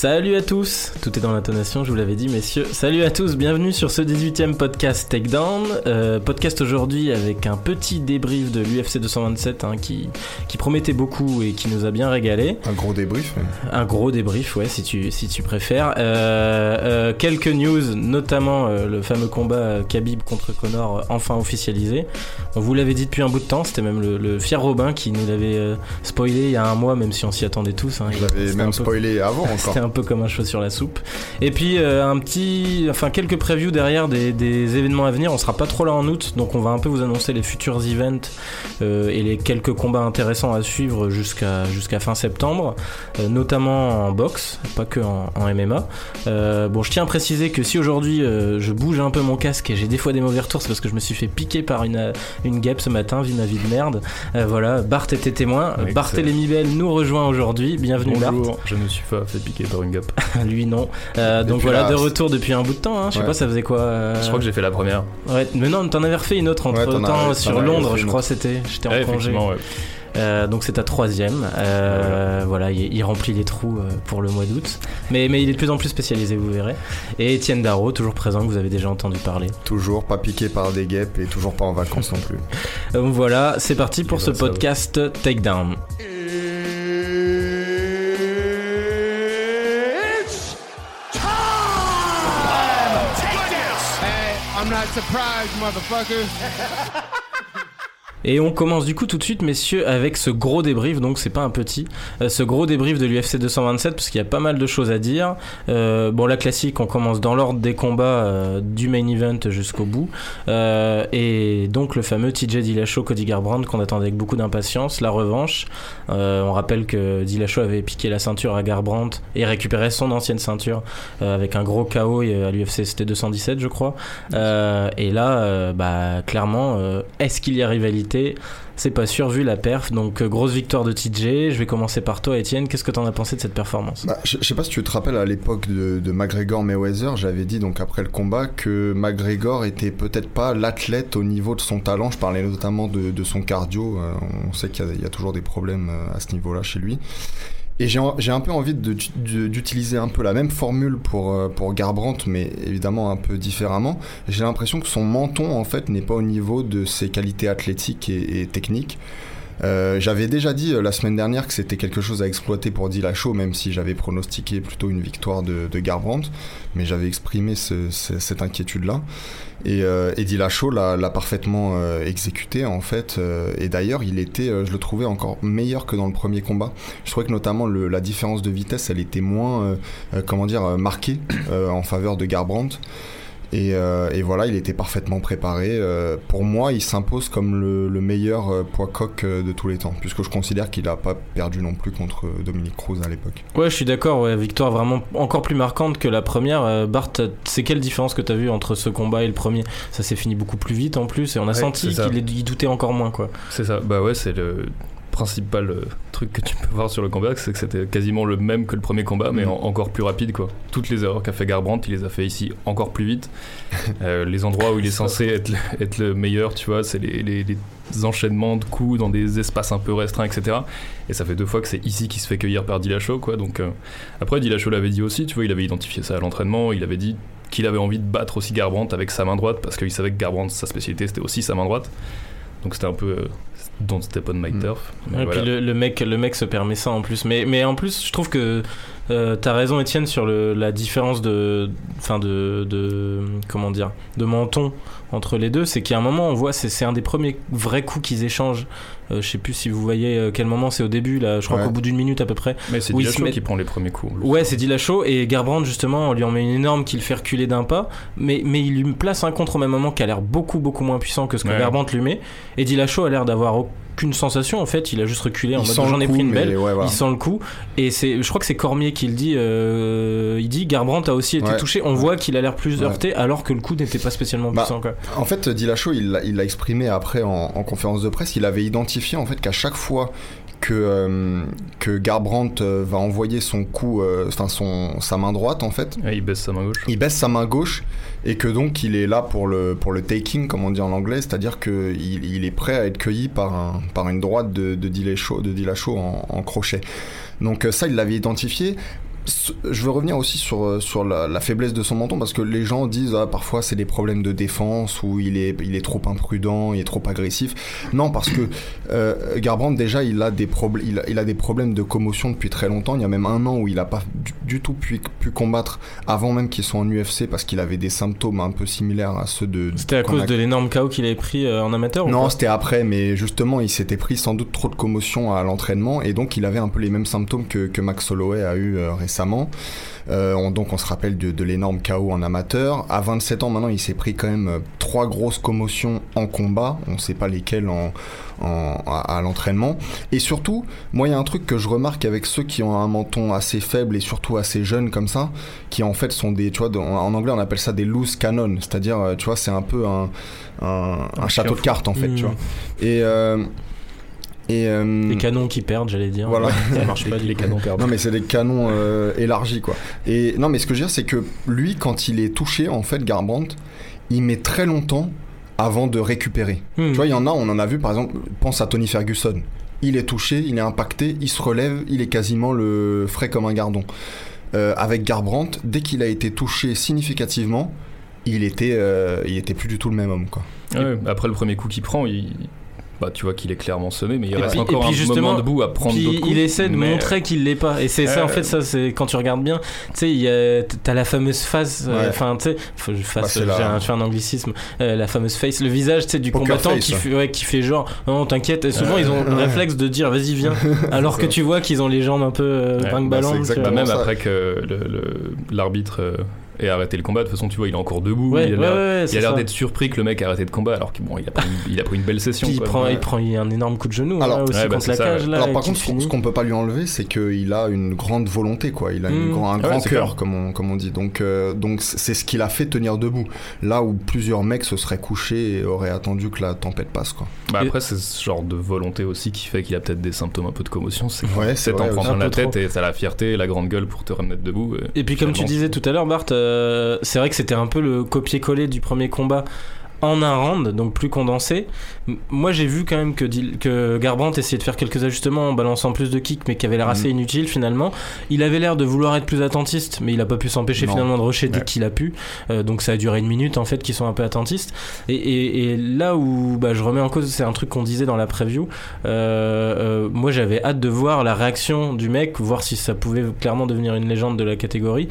Salut à tous, tout est dans l'intonation, je vous l'avais dit messieurs. Salut à tous, bienvenue sur ce 18e podcast Takedown. Euh, podcast aujourd'hui avec un petit débrief de l'UFC 227 hein, qui, qui promettait beaucoup et qui nous a bien régalé. Un gros débrief Un gros débrief, ouais, si tu, si tu préfères. Euh, euh, quelques news, notamment le fameux combat Khabib contre Connor enfin officialisé. On vous l'avait dit depuis un bout de temps, c'était même le, fier Robin qui nous l'avait spoilé il y a un mois, même si on s'y attendait tous. Hein. Je l'avais même spoilé avant encore peu comme un cheveu sur la soupe. Et puis euh, un petit, enfin quelques previews derrière des, événements à venir. On sera pas trop là en août, donc on va un peu vous annoncer les futurs events euh, et les quelques combats intéressants à suivre jusqu'à jusqu'à fin septembre, euh, notamment en boxe, pas que en, MMA. bon, je tiens à préciser que si aujourd'hui je bouge un peu mon casque et j'ai des fois des mauvais retours, c'est parce que je me suis fait piquer par une une guêpe ce matin, vie ma vie de merde. voilà, Bart était témoin. Barthélémy Bell nous rejoint aujourd'hui. Bienvenue Bonjour, Bart. Je ne suis pas fait piquer Lui, non. Euh, donc voilà, de retour depuis un bout de temps. Hein. Je sais pas, ça faisait quoi euh, Je crois que j'ai fait la première. Ouais, mais non, t'en avais refait une autre entre temps sur Londres, je crois, c'était. J'étais en congé. Euh, donc c'est ta troisième. voilà, il, remplit les trous pour le mois d'août. Mais, mais il est de plus en plus spécialisé, vous verrez. Et Étienne Darro, toujours présent, que vous avez déjà entendu parler. Toujours pas piqué par des guêpes et toujours pas en vacances non plus. Donc voilà, c'est parti pour ce podcast Takedown. Surprise, motherfuckers. Et on commence du coup tout de suite, messieurs, avec ce gros débrief. Donc c'est pas un petit, euh, ce gros débrief de l'UFC 227 parce qu'il y a pas mal de choses à dire. Euh, bon, la classique, on commence dans l'ordre des combats euh, du main event jusqu'au bout. et donc le fameux TJ Dillashaw, Cody Garbrandt qu'on attendait avec beaucoup d'impatience. La revanche. on rappelle que Dillashaw avait piqué la ceinture à Garbrandt et récupéré son ancienne ceinture avec un gros KO à l'UFC c'était 217 je crois. et là, bah clairement, est-ce qu'il y a rivalité? C'est pas sûr vu la perf. Donc euh, grosse victoire de TJ. Je vais commencer par toi, Étienne. Qu'est-ce que t'en as pensé de cette performance? Bah, je, sais pas si tu te rappelles à l'époque de, de McGregor Mayweather, j'avais dit donc après le combat que McGregor était peut-être pas l'athlète au niveau de son talent. Je parlais notamment de, son cardio. Euh, on sait qu'il y, a toujours des problèmes euh, à ce niveau-là chez lui. Et j'ai un peu envie d'utiliser un peu la même formule pour, euh, pour Garbrandt, mais évidemment un peu différemment. J'ai l'impression que son menton, en fait, n'est pas au niveau de ses qualités athlétiques et, et techniques. Euh, j'avais déjà dit euh, la semaine dernière que c'était quelque chose à exploiter pour Dillashaw, même si j'avais pronostiqué plutôt une victoire de, de Garbrandt, mais j'avais exprimé cette inquiétude-là. Et, euh, et l'a parfaitement euh, exécuté en fait. et d'ailleurs, il était, je le trouvais encore meilleur que dans le premier combat. Je trouvais que notamment le, la différence de vitesse, elle était moins, comment dire, marquée en faveur de Garbrandt. Euh, et, voilà, il était parfaitement préparé. Euh, pour moi, il s'impose comme le, meilleur euh, poids coq de tous les temps, puisque je considère qu'il n'a pas perdu non plus contre Dominique Cruz à l'époque. Ouais, je suis d'accord. Ouais, victoire vraiment encore plus marquante que la première. Bart, c'est quelle différence que tu as vu entre ce combat et le premier? Ça s'est fini beaucoup plus vite en plus, et on a senti qu'il doutait encore moins. quoi. C'est ça. Bah ouais, c'est le principal euh, truc que tu peux voir sur le combat, c'est que c'était quasiment le même que le premier combat, mais mm. encore plus rapide. quoi. Toutes les erreurs qu'a fait Garbrandt, il les a fait ici encore plus vite. Euh, les endroits où il est censé être le, être le meilleur, tu vois, c'est les, les, enchaînements de coups dans des espaces un peu restreints, etc. Et ça fait deux fois que c'est ici qu'il se fait cueillir par Dillashaw, quoi. Donc euh, après, Dillashaw l'avait dit aussi, tu vois, il avait identifié ça à l'entraînement, il avait dit qu'il avait envie de battre aussi Garbrandt avec sa main droite parce qu'il savait que Garbrandt sa spécialité c'était aussi sa main droite. Donc c'était un peu Don't Step on My Turf. Et puis le, mec, le mec se permet ça en plus. Mais, mais en plus, je trouve que euh, t'as raison, Étienne, sur le, la différence de, enfin de, de, comment dire, de menton entre les deux. C'est a un moment, on voit, c'est un des premiers vrais coups qu'ils échangent. Euh, je sais plus si vous voyez euh, quel moment c'est au début, là, je crois qu'au bout d'une minute à peu près. Mais c'est Dillashaw qui prend les premiers coups. Ouais, c'est Dillashaw et Garbrandt justement, on lui en met une énorme qui le fait reculer d'un pas, mais, mais il lui place un contre au même moment qui a l'air beaucoup beaucoup moins puissant que ce que Garbrandt lui met. Et Dillashaw a l'air d'avoir aucune sensation en fait, il a juste reculé en mode j'en ai pris une belle, il sent le coup. Et c'est, je crois que c'est Cormier qui le dit, euh, il dit Garbrandt a aussi été touché, on voit qu'il a l'air plus heurté alors que le coup n'était pas spécialement bah, puissant. Quoi. En fait, Dillashaw, il l'a exprimé après en, conférence de presse, il avait identifié en fait qu'à chaque fois que, euh, que Garbrandt euh, va envoyer son coup, enfin son, sa main droite en fait. il baisse sa main gauche. Il baisse sa main gauche et que donc il est là pour le, pour le taking, comme on dit en anglais, c'est-à-dire qu'il il est prêt à être cueilli par, un, par une droite de, de Dillashaw, de Dillashaw en, en crochet. Donc ça, il l'avait identifié je veux revenir aussi sur, euh, sur la, faiblesse de son menton parce que les gens disent ah, parfois c'est des problèmes de défense ou il est, il est trop imprudent, il est trop agressif. Non, parce que euh, Garbrandt déjà il a, des il, il, a des problèmes de commotion depuis très longtemps. Il y a même un an où il n'a pas du, tout pu, pu, combattre avant même qu'il soit en UFC parce qu'il avait des symptômes un peu similaires à ceux de. C'était à cause de l'énorme chaos qu'il avait pris euh, en amateur Non, c'était après, mais justement il s'était pris sans doute trop de commotion à l'entraînement et donc il avait un peu les mêmes symptômes que, que Max Holloway a eu récemment. Euh, donc on se rappelle de, l'énorme chaos en amateur. À 27 ans maintenant, il s'est pris quand même euh, trois grosses commotions en combat. On ne sait pas lesquelles en, à, l'entraînement. Et surtout, moi, il y a un truc que je remarque avec ceux qui ont un menton assez faible et surtout assez jeune comme ça, qui en fait sont des, tu vois, en anglais on appelle ça des loose cannon, c'est-à-dire, euh, tu vois, c'est un peu un, un, château de cartes en fait, tu hmm. vois. Et et, euh, les canons qui perdent, j'allais dire. Voilà. Ça marche pas, les canons perdent. Non, mais c'est des canons euh, élargis, quoi. Et non, mais ce que je veux dire, c'est que lui, quand il est touché, en fait, Garbrandt, il met très longtemps avant de récupérer. Hmm. Tu vois, il y en a, on en a vu, par exemple, pense à Tony Ferguson. Il est touché, il est impacté, il se relève, il est quasiment le frais comme un gardon. Euh, avec Garbrandt, dès qu'il a été touché significativement, il était, il était plus du tout le même homme, quoi. après le premier coup qu'il prend, il, bah, tu vois qu'il est clairement sonné, mais il reste encore un moment debout à prendre coups. Il essaie de montrer qu'il l'est pas. Et c'est ça, en fait, ça, c'est quand tu regardes bien, tu sais, t'as la fameuse face, euh, enfin, tu sais, que je bah, un, un, anglicisme, euh, la fameuse face, le visage, tu sais, du combattant qui, fait, ouais, qui fait genre, non, t'inquiète. Et souvent, ils ont le réflexe de dire, vas-y, viens. Alors que tu vois qu'ils ont les jambes un peu euh, bah, Même après que l'arbitre et arrêter le combat. De toute façon, tu vois, il est encore debout. il a l'air d'être surpris que le mec ait arrêté de combat, alors qu'il bon, il a, pris une, il a pris une belle session. il, prend, il prend un énorme coup de genou alors, aussi bah, contre la cage. Là, alors, par contre, ce qu'on peut pas lui enlever, c'est qu'il a une grande volonté, quoi. Il a une, mmh. un grand cœur, comme on, comme on dit. Donc, euh, donc c'est ce qui l'a fait tenir debout. Là où plusieurs mecs se seraient couchés et auraient attendu que la tempête passe, quoi. Bah après, c'est ce genre de volonté aussi qui fait qu'il a peut-être des symptômes un peu de commotion. C'est ouais, en prenant la tête et t'as la fierté, la grande gueule pour te remettre debout. Et puis, comme tu disais tout à l'heure, Bart, euh, c'est vrai que c'était un peu le copier-coller du premier combat en un round, donc plus condensé. Moi, j'ai vu quand même que, que Garbrandt essayait de faire quelques ajustements en balançant plus de kicks, mais qui avait l'air assez mm. inutile finalement. Il avait l'air de vouloir être plus attentiste, mais il a pas pu s'empêcher finalement de rusher dès qu'il a pu. Euh, donc ça a duré une minute en fait, qu'ils sont un peu attentistes. Et, là où bah, je remets en cause, c'est un truc qu'on disait dans la preview. Euh, euh, moi, j'avais hâte de voir la réaction du mec, voir si ça pouvait clairement devenir une légende de la catégorie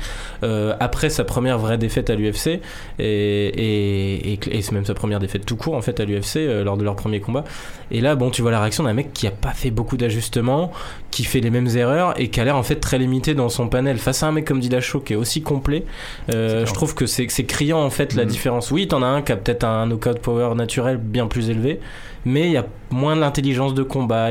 après sa première vraie défaite à l'UFC et, et, et, et même sa première défaite tout court en fait à l'UFC euh, lors de leur premier combat. Et là, bon, tu vois la réaction d'un mec qui a pas fait beaucoup d'ajustements, qui fait les mêmes erreurs et qui a l'air en fait très limité dans son panel face à un mec comme Dillashaw qui est aussi complet. Euh, je trouve que c'est criant en fait la mhm. différence. Oui, t'en as un qui a peut-être un knockout power naturel bien plus élevé, mais il y a moins d'intelligence de combat.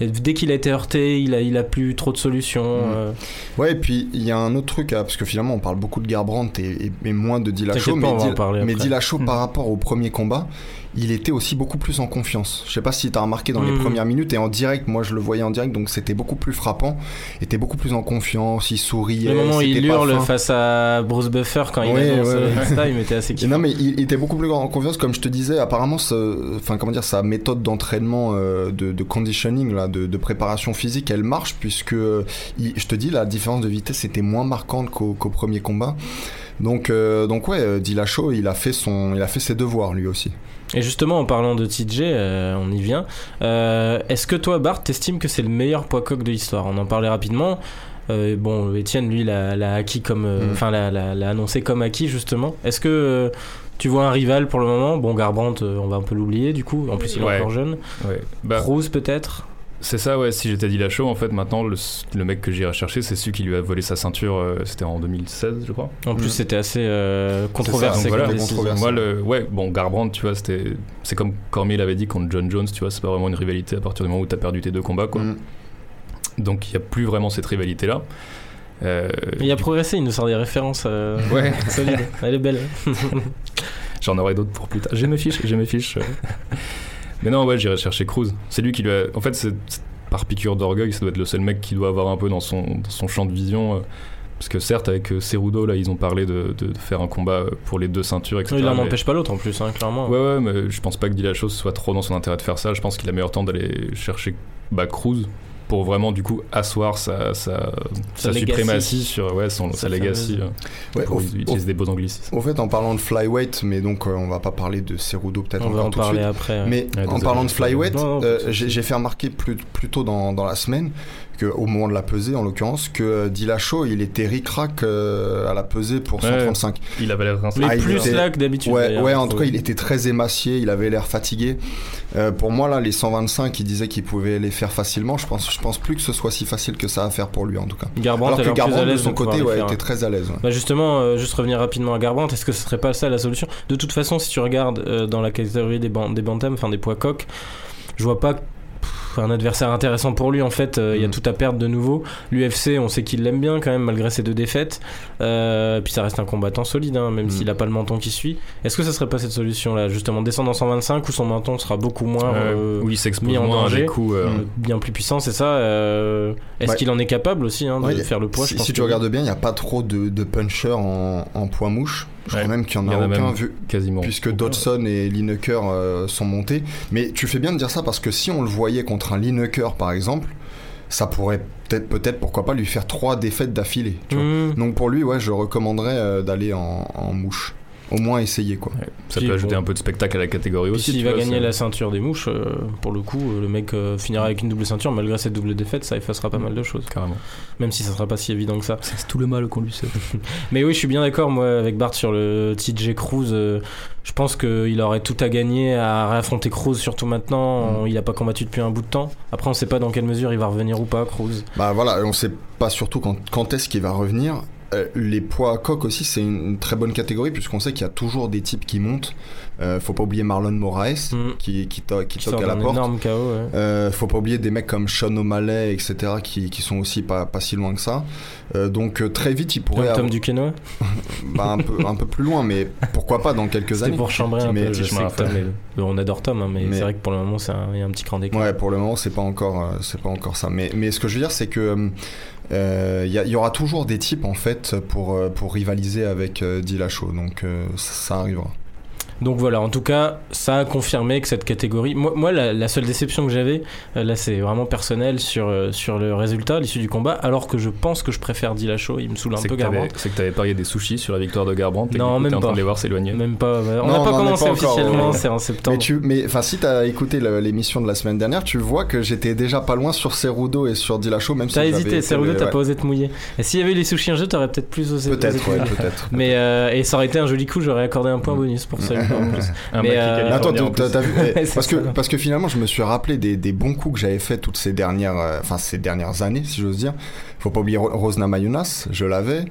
dès qu'il a été heurté, il a, il a plus trop de solutions. Euh. Ouais, et puis il y a un autre truc, parce que finalement on parle beaucoup de Garbrandt et, et, moins de Dillashaw, mais, mais Dillashaw par mhm. rapport au premier combat, il était aussi beaucoup plus en confiance. Je sais pas si tu as remarqué dans les hmm. premières minutes et en direct, moi je le voyais en direct, donc c'était beaucoup plus frappant. Il était beaucoup plus en confiance, il souriait. Le moment où il hurle face à Bruce Buffer quand il est dans il était assez kiffant. Non mais il, était beaucoup plus en confiance, comme je te disais. Apparemment, enfin comment dire, sa méthode d'entraînement, euh, de, conditioning, là, de, préparation physique, elle marche puisque je te dis la différence de vitesse était moins marquante qu'au premier combat. Donc, euh, donc ouais, euh, Dillashaw, il a fait son, il a fait ses devoirs lui aussi. Et justement, en parlant de TJ, euh, on y vient. Euh, est-ce que toi, Bart, t'estimes que c'est le meilleur poids coq de l'histoire? On en parlait rapidement. Euh, bon, Étienne, lui, l'a acquis comme, mm. enfin, l'a annoncé comme acquis justement. Est-ce que tu vois un rival pour le moment? Bon, Garbrandt, on va un peu l'oublier du coup. En plus, il est encore jeune. Ouais. Bah, peut-être? C'est ça, ouais. Si j'étais dit la show, en fait, maintenant, le, mec que j'irai chercher, c'est celui qui lui a volé sa ceinture. Euh, c'était en 2016, je crois. En plus, mm. c'était assez euh, controversé. voilà, Moi, le, ouais, bon, Garbrandt, tu vois, c'était, c'est comme Cormier l'avait dit contre John Jones, tu vois, c'est pas vraiment une rivalité à partir du moment où t'as perdu tes deux combats, quoi. Mm. Donc, il n'y a plus vraiment cette rivalité-là. Euh, il a progressé, il nous sort des références ouais. solides. Elle est belle. J'en aurai d'autres pour plus tard. J'ai mes fiches, j'ai mes fiches. Mais non, ouais, j'irai chercher Cruz. C'est lui qui lui a. En fait, c'est par piqûre d'orgueil, ça doit être le seul mec qui doit avoir un peu dans son, dans son champ de vision. Euh, parce que certes, avec euh, Cerudo, là, ils ont parlé de, de, faire un combat euh, pour les deux ceintures, etc. Il n'en empêche pas l'autre en plus, hein, clairement. Ouais, ouais, mais je pense pas que Dillashaw soit trop dans son intérêt de faire ça. Je pense qu'il a meilleur temps d'aller chercher bah, Cruz. Pour vraiment du coup asseoir sa, sa, sa, suprématie sur ouais, son, sa, legacy. euh, Ouais, pour au- utiliser des beaux anglicismes. Au fait, en parlant de flyweight, mais donc euh, on va pas parler de Cerudo peut-être On va encore en tout de parler suite. après. ouais. Mais Ouais, en parlant de flyweight, euh, j'ai j'ai fait remarquer plus, plus tôt dans, dans la semaine, que, au moment de la pesée en l'occurrence, que euh, Dillashaw il était ric-rac euh, à la pesée pour Ouais. 135. Il avait l'air rincé. Mais Ah, il plus était- là que d'habitude. Ouais, en tout cas, il était très émacié, il avait l'air fatigué. Euh, pour moi, là, les 125, il disait qu'il pouvait les faire facilement. Je pense, je pense plus que ce soit si facile que ça à faire pour lui, en tout cas. Garbrandt Alors que Garbrandt, de son côté, ouais, était très à l'aise. ouais. Bah justement, euh, juste revenir rapidement à Garbrandt, est-ce que ce serait pas ça la solution? De toute façon, si tu regardes euh, dans la catégorie des, ban des bantams, enfin des poids coqs, je vois pas un adversaire intéressant pour lui en fait. euh, Il y a Mm. tout à perdre de nouveau. L'UFC, on sait qu'il l'aime bien quand même malgré ses deux défaites. Euh, puis ça reste un combattant solide, hein, même Mm. s'il a pas le menton qui suit. Est-ce que ça serait pas cette solution là, justement descendre en 125 où son menton sera beaucoup moins euh, où il mis en danger. bien plus puissant, c'est ça euh, Est-ce Ouais. qu'il en est capable aussi hein, de Ouais, faire le poids je si pense si que tu regardes bien, il n'y a pas trop de, de punchers en, en poids mouche. Je Ouais. crois même qu'il n'y en y a en a aucun vu, quasiment. puisque Dodson et Lineker euh, sont montés. Mais tu fais bien de dire ça parce que si on le voyait contre un Lineker par exemple, ça pourrait peut-être, peut-être pourquoi pas lui faire trois défaites d'affilée. tu vois. Hmm. Donc pour lui, ouais, je recommanderais euh, d'aller en, en mouche. Au moins essayer quoi. Ouais, Ça Puis, peut ajouter bon. un peu de spectacle à la catégorie aussi. s'il va vois, gagner la ceinture des mouches, euh, pour le coup, euh, le mec euh, finira avec une double ceinture malgré cette double défaite, ça effacera pas mal de choses. Carrément. Même si ça sera pas si évident que ça. C'est tout le mal qu'on lui sait. Mais oui, je suis bien d'accord, moi, avec Bart sur le TJ Cruz. euh, je pense qu'il aurait tout à gagner à réaffronter Cruz, surtout maintenant. Mm. Il a pas combattu depuis un bout de temps. Après, on sait pas dans quelle mesure il va revenir ou pas, Cruz. Bah voilà, on sait pas surtout quand, quand est-ce qu'il va revenir. Euh, les poids à coq aussi, c'est une, une très bonne catégorie puisqu'on sait qu'il y a toujours des types qui montent. Euh, faut pas oublier Marlon Moraes Mm. qui, qui, to- qui Qui toque à la porte. énorme ouais. Euh, faut pas oublier des mecs comme Sean O'Malley, etc., qui, qui sont aussi pas, pas si loin que ça. Donc très vite, il pourrait Tom, Tom avoir- Duquesnoy, bah, un, peu, un peu plus loin, mais pourquoi pas dans quelques années. pour chambrer un Mais peu. Je sais que Tom est- on adore Tom, hein, mais, Mais- c'est vrai que pour le moment, c'est un- il y a un petit cran d'écart. Ouais, pour le moment, c'est pas encore, c'est pas encore ça. Mais, mais ce que je veux dire, c'est que euh, il il y aura toujours des types en fait pour euh, pour rivaliser avec euh, Dillashaw. Donc euh, ça arrivera. Donc voilà, en tout cas, ça a confirmé que cette catégorie. Moi, moi la, la seule déception que j'avais, euh, là c'est vraiment personnel sur, euh, sur le résultat, l'issue du combat, alors que je pense que je préfère Dillashaw, il me saoule un peu Garbrandt. c'est que t'avais parié des sushis sur la victoire de Garbrandt. et Non, coup, même t'es en train pas. de les voir s'éloigner. Même pas, on n'a pas commencé pas officiellement, c'est en Mais septembre. tu, mais si t'as écouté l'émission de la semaine dernière, tu vois que j'étais déjà pas loin sur Cerudo et sur Dillashaw, même si T'as hésité, Cerudo, t'as ouais. pas osé te mouiller. Et s'il y avait eu les sushis en jeu, t'aurais peut-être plus osé. Peut-être, te ouais, mouiller. peut-être. Mais euh, et ça aurait été un joli coup, j'aurais accordé un point bonus pour ça. en plus. Un Mais, euh, Attends, t'as vu eh, Ouais, parce que ça. parce que finalement, je me suis rappelé des, des bons coups que j'avais fait toutes ces dernières, euh, enfin ces dernières années, si j'ose dire. Faut pas oublier Ro- Rosna Mayunas, je l'avais.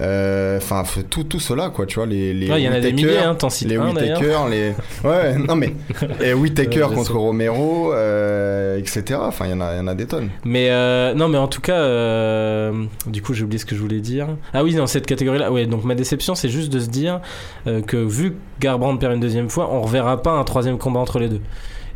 Euh, Enfin, tout tout cela, quoi, tu vois, les les Ouais, il y en a des milliers, hein, les un. Whittaker, les ouais, non mais et Whittaker Ouais, je contre sais. Romero, euh, etc. Enfin, il y en a y en a des tonnes. Mais euh, non, mais en tout cas, euh, du coup, j'ai oublié ce que je voulais dire. Ah oui, dans cette catégorie-là, ouais. Donc ma déception, c'est juste de se dire euh, que vu que Garbrandt perd une deuxième fois, on reverra pas un troisième combat entre les deux.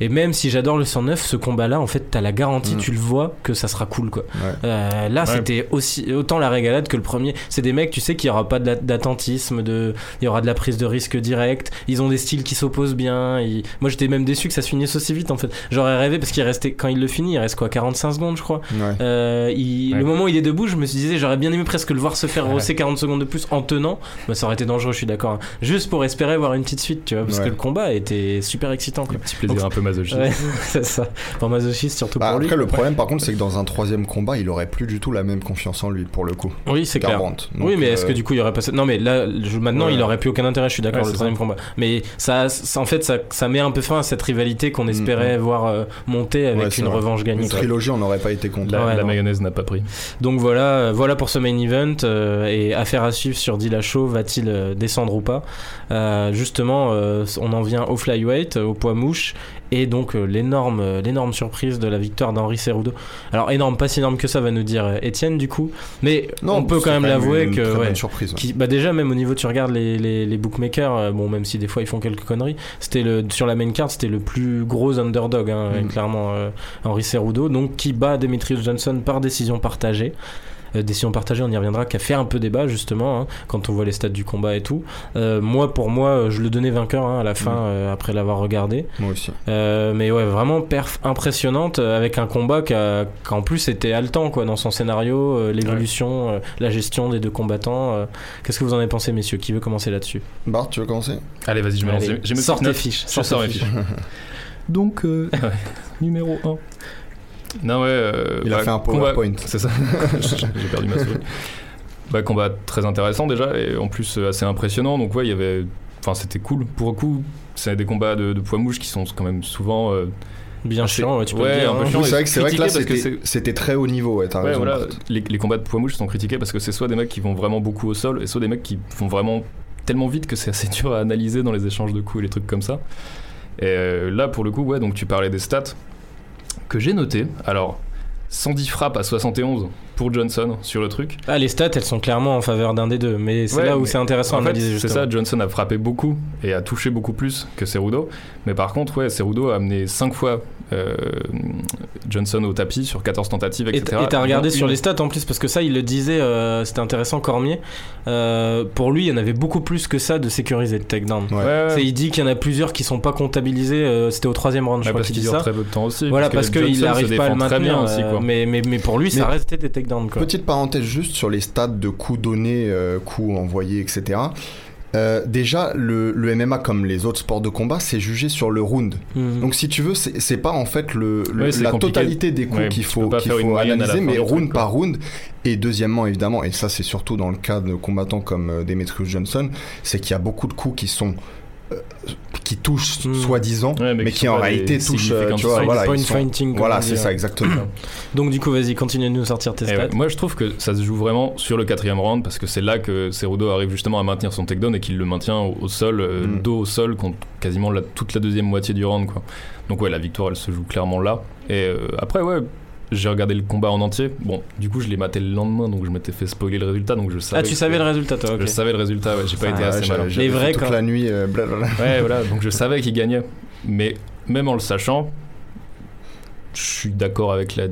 Et même si j'adore le 109, ce combat-là, en fait, t'as la garantie, Mm. tu le vois, que ça sera cool, quoi. Ouais. Euh, là, Ouais. c'était aussi autant la régalade que le premier. C'est des mecs, tu sais, qu'il y aura pas d'attentisme, de, il y aura de la prise de risque directe. Ils ont des styles qui s'opposent bien. Ils- Moi, j'étais même déçu que ça se finisse aussi vite, en fait. J'aurais rêvé parce qu'il restait, quand il le finit, il reste quoi, 45 secondes, je crois. Ouais. Euh, il- Ouais. Le moment où il est debout, je me suis dit, j'aurais bien aimé presque le voir se faire rosser 40 secondes de plus en tenant. Bah, ça aurait été dangereux, je suis d'accord. hein. Juste pour espérer voir une petite suite, tu vois, parce Ouais. que le combat était super excitant. Quoi. Un petit plaisir Donc- un peu masochiste. Ouais, c'est ça. Pour masochiste, surtout Bah, pour lui. après, le problème, par contre, c'est que dans un troisième combat, il aurait plus du tout la même confiance en lui, pour le coup. Oui, c'est clair. Garbrandt. oui, Donc, mais est-ce euh, que du coup il y aurait pas. Non, mais là, je- maintenant, Ouais. il aurait plus aucun intérêt. Je suis d'accord. Ouais, le troisième combat. Mais ça, ça- en fait, ça, ça met un peu fin à cette rivalité qu'on espérait voir euh, monter avec une vrai. revanche gagnée. Une trilogie, on n'aurait pas été content. La, Ouais, la non. mayonnaise n'a pas pris. Donc voilà, euh, voilà pour ce main event euh, et affaire à suivre sur Dillashaw, va-t-il descendre ou pas? Euh, Justement, euh, on en vient au flyweight, au poids mouche et donc euh, l'énorme, euh, l'énorme surprise de la victoire d'Henri Cerudo. Alors énorme, pas si énorme que ça, va nous dire euh, Étienne du coup, mais on peut quand même l'avouer que très ouais, bonne surprise. qui, bah déjà même au niveau tu regardes les, les, les bookmakers bon même si des fois ils font quelques conneries c'était le sur la main card c'était le plus gros underdog hein, Mm. clairement euh, Henri Cerudo donc qui bat Demetrius Johnson par décision partagée décision partagée, on y reviendra, qui a fait un peu débat justement hein, quand on voit les stats du combat et tout. Euh, moi, pour moi, je le donnais vainqueur hein, à la fin euh, après l'avoir regardé. Moi aussi. Euh, mais ouais, vraiment perf impressionnante euh, avec un combat qui, a- qui en plus était haletant quoi dans son scénario, euh, l'évolution, euh, la gestion des deux combattants. euh. Qu'est-ce que vous en avez pensé, messieurs? Qui veut commencer là-dessus? Bart, tu veux commencer? Allez, vas-y, je me lance. J'ai- mes fiches, Je sors mes fiches. Donc, euh, numéro 1. Non, ouais. euh, Il a bah, fait un combat- PowerPoint. C'est ça. J'ai perdu ma souris. Bah, combat très intéressant déjà, et en plus euh, assez impressionnant. Donc, ouais, il y avait. Enfin, c'était cool. Pour le coup, c'est des combats de, de poids mouche qui sont quand même souvent. euh, Bien chiant, ouais, tu peux ouais, le dire. un peu hein. chiant. Oui, c'est vrai que c'est vrai que là c'était c'était très haut niveau, ouais, t'as Ouais, raison. voilà, Bart. les, les combats de poids mouche sont critiqués parce que c'est soit des mecs qui vont vraiment beaucoup au sol, et soit des mecs qui font vraiment tellement vite que c'est assez dur à analyser dans les échanges de coups et les trucs comme ça. Et euh, là, pour le coup, ouais, donc tu parlais des stats que j'ai noté. Alors, 110 frappes à 71 pour Johnson sur le truc. Ah, les stats, elles sont clairement en faveur d'un des deux, mais c'est Ouais, là où c'est intéressant à En analyser c'est ça, Johnson a frappé beaucoup et a touché beaucoup plus que Cerudo. Mais par contre, ouais, Cerudo a amené 5 fois euh, Johnson au tapis sur 14 tentatives, Et etc. et t'as regardé sur une- les stats en plus parce que ça il le disait euh, c'était intéressant Cormier Euh, pour lui il y en avait beaucoup plus que ça de sécuriser de takedown Ouais. Il dit qu'il y en a plusieurs qui sont pas comptabilisés euh, c'était au troisième round je Ouais, crois parce qu'il dit ça très peu de temps aussi. voilà parce qu'il se n'arrive pas à le maintenir bien aussi, euh, quoi. mais, mais, mais pour lui ça restait des takedowns quoi. Petite parenthèse juste sur les stats de coups donnés, euh, coups envoyés, etc. Euh, déjà, le, le MMA, comme les autres sports de combat, c'est jugé sur le round. Mhm. Donc, si tu veux, c'est pas en fait le, le- Ouais, c'est la compliqué. totalité des coups Ouais, qu'il faut, analyser, mais round truc, par round. Et deuxièmement, évidemment, et ça c'est surtout dans le cas de combattants comme euh, Demetrius Johnson, c'est qu'il y a beaucoup de coups qui sont qui touchent Hmm. soi-disant, Ouais, mais mais, qui en réalité touchent, euh, tu vois, voilà, Point ils sont- fighting, comme voilà, c'est ça ouais. exactement. donc du coup vas-y continue de nous sortir tes Et stats ouais, moi, je trouve que ça se joue vraiment sur le quatrième round parce que c'est là que Cerudo arrive justement à maintenir son takedown et qu'il le maintient au, au sol, euh, Mm. dos au sol, contre quasiment la- toute la deuxième moitié du round. Quoi. Donc, ouais, la victoire, elle se joue clairement là. Et euh, après, ouais. J'ai regardé le combat en entier. Bon, du coup, je l'ai maté le lendemain, donc je m'étais fait spoiler le résultat, donc je savais. ah tu que- savais le résultat toi Je savais le résultat, ouais, j'ai pas Ah, été assez malin. Les vrais, toute quoi. la nuit, euh, blablabla. Ouais, voilà, donc je savais qu'il gagnait. Mais même en le sachant, je suis d'accord avec la,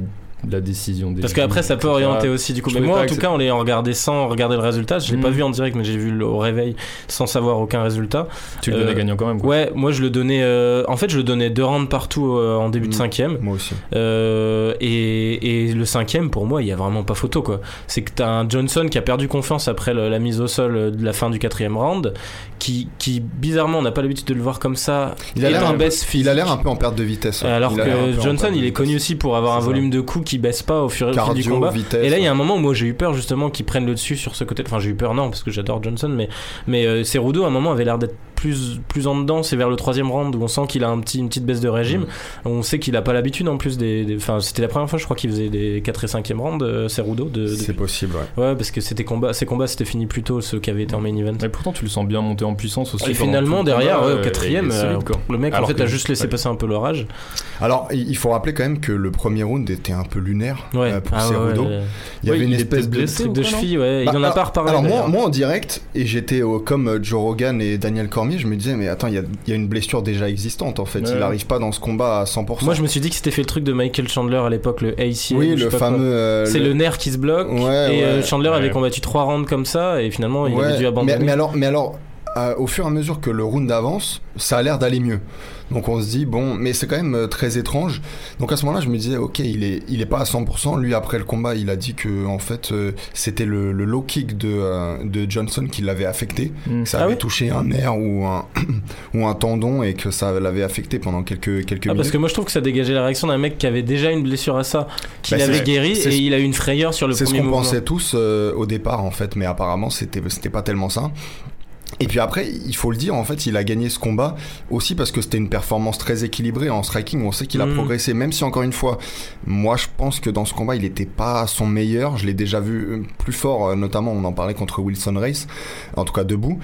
la décision des Parce qu'après, ça peut orienter aussi du coup. Je Mais moi, en tout cas, en l'ayant regardé sans regarder le résultat, je l'ai pas vu en direct, mais j'ai vu le- au réveil sans savoir aucun résultat. Tu le donnais Euh, gagnant quand même. Quoi. Ouais, moi je le donnais. euh, en fait, je le donnais deux rounds partout euh, en début de Mm. cinquième. Moi aussi. Euh, et, et le cinquième, pour moi, il y a vraiment pas photo quoi. C'est que t'as un Johnson qui a perdu confiance après le- la mise au sol de la fin du quatrième round, qui, qui bizarrement, on n'a pas l'habitude de le voir comme ça. Il a l'air un, il a peu en perte de vitesse. ouais. Alors Il que Johnson, il est connu aussi pour avoir un volume de coups qui baisse pas au fur et à mesure du combat. vitesse. Et là, il y a un moment où moi j'ai eu peur justement qu'ils prennent le dessus sur ce côté. Enfin, j'ai eu peur, non, parce que j'adore Johnson, mais, mais euh, Cerudo à un moment avait l'air d'être plus, plus en dedans. C'est vers le troisième round où on sent qu'il a un petit, une petite baisse de régime. Mm. On sait qu'il a pas l'habitude en plus des. Enfin, c'était la première fois, je crois, qu'il faisait des 4 et 5e round, euh, Cerudo. De, de- C'est possible, ouais. Ouais, parce que c'était combat, ces combats c'était fini plus tôt, ceux qui avaient été en main event. Mais pourtant, tu le sens bien monter en puissance aussi. Et finalement, derrière, au euh, quatrième, il est solide, euh, quoi. le mec en fait que- a juste laissé ouais. passer un peu l'orage. Alors, il faut rappeler quand même que le premier round était un peu lunaire Ouais, euh, pour Ah ouais, Cerudo. ouais. Il y avait une espèce de de non cheville, ouais. Bah, il en a alors- pas reparlé. Alors moi, moi en direct, et j'étais comme euh, Joe Rogan et Daniel Cormier, je me disais mais attends, il y a, il y a une blessure déjà existante en fait. Ouais. Il n'arrive pas dans ce combat à 100%. Moi, je me suis dit que c'était fait le truc de Michael Chandler à l'époque, le ACL. oui, le fameux. euh, C'est le... nerf qui se bloque. Ouais, et ouais. euh, Chandler avait combattu trois rounds comme ça et finalement il Ouais, avait dû abandonner. Mais, mais alors, mais alors euh, au fur et à mesure que le round avance, ça a l'air d'aller mieux. Donc on se dit bon, mais c'est quand même euh, très étrange. Donc à ce moment-là, je me disais ok, il est, il est pas à 100%. Lui après le combat, il a dit que en fait euh, c'était le, le low kick de, euh, de Johnson qui l'avait affecté. Mm. que ça Ah avait oui touché un nerf ou un, ou un tendon et que ça l'avait affecté pendant quelques, quelques Ah, minutes. parce que moi je trouve que ça dégageait la réaction d'un mec qui avait déjà une blessure à ça, qui Bah, l'avait c'est- guéri et ce- il a eu une frayeur sur le C'est ce premier qu'on pensait tous euh, au départ en fait, mais apparemment c'était pas tellement ça. Et puis après, il faut le dire, en fait, il a gagné ce combat aussi parce que c'était une performance très équilibrée en striking. On sait qu'il a Mhm. progressé, même si encore une fois, moi je pense que dans ce combat, il n'était pas son meilleur. Je l'ai déjà vu euh, plus fort, euh, notamment on en parlait contre Wilson Race, en tout cas debout.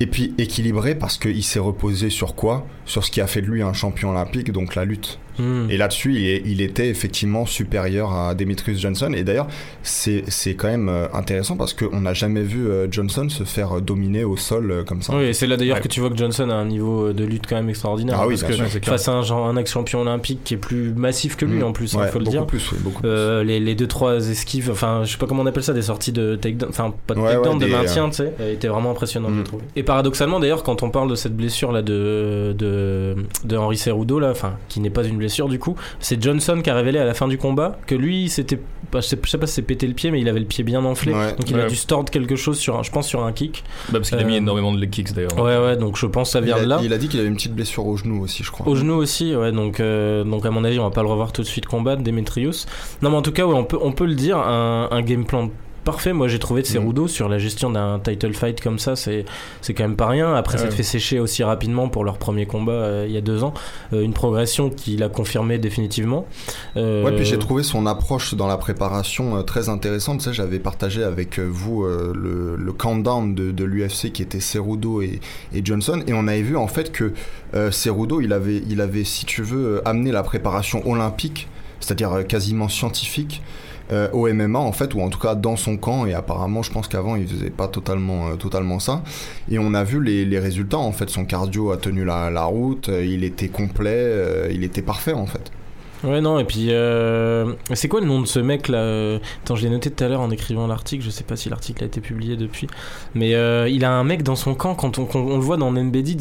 Et puis équilibré parce qu'il s'est reposé sur quoi? Sur ce qui a fait de lui un champion olympique, donc la lutte. Hmm. Et là-dessus, il, il, était effectivement supérieur à Demetrius Johnson. Et d'ailleurs, c'est quand même euh, intéressant parce qu'on n'a jamais vu euh, Johnson se faire dominer au sol comme ça. Oui, et c'est là d'ailleurs que tu vois que Johnson a un niveau de lutte quand même extraordinaire. Ah oui, parce que face à un, un ex-champion olympique qui est plus massif que lui hmm. en plus, il hein, faut le dire. Plus, oui, beaucoup plus. les, les deux trois esquives, enfin, je sais pas comment on appelle ça, des sorties de takedown, enfin pas de takedown, de maintien, tu sais, était vraiment impressionnant, hmm. Et paradoxalement d'ailleurs, quand on parle de cette blessure là de de, de Henri Cerudo là, enfin, qui n'est pas une blessure du coup, c'est Johnson qui a révélé à la fin du combat que lui, c'était, je sais, sais pas si c'est pété le pied, mais il avait le pied bien enflé, donc il a dû stordre quelque chose sur, un, je pense sur un kick. Bah parce qu'il a mis euh, énormément de leg kicks d'ailleurs. Ouais ouais, donc je pense que ça vient de là. Il a dit qu'il avait une petite blessure au genou aussi, je crois. Au genou aussi, ouais, donc euh, donc à mon avis, on va pas le revoir tout de suite combattre Demetrius. Non mais en tout cas, ouais, on peut on peut le dire, un, un game plan parfait. Moi, j'ai trouvé de Cerudo mm. sur la gestion d'un title fight comme ça, c'est c'est quand même pas rien. Après, ça te fait sécher aussi rapidement pour leur premier combat euh, il y a deux ans. Euh, une progression qu'il a confirmée définitivement. Euh, ouais, puis j'ai trouvé son approche dans la préparation très intéressante. Sais, j'avais partagé avec vous le, le, countdown de, de l'UFC qui était Cerudo et, et, Johnson, et on avait vu en fait que Cerudo, il avait, il avait, si tu veux, amené la préparation olympique, c'est-à-dire quasiment scientifique euh, au MMA en fait, ou en tout cas dans son camp. Et apparemment, je pense qu'avant, il faisait pas totalement, euh, totalement ça. Et on a vu les, les, résultats en fait. Son cardio a tenu la, la route, euh, il était complet, euh, il était parfait en fait. Ouais, non, et puis. Euh... C'est quoi le nom de ce mec là euh, Attends, je l'ai noté tout à l'heure en écrivant l'article, je sais pas si l'article a été publié depuis. Mais euh, il a un mec dans son camp, quand on, on le voit dans Nbd,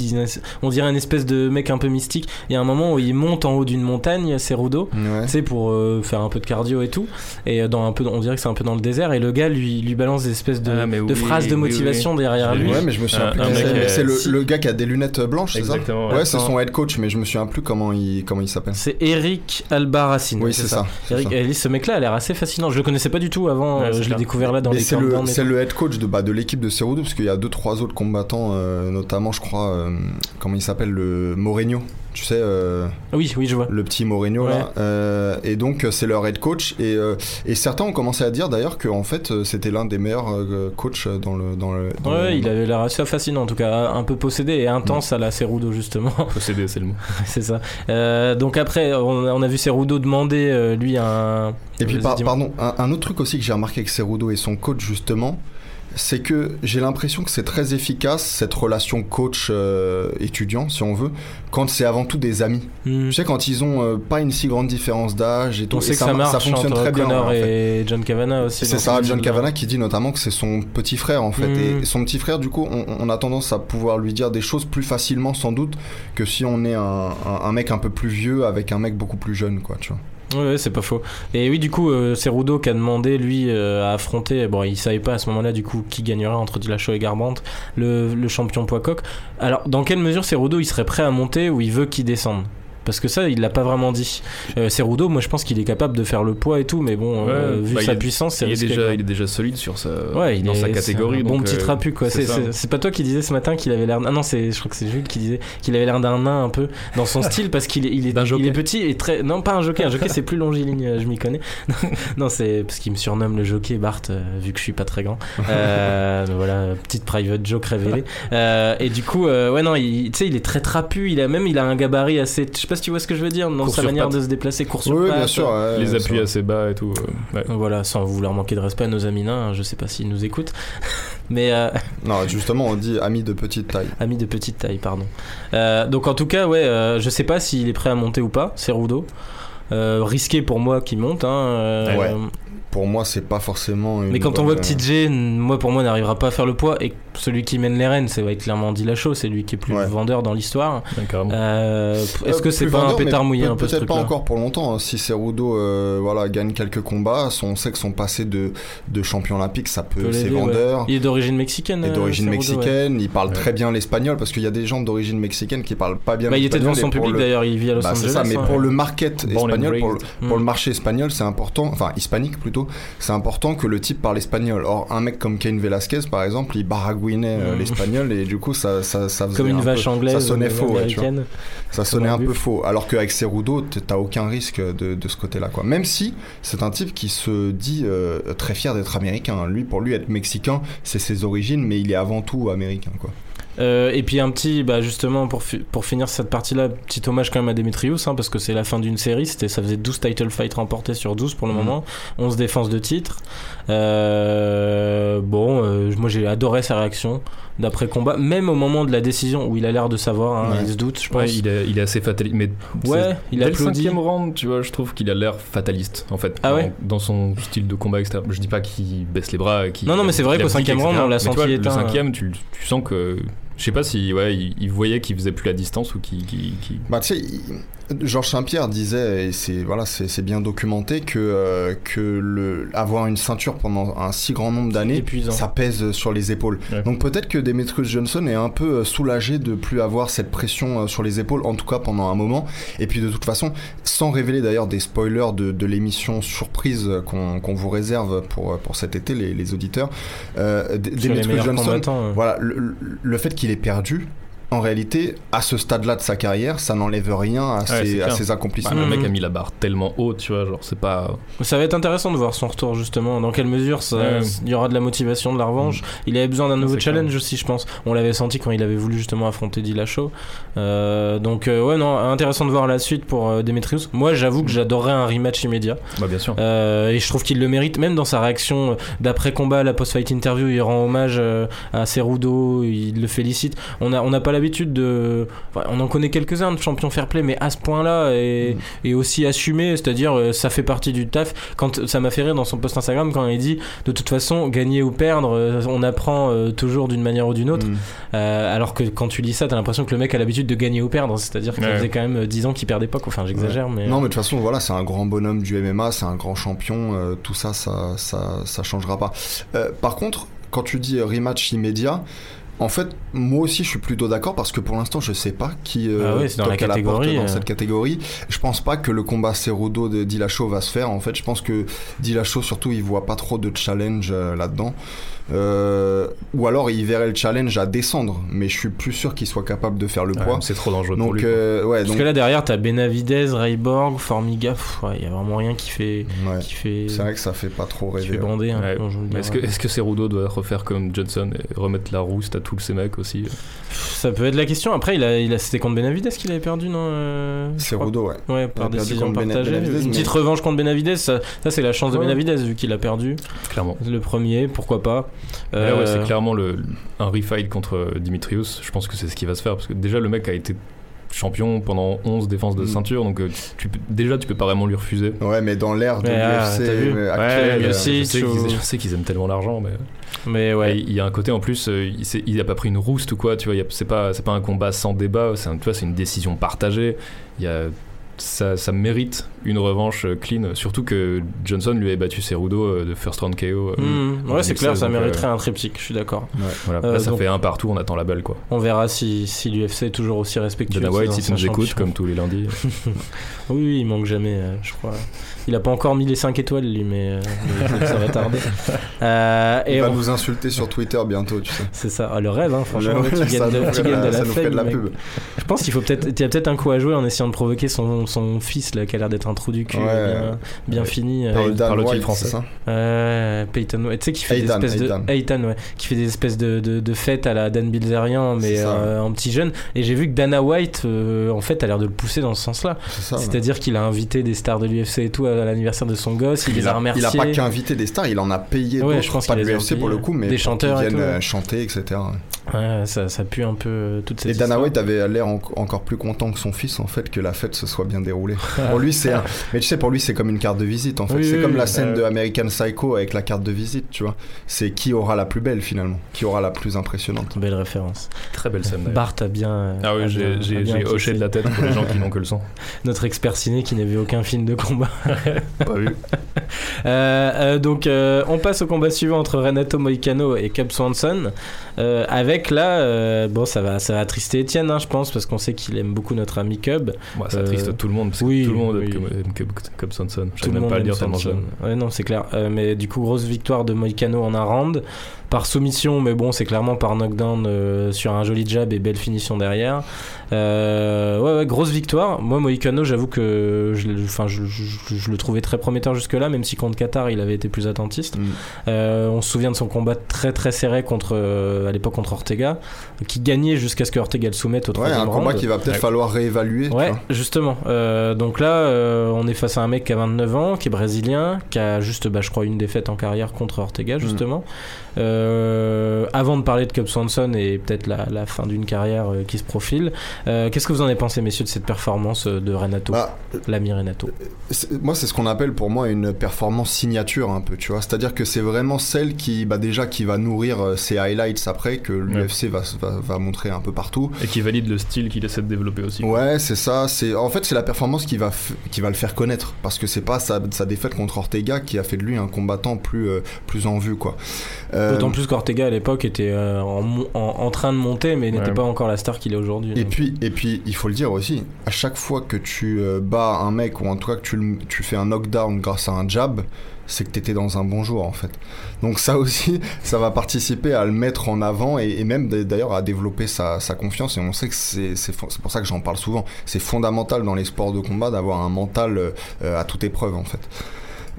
on dirait une espèce de mec un peu mystique. Il y a un moment où il monte en haut d'une montagne, c'est Rudo, tu sais, pour euh, faire un peu de cardio et tout. Et dans un peu, on dirait que c'est un peu dans le désert, et le gars lui, lui balance des espèces de, ah, de phrases de motivation derrière lui. Ouais, mais je me souviens plus. C'est le, le, gars qui a des lunettes blanches, c'est ça? Ouais, c'est son head coach, mais je me souviens plus comment il, comment il s'appelle. C'est Eric Albarracine. Oui, c'est ça. ce mec-là a l'air assez fascinant. Je le connaissais pas du tout avant. Euh, je l'ai découvert là dans les C'est le, c'est le head coach de, bah, de l'équipe de Cerudo, parce qu'il y a deux, trois autres combattants, euh, notamment, je crois, euh, comment il s'appelle, le Moreno tu sais. Euh, oui, oui, je vois. Le petit Moreno là. Euh, et donc c'est leur head coach et, euh, et, certains ont commencé à dire d'ailleurs que en fait c'était l'un des meilleurs coachs dans le dans le. ouais, il avait l'air assez fascinant en tout cas, un peu possédé et intense à la Cerudo justement. Possédé, c'est le mot. c'est ça. donc après, on, a vu Cerudo demander lui un. Et puis pardon, un, un, autre truc aussi que j'ai remarqué avec Cerudo et son coach justement c'est que j'ai l'impression que c'est très efficace cette relation coach-étudiant, si on veut, quand c'est avant tout des amis. Hmm. Tu sais, quand ils ont euh, pas une si grande différence d'âge et tout. On sait que ça, marche ça fonctionne très bien. et John Kavanagh aussi. C'est ça, John Kavanagh qui dit notamment que c'est son petit frère en fait. Hmm. Et son petit frère, du coup, on, a tendance à pouvoir lui dire des choses plus facilement sans doute que si on est un, un mec un peu plus vieux avec un mec beaucoup plus jeune, quoi, tu vois. Ouais, c'est pas faux. Et oui, du coup, euh, c'est Rudo qui a demandé, lui, euh, à affronter. Bon, il savait pas à ce moment-là, du coup, qui gagnerait entre Dillashaw et Garbrandt, le, le champion poids. Alors, dans quelle mesure Cerudo il serait prêt à monter ou il veut qu'il descende? Parce que ça, il l'a pas vraiment dit. Euh, Cerudo, moi je pense qu'il est capable de faire le poids et tout, mais bon, euh, vu bah, sa puissance, il, est déjà, il est déjà solide sur sa, ouais, dans sa catégorie. bon petit euh, trapu, quoi. C'est pas toi qui disais ce matin qu'il avait l'air. Ah non, je crois que c'est Jules qui disait qu'il avait l'air d'un nain un peu dans son style parce qu'il est, il est, il est petit et très. Non, pas un jockey. Un jockey, c'est plus longiligne, je m'y connais. non, c'est parce qu'il me surnomme le jockey Bart, vu que je suis pas très grand. voilà, petite private joke révélée. et du coup, ouais, non, tu sais, il est très trapu. Il a même, il a un gabarit assez. Je sais pas si tu vois ce que je veux dire dans sa manière de se déplacer, course sur oui, bien sûr. les appuis assez bas et tout. Voilà, sans vouloir manquer de respect à nos amis nains, je sais pas s'ils nous écoutent. Mais. Euh, non, justement, on dit amis de petite taille. Amis de petite taille, pardon. Euh, donc en tout cas, ouais, euh, je sais pas s'il est prêt à monter ou pas, c'est Rudo. risqué pour moi qui monte. Hein, ouais pour moi, c'est pas forcément. mais quand on voit que TJ, moi pour moi, n'arrivera pas à faire le poids et celui qui mène les rênes, c'est clairement Dillashaw, c'est lui qui est plus vendeur dans l'histoire. Euh, Est-ce que c'est pas un pétard mouillé un peu Peut-être pas encore pour longtemps. Hein. Si Cerudo euh, voilà, gagne quelques combats, on sait que son passé de, de champion olympique, ça peut, c'est vendeur. Il est d'origine mexicaine. Il est d'origine mexicaine, il parle très bien l'espagnol parce qu'il y a des gens d'origine mexicaine qui parlent pas bien bah, Il était devant son public d'ailleurs, il vit à Los Angeles. Bah, c'est ça, mais pour le market espagnol, pour le mm. marché espagnol, c'est important, enfin hispanique plutôt c'est important que le type parle espagnol. Or, un mec comme Cain Velasquez, par exemple, il baragouinait euh, mm. l'espagnol et du coup, ça, ça, ça faisait Comme une vache anglaise. Ça sonnait faux, Ça sonnait un peu faux. Alors qu'avec Cerudo, t'as aucun risque de, de ce côté-là, quoi. Même si c'est un type qui se dit euh, très fier d'être américain. Lui, pour lui, être mexicain, c'est ses origines, mais il est avant tout américain, quoi. Euh, et puis un petit, bah justement pour, fi- pour finir cette partie-là, petit hommage quand même à Demetrius, hein, parce que c'est la fin d'une série, c'était, ça faisait 12 title fights remportés sur 12 pour le Mhm. moment, 11 défenses de titre. Euh, bon, euh, moi j'ai adoré sa réaction d'après combat, même au moment de la décision où il a l'air de savoir, hein, Ouais. il se doute, je pense. Ouais, il est, il est assez fataliste. Mais Ouais, il dès le applaudit. cinquième round, tu vois, je trouve qu'il a l'air fataliste, en fait. Ah dans, ouais dans son style de combat, etc. Je dis pas qu'il baisse les bras. qu'il- Non, non, mais c'est vrai qu'au cinquième round, on l'a senti vois, Le éteint. cinquième, tu, tu sens que. Je sais pas si ouais, il, il voyait qu'il faisait plus la distance ou qu'il. il- Georges Saint-Pierre disait, et c'est voilà, c'est bien documenté, que, euh, que le, avoir une ceinture pendant un si grand nombre d'années, ça pèse sur les épaules. Ouais. Donc peut-être que Demetrius Johnson est un peu euh, soulagé de plus avoir cette pression euh, sur les épaules, en tout cas pendant un moment. Et puis de toute façon, sans révéler d'ailleurs des spoilers de, de l'émission surprise qu'on vous réserve pour, pour cet été, les, les auditeurs, euh, Demetrius Johnson, euh. voilà, le, le- le fait qu'il ait perdu, en réalité, à ce stade-là de sa carrière, ça n'enlève rien à, ses, à Bah, accomplissements. Le mec Mhm. a mis la barre tellement haute, tu vois, genre c'est pas. Ça va être intéressant de voir son retour justement. Dans quelle mesure ça- Ouais. il y aura de la motivation, de la revanche. Il avait besoin d'un nouveau challenge clair. aussi, je pense. On l'avait senti quand il avait voulu justement affronter Dillashaw. Euh, donc euh, ouais, non, intéressant de voir la suite pour euh, Demetrius. Moi, j'avoue que j'adorerais un rematch immédiat. Bah, bien sûr. Euh, et je trouve qu'il le mérite, même dans sa réaction d'après combat, la post-fight interview, il rend hommage euh, à Cerudo, il le félicite. On n'a on n'a pas l'habitude de. enfin, on en connaît quelques-uns de champions fair play, mais à ce point-là, et, et aussi assumé, c'est-à-dire euh, ça fait partie du taf. Quand ça m'a fait rire dans son post Instagram quand il dit de toute façon, gagner ou perdre, euh, on apprend euh, toujours d'une manière ou d'une autre. Mm. Euh, alors que quand tu lis ça, t'as l'impression que le mec a l'habitude de gagner ou perdre, c'est-à-dire qu'il Ouais. faisait quand même euh, 10 ans qu'il perdait pas. quoi. Enfin, j'exagère, mais. Non, mais de toute façon, voilà, c'est un grand bonhomme du MMA, c'est un grand champion, euh, tout ça, ça, ça, ça changera pas. Euh, par contre, quand tu dis rematch immédiat, en fait, moi aussi, je suis plutôt d'accord parce que pour l'instant, je sais pas qui euh, Ah ouais, dans la porte dans euh. cette catégorie. Je pense pas que le combat Cerudo de Dillashaw va se faire. En fait, je pense que Dillashaw, surtout, il voit pas trop de challenge euh, là-dedans. Euh, ou alors, il verrait le challenge à descendre, mais je suis plus sûr qu'il soit capable de faire le Ouais, poids. c'est trop dangereux pour lui. euh, ouais, Parce donc, que là derrière, t'as Benavidez, Rayborg, Formiga. pff, ouais, Il y a vraiment rien qui fait. ouais. Qui fait, c'est vrai que ça fait pas trop qui rêver. fait bander. hein, Ouais. bon, je veux Mais dire, Est-ce que, est-ce que Cerudo doit refaire comme Johnson et remettre la rouste à tous ces mecs aussi Pff, Ça peut être la question. Après, il a, il a, c'était contre Benavidez qu'il avait perdu, non euh, Cerudo, ouais. Ouais, par Il décision partagée. Benavidez, Une mais- petite revanche contre Benavidez, ça, ça, c'est la chance de. Benavidez vu qu'il a perdu. Clairement. Le premier, pourquoi pas. Ouais, Euh, c'est clairement le, un refight contre Dimitrius. Je pense que c'est ce qui va se faire parce que déjà, le mec a été champion pendant 11 défenses de Mm. ceinture, donc euh, tu, déjà, tu peux pas vraiment lui refuser. Ouais, mais dans l'ère de ah, l'UFC euh, euh, je sais qu'ils ou- je sais qu'ils aiment tellement l'argent, mais Mais ouais, il y a un côté en plus, il, il a pas pris une rouste ou quoi, tu vois, il y a- c'est pas, c'est pas un combat sans débat, c'est un- tu vois, c'est une décision partagée. Il y a, ça, ça mérite une revanche euh, clean, surtout que Johnson lui a battu Cerudo euh, de first round KO. euh, Hmm, ouais, c'est 2016, clair, ça euh, mériterait un triptyque, je suis d'accord. Voilà. Euh, ça donc- fait un partout, on attend la balle quoi. On verra si, si l'UFC est toujours aussi respectueux. Dana White, si tu nous écoutes, comme tous les lundis. Oui, oui, il manque jamais, euh, je crois. Il a pas encore mis les 5 étoiles, lui, mais, euh, mais ça va tarder. Euh, Il va on- nous insulter sur Twitter bientôt, tu sais. C'est ça, Ah, le rêve, hein, franchement. Ouais, tu ça gagnes de, la- de pub. Je pense qu'il faut peut-être, il y a peut-être un coup à jouer en essayant de provoquer son, son fils là, qui a l'air d'être un trou du cul, Ouais. bien, bien Ouais. fini. euh, parle-t-il White, français c'est ça euh, Peyton, ouais, tu sais, qui fait Aidan, des espèces Aidan. de, Aidan, ouais, qui fait des espèces de, de, de fêtes à la Dan Bilzerian, mais euh, en petit jeune. Et j'ai vu que Dana White, euh, en fait, a l'air de le pousser dans ce sens-là. C'est ça. ouais. C'est-à-dire qu'il a invité des stars de l'UFC et tout à l'anniversaire de son gosse, il, les a, a, remerciés. il a pas qu'invité des stars, il en a payé Ouais, je pense pas de l'UFC pour le coup, mais Des chanteurs et qu'ils viennent tout. euh, chanter, etc. Ouais, ça, ça pue un peu euh, toute cette Et Dana. White avait l'air en- encore plus content que son fils en fait que la fête se soit bien déroulée. pour lui c'est un... mais tu sais pour lui c'est comme une carte de visite en fait. Oui, c'est oui, comme oui. la scène Euh. de American Psycho avec la carte de visite, tu vois. C'est qui aura la plus belle finalement, qui aura la plus impressionnante. Belle référence. Très belle scène. Bart a bien. euh, Ah oui, j'ai hoché de la tête pour les gens qui n'ont que le sang. Notre expert ciné qui n'a vu aucun film de combat. Pas vu. Euh, euh, donc, euh, on passe au combat suivant entre Renato Moicano et Cub Swanson. Euh, là, euh, bon, ça va, ça va attrister Étienne, hein, je pense, parce qu'on sait qu'il aime beaucoup notre ami Cub. Ça Euh, attriste tout le monde, parce que oui, tout le monde oui. aime comme, comme Sonson. Je Tout sais le même monde pas le dire tellement jeune. Ouais, non, c'est clair. Euh, mais du coup, grosse victoire de Moicano en un round. Par soumission, mais bon, c'est clairement par knockdown euh, sur un joli jab et belle finition derrière. Euh, ouais, ouais, grosse victoire. Moi, Moïcano, j'avoue que je, enfin, je, je- je le trouvais très prometteur jusque-là, même si contre Qatar, il avait été plus attentiste. Mm. Euh, on se souvient de son combat très très serré contre, euh, à l'époque contre Ortega, qui gagnait jusqu'à ce que Ortega le soumette au Ouais, troisième un combat round. qu'il va peut-être Ouais. falloir réévaluer. Ouais, justement. Euh, donc là, euh, on est face à un mec qui a 29 ans, qui est brésilien, qui a juste, bah, je crois, une défaite en carrière contre Ortega, justement. Euh, avant de parler de Cub Swanson et peut-être la, la fin d'une carrière euh, qui se profile, euh, qu'est-ce que vous en avez pensé, messieurs, de cette performance euh, de Renato, Bah, l'ami Renato? Moi, c'est ce qu'on appelle pour moi une performance signature un peu, tu vois. C'est-à-dire que c'est vraiment celle qui, bah, déjà, qui va nourrir euh, ses highlights après, que l'UFC va, va, va montrer un peu partout. Et qui valide le style qu'il essaie de développer aussi. Ouais, c'est ça. C'est en fait c'est la performance qui va f- qui va le faire connaître parce que c'est pas sa, sa défaite contre Ortega qui a fait de lui un combattant plus euh, plus en vue quoi. Euh, D'autant plus qu'Ortega à l'époque était euh, en, mon- en, en train de monter, mais n'était Ouais. pas encore la star qu'il est aujourd'hui. Et donc. puis, et puis, il faut le dire aussi, à chaque fois que tu euh, bats un mec ou en tout cas que tu, tu fais un knockdown grâce à un jab, c'est que t'étais dans un bon jour en fait. Donc ça aussi, ça va participer à le mettre en avant et, et même d'ailleurs à développer sa, sa confiance. Et on sait que c'est pour ça que j'en parle souvent. C'est fondamental dans les sports de combat d'avoir un mental euh, à toute épreuve en fait.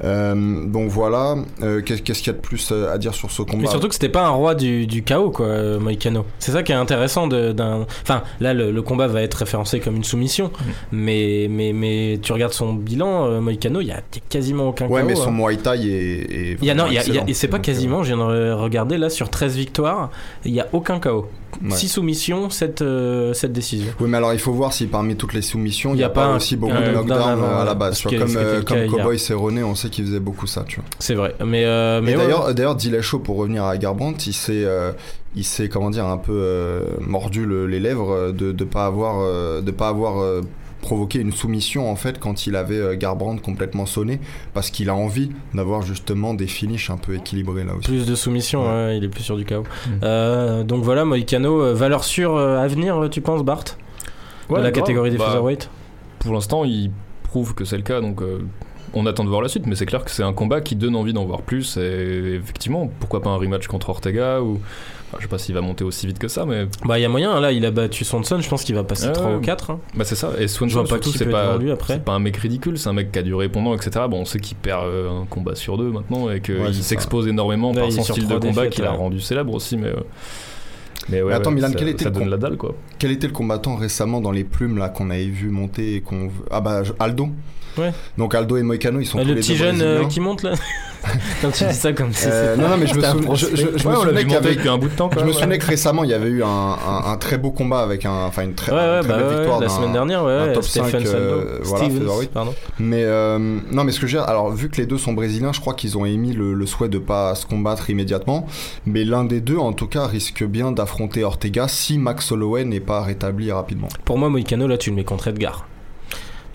Euh, donc voilà, Euh, qu'est- qu'est-ce qu'il y a de plus euh, à dire sur ce combat Mais surtout que c'était pas un roi du, du chaos, quoi, euh, Moïcano. C'est ça qui est intéressant de- d'un. Enfin, là, le, le combat va être référencé comme une soumission, Mm. mais, mais, mais tu regardes son bilan, euh, Moïcano, il y a quasiment aucun Ouais, KO. mais son hein. Muay Thai est, est Il y a, non, y a- y a- et c'est pas Donc, euh, quasiment, je viens de regarder là, sur 13 victoires, il y a aucun KO. Ouais. 6 soumissions, 7, décisions. Oui, mais alors il faut voir si parmi toutes les soumissions, il n'y a, pas, un- aussi beaucoup de knockdown avant, euh, à la ouais, base. vois, comme euh, comme. Cowboy Cerrone, on sait qu'il faisait beaucoup ça. Tu vois. C'est vrai. Mais, euh, mais ouais, d'ailleurs, Dillashaw, pour revenir à Garbrandt, il s'est, euh, il s'est, comment dire, un peu euh, mordu le- les lèvres euh, de de pas avoir, euh, de pas avoir euh, provoqué une soumission en fait quand il avait euh, Garbrandt complètement sonné, parce qu'il a envie d'avoir justement des finishes un peu équilibrés là aussi. Plus de soumissions, Ouais. ouais, il est plus sur du chaos. Mm. Euh, donc voilà, Moïcano, euh, valeur sûre euh, à venir, tu penses, Bart Ouais, De la catégorie des Bah, featherweight Pour l'instant, il prouve que c'est le cas, donc euh, on attend de voir la suite. Mais c'est clair que c'est un combat qui donne envie d'en voir plus. Et effectivement, pourquoi pas un rematch contre Ortega ou. Enfin, je sais pas s'il va monter aussi vite que ça, mais Bah, il y a moyen, hein, là, il a battu Swanson, je pense qu'il va passer Ouais, 3 ouais. ou 4. hein. bah c'est ça. Et Je Swanson, vois pas surtout, c'est pas, devant lui après. c'est pas un mec ridicule, c'est un mec qui a du répondant, etc. Bon, on sait qu'il perd euh, un combat sur deux maintenant et qu'il Ouais, s'expose énormément Ouais, par son style de combat qu'il a rendu célèbre aussi, mais. euh, Mais ouais, Mais attends, ouais, Milan, ça, quel était ça le donne com- la dalle quoi. Quel était le combattant récemment dans les plumes là qu'on avait vu monter et qu'on ah bah Aldo. Ouais. Donc Aldo et Moicano, ils sont Euh, tous le les petit deux jeune euh, qui monte là Quand tu dis ça comme si Euh, non, non, mais je me souviens, je, je- je Ouais, souvenais un bout de temps. Je me souvenais ouais. que récemment il y avait eu un, un- un très beau combat avec un, enfin une très, Ouais, ouais, une très bah belle ouais, victoire la semaine dernière, ouais, top Stephen 5, euh, voilà, Stevens, pardon. Mais euh, non, mais ce que je veux dire, alors vu que les deux sont brésiliens, je crois qu'ils ont émis le, le souhait de pas se combattre immédiatement. Mais l'un des deux, en tout cas, risque bien d'affronter Ortega si Max Holloway n'est pas rétabli rapidement. Pour moi, Moïcano, là, tu le mets contre Edgar.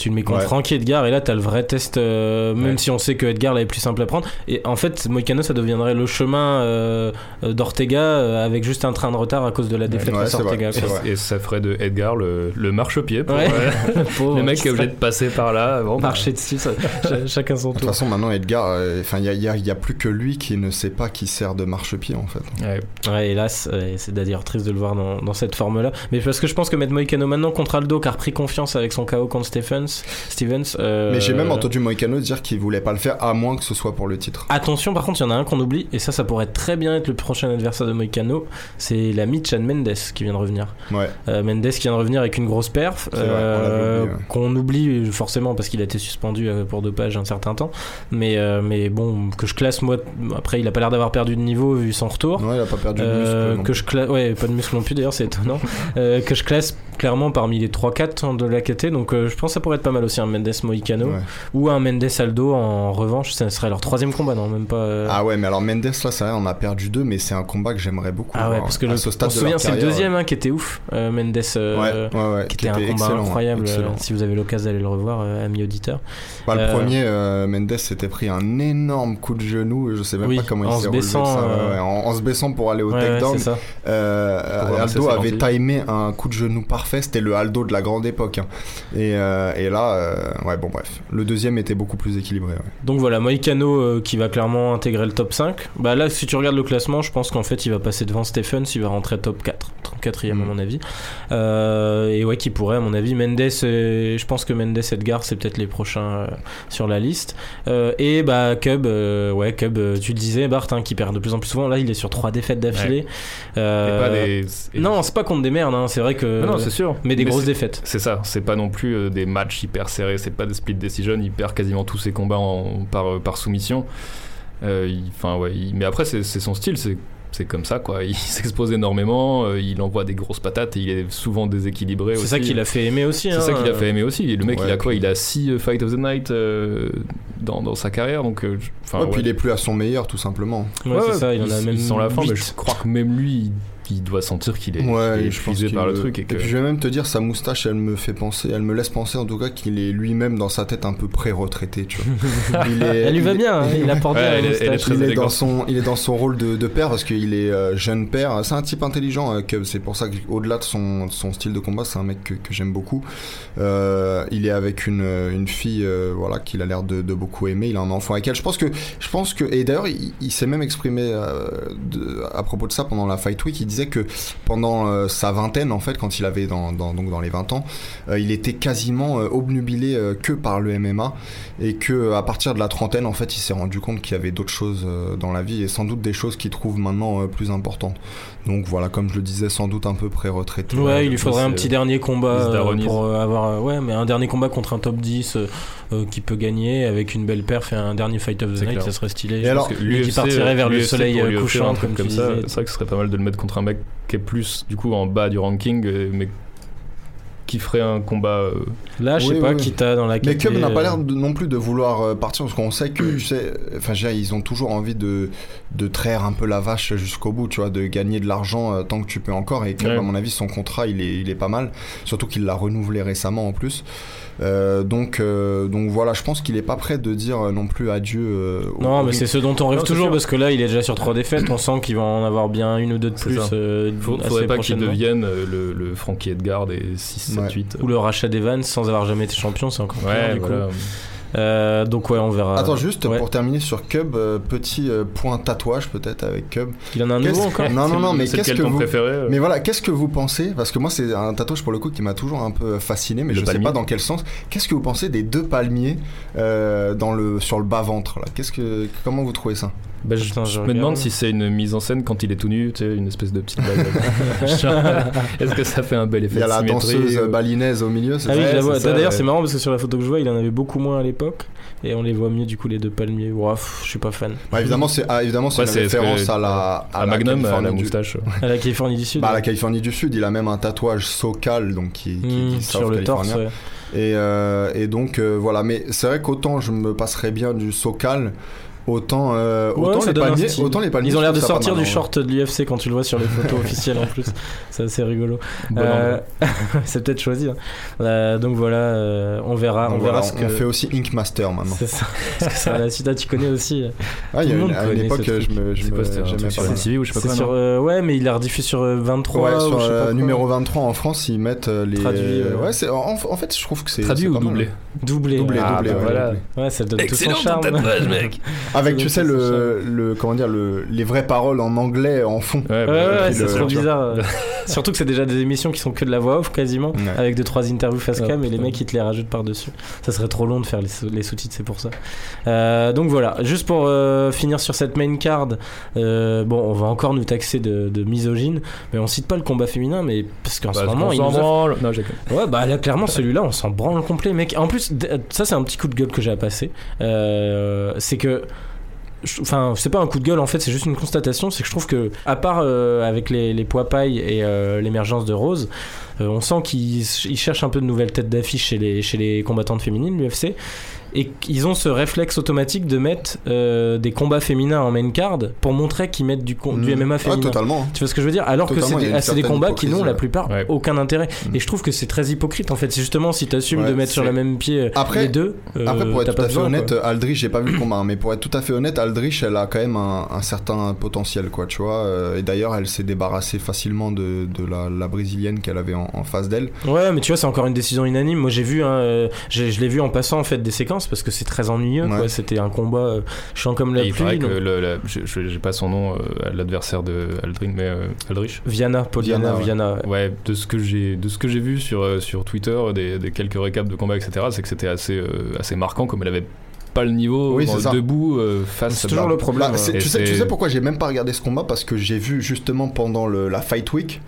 Tu le mets contre Ouais. Frankie Edgar, et là, t'as le vrai test, euh, même Ouais. si on sait que Edgar l'avait plus simple à prendre. Et en fait, Moïcano, ça deviendrait le chemin euh, euh, d'Ortega euh, avec juste un train de retard à cause de la défaite Ouais, face Ortega. vrai. Et ça ferait de Edgar le, le marchepied pour euh, le mec qui est obligé de passer par là. Bon, bah, marcher dessus, ça- ch- chacun son De toute tour. façon, maintenant, Edgar, euh, enfin, il y a, plus que lui qui ne sait pas qui sert de marchepied, en fait. ouais. Ouais, hélas, euh, c'est d'ailleurs triste de le voir dans, dans cette forme-là. Mais parce que je pense que mettre Moïcano maintenant contre Aldo, qui a repris confiance avec son KO contre Stephens, Stevens. euh, Mais j'ai même entendu Moicano dire qu'il voulait pas le faire, à moins que ce soit pour le titre. Attention, par contre, il y en a un qu'on oublie, et ça, ça pourrait très bien être le prochain adversaire de Moïcano. C'est l'ami Chan Mendes qui vient de revenir. Ouais. Euh, Mendes qui vient de revenir avec une grosse perf, euh, qu'on oublie forcément parce qu'il a été suspendu pour dopage un certain temps. Mais, mais bon, que je classe moi. Après, il a pas l'air d'avoir perdu de niveau vu son retour. Ouais, il a pas perdu de muscle. que je classe, ouais, pas de muscle non plus d'ailleurs, c'est étonnant. Que je classe clairement parmi les 3-4 de la KT, donc je pense que ça pourrait être pas mal aussi un Mendes Moicano Ouais. ou un Mendes Aldo en revanche, ça serait leur troisième combat, non Même pas. euh, Ah ouais, mais alors Mendes, là, c'est vrai, on a perdu deux, mais c'est un combat que j'aimerais beaucoup. Ah ouais, parce que le, ce on stade se de souvient, c'est le deuxième hein, qui était ouf, euh, Mendes, euh, Ouais, ouais, ouais. qui était un combat excellent, incroyable. si vous avez l'occasion d'aller le revoir, amis auditeurs. Bah, le premier, Mendes s'était pris un énorme coup de genou, je sais même Oui, pas comment en il se s'est relevé ça, en, en se baissant pour aller au takedown. ça. Aldo avait timé un coup de genou parfait. C'était le Aldo de la grande époque. hein. Et, et là, euh, ouais, bon, bref. Le deuxième était beaucoup plus équilibré. ouais. Donc voilà, Moïcano euh, qui va clairement intégrer le top 5. Bah là, si tu regardes le classement, je pense qu'en fait, il va passer devant Stephens, il va rentrer top 4, 34e Mm. à mon avis. Euh, et ouais, qui pourrait, à mon avis, Mendes, et- je pense que Mendes Edgar, c'est peut-être les prochains sur la liste. Et bah, Cub, ouais, Cub, tu le disais, Bart, hein, qui perd de plus en plus souvent. Là, il est sur trois défaites d'affilée. Et des- et- Non, c'est pas contre des merdes, hein, c'est vrai que. Non, non, c'est sûr. mais des grosses défaites. C'est ça, c'est pas non plus des matchs hyper serrés, c'est pas des split decision, il perd quasiment tous ses combats en- par, euh, par soumission. Euh, il- ouais, il- mais après, c'est son style, c'est. C'est comme ça, quoi. Il s'expose énormément, euh, il envoie des grosses patates et il est souvent déséquilibré C'est ça qui l'a fait aimer aussi. C'est hein. ça qu'il a fait aimer aussi. Et le mec, Ouais, il a quoi? Il a 6 Fight of the Night euh, dans, dans sa carrière, donc. euh, Ouais, puis il est plus à son meilleur, tout simplement. Ouais, c'est ça, il en a même. sent la fin, mais je crois que même lui, il, il doit sentir qu'il est, Ouais, qu'il est je pense qu'il par le le- truc et que. Et puis je vais même te dire, sa moustache, elle me fait penser, elle me laisse penser en tout cas qu'il est lui-même dans sa tête un peu pré-retraité, tu vois. Il est- Elle lui va bien, hein, il apporte Ouais, bien la elle est- elle est moustache. très il est, élégant. dans son, il est dans son rôle de, de père parce qu'il est euh, jeune père. C'est un type intelligent, euh, c'est pour ça qu'au-delà de son, style de combat, c'est un mec que, que j'aime beaucoup. Euh, il est avec une, une fille euh, voilà, qu'il a l'air de, de beaucoup aimer. Il a un enfant avec elle. Je pense que, je pense que et d'ailleurs, il, il s'est même exprimé euh, de- à propos de ça pendant la Fight Week. Il disait que pendant euh, sa vingtaine, en fait, quand il avait dans, les 20 ans, euh, il était quasiment euh, obnubilé que par le MMA et que à partir de la trentaine en fait il s'est rendu compte qu'il y avait d'autres choses dans la vie et sans doute des choses qu'il trouve maintenant plus importantes donc voilà comme je le disais sans doute un peu pré-retraité Ouais, il lui faudrait un euh, petit dernier il combat euh, pour euh, avoir euh, ouais, mais un dernier combat contre un top 10 euh, euh, qui peut gagner avec une belle perf et un dernier fight of the night, clair. ça serait stylé. Alors, lui qui partirait vers le soleil euh, couchant un truc comme, ça, c'est vrai que ce serait pas mal de le mettre contre un mec qui est plus du coup en bas du ranking, euh, mais qui ferait un combat. euh, Là, je sais Oui, pas oui. qui t'a dans la mais Cub n'a pas euh, l'air de- non plus de vouloir euh, partir parce qu'on sait que tu sais enfin ils ont toujours envie de de traire un peu la vache jusqu'au bout tu vois de gagner de l'argent euh, tant que tu peux encore et Cub Ouais. à mon avis son contrat il est il est pas mal surtout qu'il l'a renouvelé récemment en plus Euh, donc euh, donc voilà je pense qu'il est pas prêt de dire non plus adieu euh, Non, mais c'est ce dont on rêve Non, toujours parce que là, il est déjà sur trois défaites. On sent qu'il va en avoir bien une ou deux de plus. euh, assez faudrait pas qu'il devienne le, le Frankie Edgar des 6, 7, Ouais. 8. Ou le rachat d'Evans sans avoir jamais été champion, c'est encore pire Ouais, du voilà. coup. Euh, donc ouais, on verra. Attends, juste Ouais. pour terminer sur Cub, euh, petit euh, point tatouage peut-être avec Cub. Il en a un nouveau encore. Non, non, non, mais C'est qu'est-ce que ton vous. préféré euh Mais voilà, qu'est-ce que vous pensez? Parce que moi, c'est un tatouage pour le coup qui m'a toujours un peu fasciné, mais Le je sais palmier. pas dans quel sens. Qu'est-ce que vous pensez des deux palmiers euh, dans le, sur le bas-ventre là? Qu'est-ce que, Comment vous trouvez ça? Bah, je, Putain, je je me regarde. demande si c'est une mise en scène quand il est tout nu, tu sais, une espèce de petite bague. Genre, Est-ce que ça fait un bel effet Il y a de la danseuse euh, balinaise au milieu, c'est Ah oui, je la vois. D'ailleurs, ouais. c'est marrant parce que sur la photo que je vois, il en avait beaucoup moins à l'époque. Et on les voit mieux, du coup, les deux palmiers. Ouah, pff, je suis pas fan. Bah, évidemment, c'est ah, évidemment, c'est Ouais, une référence que- à la, à Magnum, à Californie la du- moustache. À la Californie du Sud. Bah, à la Californie du Sud, il a même un tatouage SoCal, donc qui, qui Mmh, sur le torse. California. ouais. Et, euh, et donc euh, voilà, mais c'est vrai qu'autant je me passerais bien du SoCal, autant, euh, Ouais, autant, les palmiers, autant les palmiers. Ils ont l'air de sortir mal, du en short de l'UFC quand tu le vois sur les photos officielles en plus. C'est assez rigolo. Bon Euh, c'est peut-être choisi. hein. Euh, donc voilà, euh, on verra, on verra ce que. on fait aussi Ink Master maintenant. C'est ça. Parce que ça, la suite, ah, tu connais aussi. Ah, il y a une, monde à une époque, je me, je C'est me, sur pas. MTV ou je sais pas C'est quoi sur, ouais, mais il a rediffusé sur euh, 23. Ouais, ou sur je sais pas quoi. numéro 23 en France, ils mettent les. Traduit, ouais, en, fait, je trouve que c'est. Traduit ou doublé Doublé. Doublé. Ah, doublé, bah ouais, voilà. Ouais, ça donne tout son Excellent charme. mec Avec, tu sais, le, le, comment dire, le, les vraies paroles en anglais en fond. Ouais, Ouais, bah, ouais, c'est trop bizarre. euh. Surtout que c'est déjà des émissions qui sont que de la voix off quasiment, Ouais. avec deux trois interviews face cam et les mecs ils te les rajoutent par dessus. Ça serait trop long de faire les, sous- les sous-titres, c'est pour ça. Euh, donc voilà, juste pour euh, finir sur cette main card, euh, bon, on va encore nous taxer de, de misogyne, mais on cite pas le combat féminin, mais parce qu'en Bah, ce moment, on il s'en nous offre- branle. Non, j'ai Ouais, bah là, clairement, celui-là, on s'en branle complet, mec. En plus, d- ça, c'est un petit coup de gueule que j'ai à passer. Euh, c'est que. Enfin, c'est pas un coup de gueule en fait, c'est juste une constatation. C'est que je trouve que, à part euh, avec les, les poids pailles et euh, l'émergence de Rose, euh, on sent qu'ils ils cherchent un peu de nouvelles têtes d'affiche chez les, chez les combattantes féminines, l'UFC. Et qu'ils ont ce réflexe automatique de mettre euh, des combats féminins en main card pour montrer qu'ils mettent du, du Mm. MMA Ah, féminin. totalement. Tu vois ce que je veux dire? Alors que c'est des, ah, c'est des combats qui n'ont la plupart Ouais. aucun intérêt. Mm. Et je trouve que c'est très hypocrite en fait. C'est justement si tu assumes Ouais, de mettre sur le même pied euh, Après- les deux. euh, Après, pour être tout à fait honnête, quoi. Aldrich, j'ai pas vu le combat, hein, mais pour être tout à fait honnête, Aldrich, elle a quand même un, un certain potentiel, quoi, tu vois. Et d'ailleurs, elle s'est débarrassée facilement de, de la, la brésilienne qu'elle avait en, en face d'elle. Ouais, mais tu vois, c'est encore une décision unanime. Moi, j'ai vu, hein, je l'ai vu en passant en fait des séquences parce que c'est très ennuyeux. Ouais. quoi. C'était un combat euh, chiant comme la Et il pluie. que donc- le, la- je- je- j'ai pas son nom, euh, l'adversaire de Aldrin, mais euh, Aldrich. Viana, Poliana, Viana, ouais. Viana. ouais. Ouais, de ce que j'ai, de ce que j'ai vu sur euh, sur Twitter, des, des quelques récaps de combats, etc. C'est que c'était assez euh, assez marquant, comme elle avait pas le niveau Oui, c'est ça. debout euh, face. C'est à toujours le problème. Bah, c'est- Et tu, sais, tu c'est- sais pourquoi j'ai même pas regardé ce combat? Parce que j'ai vu justement pendant le- la Fight Week,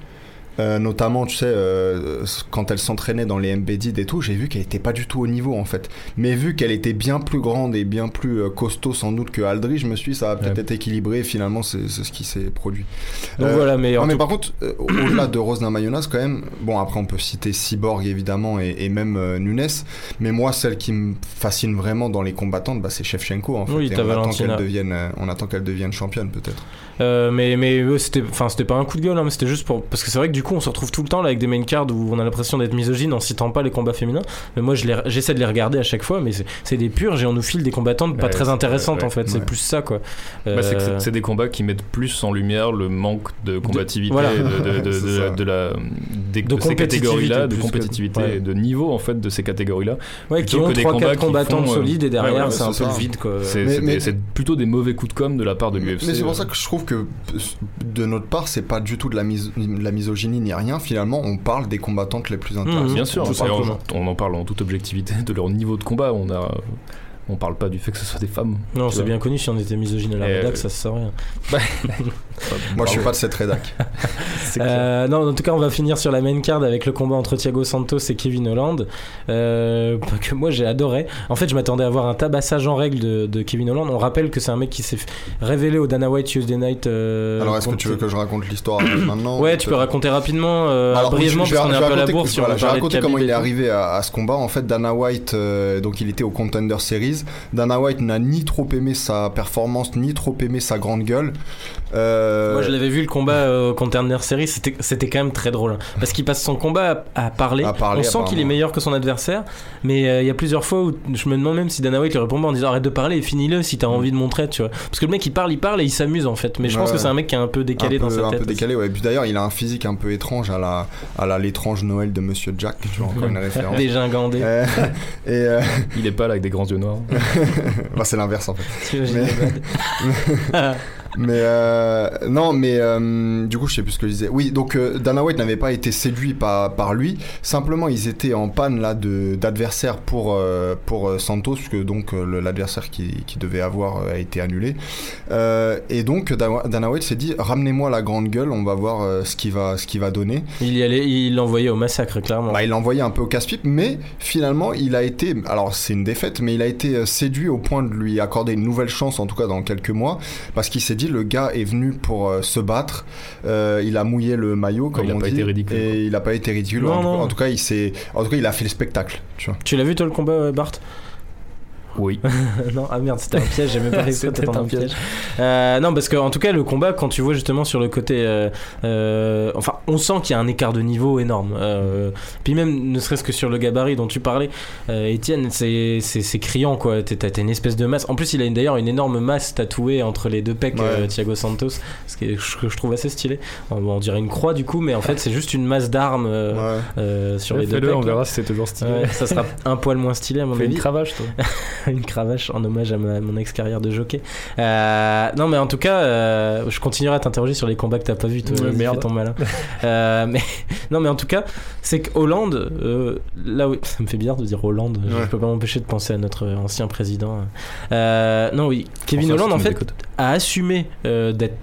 euh, notamment, tu sais, euh, quand elle s'entraînait dans les MBD et tout, j'ai vu qu'elle était pas du tout au niveau en fait. Mais vu qu'elle était bien plus grande et bien plus euh, costaud sans doute que Aldrich, je me suis dit ça va peut-être Ouais. être équilibré. Finalement, c'est ce qui s'est produit. Donc Euh, voilà, mais, Non, mais par contre, euh, au-delà de Rosna Mayonnaise, quand même, bon, après on peut citer Cyborg évidemment et, et même Nunes, mais moi, celle qui me fascine vraiment dans les combattantes, bah, c'est Shevchenko en fait. Oui, et on attend devienne, on attend qu'elle devienne championne peut-être. Euh, mais mais euh, c'était enfin c'était pas un coup de gueule hein, mais c'était juste pour parce que c'est vrai que du coup on se retrouve tout le temps là avec des main cards où on a l'impression d'être misogyne en citant pas les combats féminins mais moi je j'essaie de les regarder à chaque fois mais c'est- des purges et on nous file des combattantes pas Ouais, très intéressantes ouais, en fait c'est plus ça quoi Bah, Euh, c'est- c'est des combats qui mettent plus en lumière le manque de combativité voilà. de, de, de, C'est de- ça. de la des- De de ces catégories-là, de compétitivité de niveau en fait de ces catégories-là. ouais qui ont que des 3 combats 4 qui combattantes euh, solides et derrière ouais, ouais, c'est un peu le vide quoi C'est plutôt des mauvais coups de com de la part de l'UFC. Mais c'est euh. pour ça que je trouve que de notre part, c'est pas du tout de la, mis- de la misogynie ni rien. Finalement, on parle des combattantes les plus intéressantes. Mhm. Bien sûr, on, en parle en toute objectivité de leur niveau de combat. On a, on parle pas du fait que ce soit des femmes. non c'est bien connu si on était misogyne à la rédac euh, ça se sait rien Moi, je suis pas de cette rédac. Euh, non, en tout cas, on va finir sur la main card avec le combat entre Thiago Santos et Kevin Holland, euh, que moi j'ai adoré. En fait, je m'attendais à voir un tabassage en règle de, de Kevin Holland. On rappelle que c'est un mec qui s'est révélé au Dana White Tuesday Night. euh, Alors, est-ce que tu veux que je raconte l'histoire maintenant Ouais, tu peux raconter rapidement, Alors, brièvement, je- parce qu'on est un peu à la si on voilà, de raconter comment il est arrivé à, à ce combat. En fait, Dana White, donc il était au Contender Series. Dana White n'a ni trop aimé sa performance, ni trop aimé sa grande gueule. Euh, Moi, je l'avais vu le combat euh, au Contender Series, c'était c'était quand même très drôle. hein. Parce qu'il passe son combat à, à parler. À parler, On sent qu'il est meilleur que son adversaire, mais euh, il y a plusieurs fois où je me demande même si Dana White lui répond pas en disant arrête de parler et finis-le si t'as envie de montrer, tu vois. Parce que le mec il parle, il parle et il s'amuse en fait. Mais je pense Ouais. que c'est un mec qui est un peu décalé un peu, dans sa un tête. peu décalé, ouais. Et puis d'ailleurs, il a un physique un peu étrange à la, à la l'étrange Noël de Monsieur Jack. Tu vois encore une référence. Déjà gandé. Euh, et euh, Il est pas là avec des grands yeux noirs. bah, c'est l'inverse en fait. Mais- Mais euh, non, mais euh, du coup, je sais plus ce que je disais. Oui, donc euh, Dana White n'avait pas été séduit par, par lui. Simplement, ils étaient en panne là de d'adversaires pour pour Santos, puisque donc l'adversaire qui, qui devait avoir a été annulé. Et donc Dana White s'est dit ramenez-moi la grande gueule, on va voir ce qui va ce qui va donner. il y allait, il l'envoyait au massacre clairement. Bah, il l'a envoyé un peu au casse-pipe, mais finalement, il a été, alors c'est une défaite, mais il a été séduit au point de lui accorder une nouvelle chance, en tout cas dans quelques mois, parce qu'il s'est dit, le gars est venu pour euh, se battre, euh, il a mouillé le maillot, comme il a on pas dit, été ridicule, quoi. et il a pas été ridicule. Non, en, tout- non. en tout cas, il s'est, en tout cas, il a fait le spectacle, tu vois. Tu l'as vu toi le combat euh, Bart? Oui. non, ah merde, c'était un piège, j'ai même pas réussi à un piège. Euh, non, parce que en tout cas, le combat, quand tu vois justement sur le côté. euh, euh, enfin, on sent qu'il y a un écart de niveau énorme. Euh, puis même, ne serait-ce que sur le gabarit dont tu parlais, euh, Étienne, c'est c'est- c'est criant quoi. T'as t'as une espèce de masse. En plus, il a une- d'ailleurs une énorme masse tatouée entre les deux pecs, Ouais. euh, Thiago Santos, ce que je, que je trouve assez stylé. On, on dirait une croix du coup, mais en fait, c'est juste une masse d'armes euh, Ouais. euh, sur les deux Fais-le, pecs. on là. verra si c'est toujours stylé. Ouais, ça sera un poil moins stylé à mon Fais une avis cravache, toi. une cravache en hommage à ma- mon ex-carrière de jockey. Euh, non, mais en tout cas, euh, je continuerai à t'interroger sur les combats que t'as pas vu, toi. Ouais, merde. ton malin. Euh, mais non, mais en tout cas, c'est que Hollande, là où ça me fait bizarre de dire Hollande. Je Ouais. peux pas m'empêcher de penser à notre ancien président. Non, oui, Kevin Hollande, en fait, a assumé d'être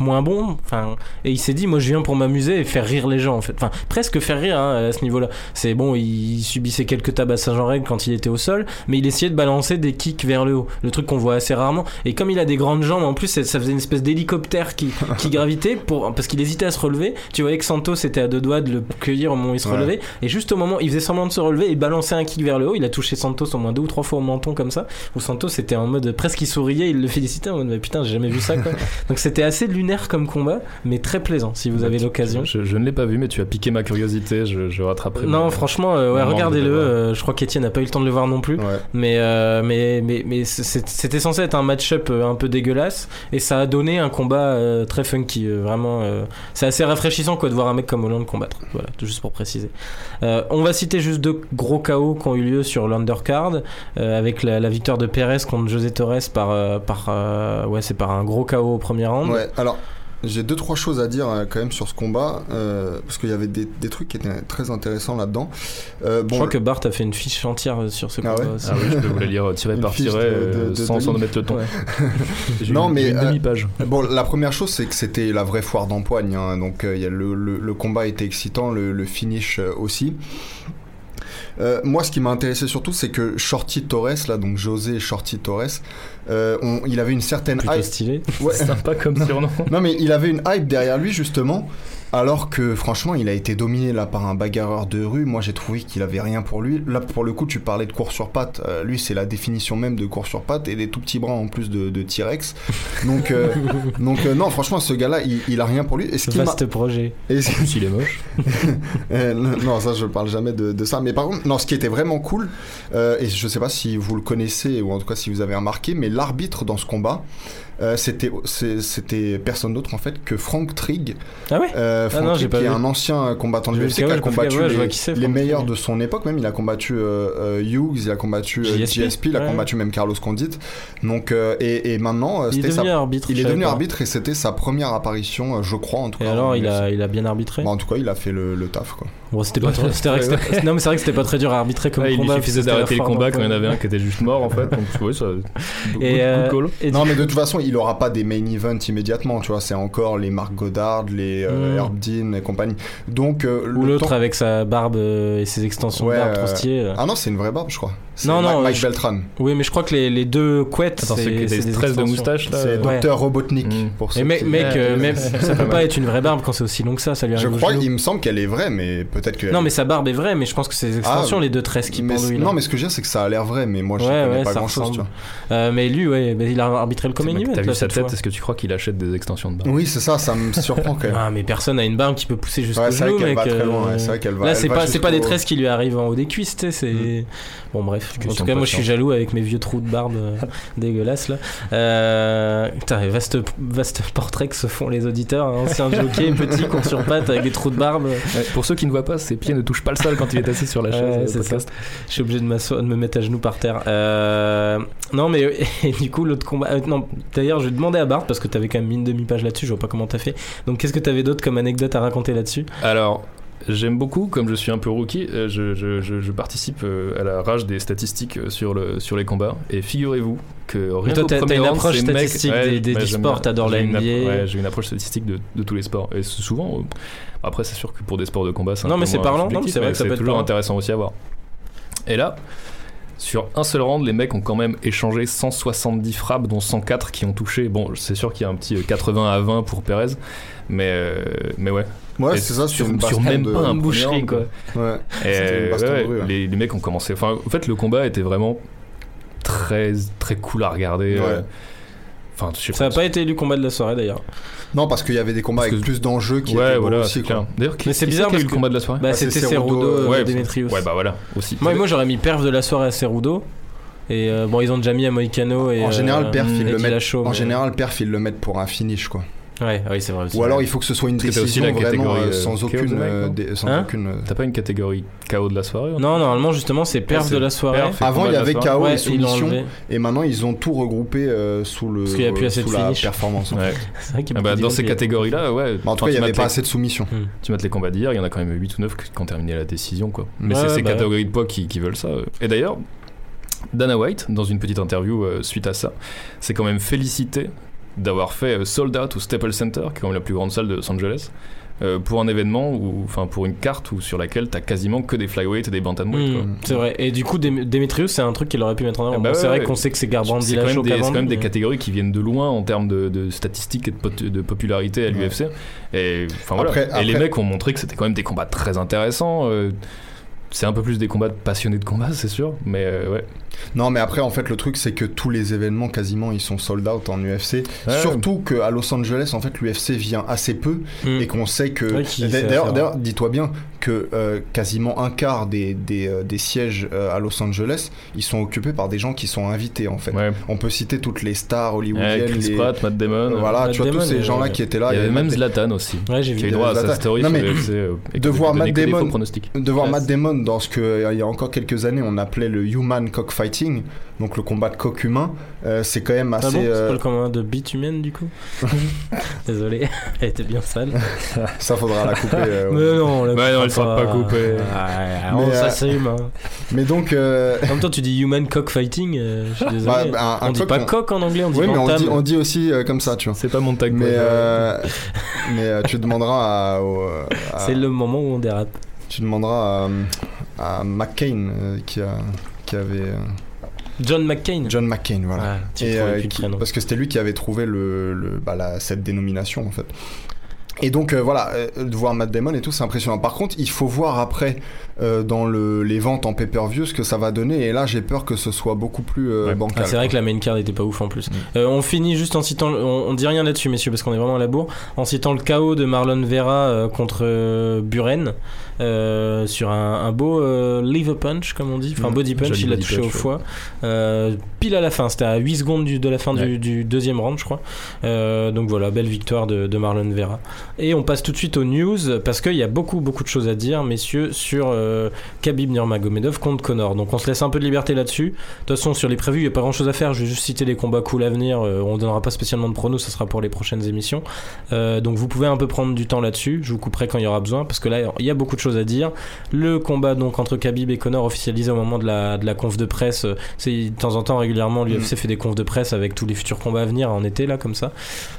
moins bon. Enfin, et il s'est dit, moi je viens pour m'amuser et faire rire les gens en fait. Enfin, presque faire rire hein, à ce niveau-là. C'est bon, il subissait quelques tabasses à Jean-Règle quand il était au sol, mais il essayait de balancer des kicks vers le haut, le truc qu'on voit assez rarement. Et comme il a des grandes jambes, en plus, ça faisait une espèce d'hélicoptère qui, qui gravitait pour, parce qu'il hésitait à se relever. Tu voyais que Santos était à deux doigts de le cueillir au moment où il se Ouais. relevait. Et juste au moment, il faisait semblant de se relever et balançait un kick vers le haut. Il a touché Santos au moins deux ou trois fois au menton comme ça. Où Santos était en mode presque il souriait, il le félicitait en mode mais putain, j'ai jamais vu ça quoi. Donc c'était assez lunaire comme combat, mais très plaisant si vous avez l'occasion. Je, je ne l'ai pas vu, mais tu as piqué ma curiosité. Je, je rattraperai. Non, franchement, euh, ouais, regardez-le. euh, je crois qu'Etienne n'a pas eu le temps de le voir non plus. Ouais. Mais, euh, mais, mais, mais c'est- c'était censé être un match-up un peu dégueulasse et ça a donné un combat euh, très funky. euh, vraiment, euh, c'est assez rafraîchissant quoi, de voir un mec comme Hollande combattre. Voilà, tout juste pour préciser. Euh, on va citer juste deux gros KO qui ont eu lieu sur l'undercard euh, avec la, la victoire de Perez contre José Torres par, euh, par, euh, ouais, c'est par un gros KO au premier round. Ouais, alors j'ai deux trois choses à dire euh, quand même sur ce combat euh, parce qu'il y avait des, des trucs qui étaient très intéressants là-dedans. Euh, Je crois que Bart a fait une fiche entière sur ce Ah combat ouais aussi. Ah oui, je peux vous la lire tiré par tiré, de- de- de sans, sans mettre le ton. Ouais. J'ai Non, une- mais, une euh, demi-page. Bon, la première chose, c'est que c'était la vraie foire d'empoigne. hein. Donc, euh, il y a le, le- le combat était excitant, le, le finish euh, aussi. Euh, moi, ce qui m'a intéressé surtout, c'est que Shorty Torres, là, donc José Shorty Torres, euh, on- il avait une certaine Plutôt hype. stylé. Ouais. Sympa comme surnom. Non, mais il avait une hype derrière lui, justement. Alors que franchement, il a été dominé là par un bagarreur de rue. Moi, j'ai trouvé qu'il avait rien pour lui. Là, pour le coup, tu parlais de course sur patte. Euh, lui, c'est la définition même de course sur patte et des tout petits bras en plus de, de T-Rex. Donc, euh, donc euh, non, franchement, ce gars-là, il, il a rien pour lui. Et ce Vaste projet. et ce- S'il est moche. euh, non, non, ça, je parle jamais de, de ça. Mais par contre, non, ce qui était vraiment cool, euh, et je sais pas si vous le connaissez ou en tout cas si vous avez remarqué, mais l'arbitre dans ce combat, euh, c'était c'était personne d'autre en fait que Frank Trigg. Ah ouais? Euh, Frank non, j'ai Trigg, pas qui est un ancien combattant de le qui a combattu ouais, les, meilleurs de son époque même. Il a combattu euh, Hughes, il a combattu GSP, il a ouais. combattu même Carlos Condit. Donc et, et maintenant, Il est sa- devenu arbitre. il est devenu pas. arbitre et c'était sa première apparition, je crois en tout Et cas. alors, en il UFC. a, il a bien arbitré? Bah, en tout cas, il a fait le, le taf quoi. Bon, c'était pas trop. c'était vrai que c'était- Non, mais c'est vrai que c'était pas très dur à arbitrer comme Ouais, il combat. lui suffisait d'arrêter le combat quand il y en d'empoigne. avait un qui était juste mort en fait. Donc tu vois, ça. Good, Et, euh, good call. et Non, mais de toute façon, il aura pas des main events immédiatement, tu vois. C'est encore les Marc Goddard, les euh, Mm. Herb Dean et compagnie. Donc, euh, Ou le l'autre temps- avec sa barbe euh, et ses extensions Ouais, de barbe trop euh, stylées. euh. Ah non, c'est une vraie barbe, je crois. Non, non, Mike je- Beltran. Oui, mais je crois que les, les deux couettes, c'est des stress de moustache là. C'est euh. Docteur Robotnik. Mm. Pour ceux Et mec, qui- mec euh, ça peut pas être une vraie barbe quand c'est aussi long que ça, ça lui arrive Je crois, il me semble qu'elle est vraie, mais peut-être que. Non, mais sa barbe est vraie, mais je pense que c'est les extensions, Ah, les deux tresses qui pendouillent. non, mais ce que je veux dire, c'est que ça a l'air vrai, mais moi, je Ouais, connais ouais, pas ça grand chose, tu ressemble. vois. Euh, mais lui, ouais, bah, il a arbitré le Event. T'as vu sa cette tête. Est-ce que tu crois qu'il achète des extensions de barbe Oui, c'est ça, ça me surprend quand même. Ah, mais personne a une barbe qui peut pousser jusqu'au genou, mec. euh. Là, c'est pas, c'est pas des tresses qui lui arrivent en haut des cuisses, tu sais, c'est. Mm. Bon, bref. En tout cas, moi, je suis jaloux avec mes vieux trous de barbe euh, dégueulasses, là. Euh... Putain, vaste, vaste portrait que se font les auditeurs. hein. Ancien jockey, petit, court sur pattes, avec des trous de barbe. Ouais, Pour ceux qui ne voient pas, ses pieds ne touchent pas le sol quand il est assis sur la chaise. Ouais, euh, c'est. Je suis obligé de, me mettre à genoux par terre. Euh, Non, mais et du coup, l'autre combat. euh, non, d'ailleurs, je vais demander à Bart parce que t'avais quand même mis une demi-page là-dessus. Je vois pas comment t'as fait. Donc, qu'est-ce que t'avais d'autre comme anecdote à raconter là-dessus? Alors, j'aime beaucoup, comme je suis un peu rookie, euh, je, je- je- je participe euh, à la rage des statistiques euh, sur, le, sur les combats. Et figurez-vous que rien toi, t'as- une approche ces mecs- statistique des- des- ouais, du j'aime sport, bien. t'adores la NBA. Ouais, j'ai une approche statistique de, de tous les sports. Et souvent, euh, après, c'est sûr que pour des sports de combat, c'est un Non, mais c'est parlant, c'est vrai que ça peut être toujours parlant. intéressant aussi à voir. Et là, sur un seul round, les mecs ont quand même échangé 170 frappes, dont 104 qui ont touché. Bon, c'est sûr qu'il y a un petit euh, 80 à 20 pour Perez, mais, euh, mais ouais. Ouais, c'est ça, sur- une même de- pas un boucherie, quoi. Ouais. Et une ouais, de rue, ouais. les, les mecs ont commencé. Enfin, en fait, le combat était vraiment très très cool à regarder. Ouais. euh. Enfin, je sais Ça n'a pas été élu combat de la soirée d'ailleurs. Non, parce qu'il y avait des combats Parce avec que- plus d'enjeux qui Ouais, étaient voilà, aussi, quoi. clair. D'ailleurs, qui- Mais c'est qui bizarre qui a eu le combat de la soirée Bah, Ah, c'était Cerudo, euh, ouais, Demetrius. Ouais, bah voilà, aussi. Moi, moi j'aurais mis perf de la soirée à Cerudo. Et euh, bon, ils ont déjà mis à Moicano et. En général, euh, perf, ils et le mettent. Dillashaw, En mais- général, perf, ils le mettent pour un finish, quoi. Ouais, oui, c'est vrai aussi. Ou alors, il faut que ce soit une Parce aussi décision la vraiment catégorie, euh, euh, sans aucune. euh, non dé- sans Hein aucune. euh, T'as pas une catégorie KO de la soirée Non, normalement, justement, c'est perf Ouais, de la soirée. perf Avant, combat il y avait. KO Ouais, et soumission. Et maintenant, ils ont tout regroupé euh, sous le. Parce qu'il y a plus assez sous de la finish. performance. en fait. Ouais. C'est vrai qu'il y a Ah bah, dans ces catégories-là, ouais. Mais en tout cas, il n'y avait pas assez de soumission. Tu mates les combats d'hier, il y en a quand même 8 ou 9 qui ont terminé la décision, quoi. Mais Ouais, c'est ces bah ouais. catégories de poids qui, veulent ça. Et d'ailleurs, Dana White, dans une petite interview euh, suite à ça, s'est quand même félicité d'avoir fait euh, Sold Out au Staples Center, qui est quand même la plus grande salle de Los Angeles, euh, pour un événement, ou enfin pour une carte où, sur laquelle t'as quasiment que des flyweight et des bantamweight. quoi. Hmm, c'est vrai. Et du coup, Dem- Demetrius, c'est un truc qu'il aurait pu mettre en avant. Ah bah Bon, c'est vrai ouais. qu'on sait que c'est Garbrandt C'est quand, quand même des catégories qui viennent de loin en termes de, de statistiques et de, pot- de popularité à Ouais. l'UFC. Et, enfin, voilà. Après- et les mecs ont montré que c'était quand même des combats très intéressants. euh, c'est un peu plus des combats de passionnés de combat, c'est sûr. Mais euh, ouais. Non, mais après, en fait, le truc, c'est que tous les événements, quasiment, ils sont sold out en UFC. Ouais. Surtout qu'à Los Angeles, en fait, l'UFC vient assez peu Hmm. et qu'on sait que. Ouais, d'ailleurs, dis-toi bien que euh, quasiment un quart des, des, euh, des sièges euh, à Los Angeles, ils sont occupés par des gens qui sont invités, en fait. ouais. On peut citer toutes les stars Ouais, hollywoodiennes. Chris les- Pratt, Matt Damon. Voilà, Matt tu vois, tous ces gens-là qui étaient là. il y avait même Zlatan aussi. Ouais, j'ai Qui a vu. eu droit à sa story Non, mais de voir Matt Damon- de voir Matt Damon dans ce que il y a encore quelques années on appelait le human cockfighting, donc le combat de coq humain, euh, c'est quand même Ah assez. bon C'est euh, pas le commun de bitumen du coup Désolé, elle était bien sale. ça faudra la couper. euh, Mais non, on la non, elle sera pas coupée. Ouais, on Mais, euh, s'assume. hein. Mais donc. euh, En même temps, tu dis human cockfighting, euh, je suis désolé. bah, un- un on dit coq, pas on- coq en anglais, on dit oui, mais on dit, on dit aussi euh, comme ça, tu vois. C'est pas mon tag. Mais, euh, euh, tu demanderas à, C'est le moment où on dérape. tu demanderas à, à McCain euh, qui a qui avait euh, John McCain. John McCain voilà. Ah, Et, euh, qui- parce que c'était lui qui avait trouvé le, le- bah, la- cette dénomination en fait. Et donc euh, voilà, euh, de voir Matt Damon et tout, c'est impressionnant. Par contre, il faut voir après euh, dans le, les ventes en pay-per-view ce que ça va donner. Et là, j'ai peur que ce soit beaucoup plus euh, Ouais. bancal. Ah, c'est vrai que la main card était pas ouf en plus. Euh, on finit juste en citant, on, on dit rien là-dessus messieurs parce qu'on est vraiment à la bourre, en citant le KO de Marlon Vera euh, contre euh, Buren euh, sur un, un beau euh, liver punch comme on dit, enfin Mm. body punch, il l'a body touché punch, au foie. Euh, pile à la fin, c'était à 8 secondes du- de la fin du, Ouais. du deuxième round je crois. Euh, donc voilà, belle victoire de, de Marlon Vera. Et on passe tout de suite aux news parce qu'il y a beaucoup beaucoup de choses à dire messieurs sur Khabib Nurmagomedov contre Connor. Donc on se laisse un peu de liberté là-dessus. De toute façon, sur les prévus, il n'y a pas grand chose à faire. Je vais juste citer les combats cool à venir. On donnera pas spécialement de pronos, ça sera pour les prochaines émissions. Donc vous pouvez un peu prendre du temps là-dessus. Je vous couperai quand il y aura besoin parce que là, il y a beaucoup de choses à dire. Le combat donc entre Khabib et Connor officialisé au moment de la, de la conf de presse. euh, C'est de temps en temps régulièrement l'UFC fait des confs de presse avec tous les futurs combats à venir en été là comme ça.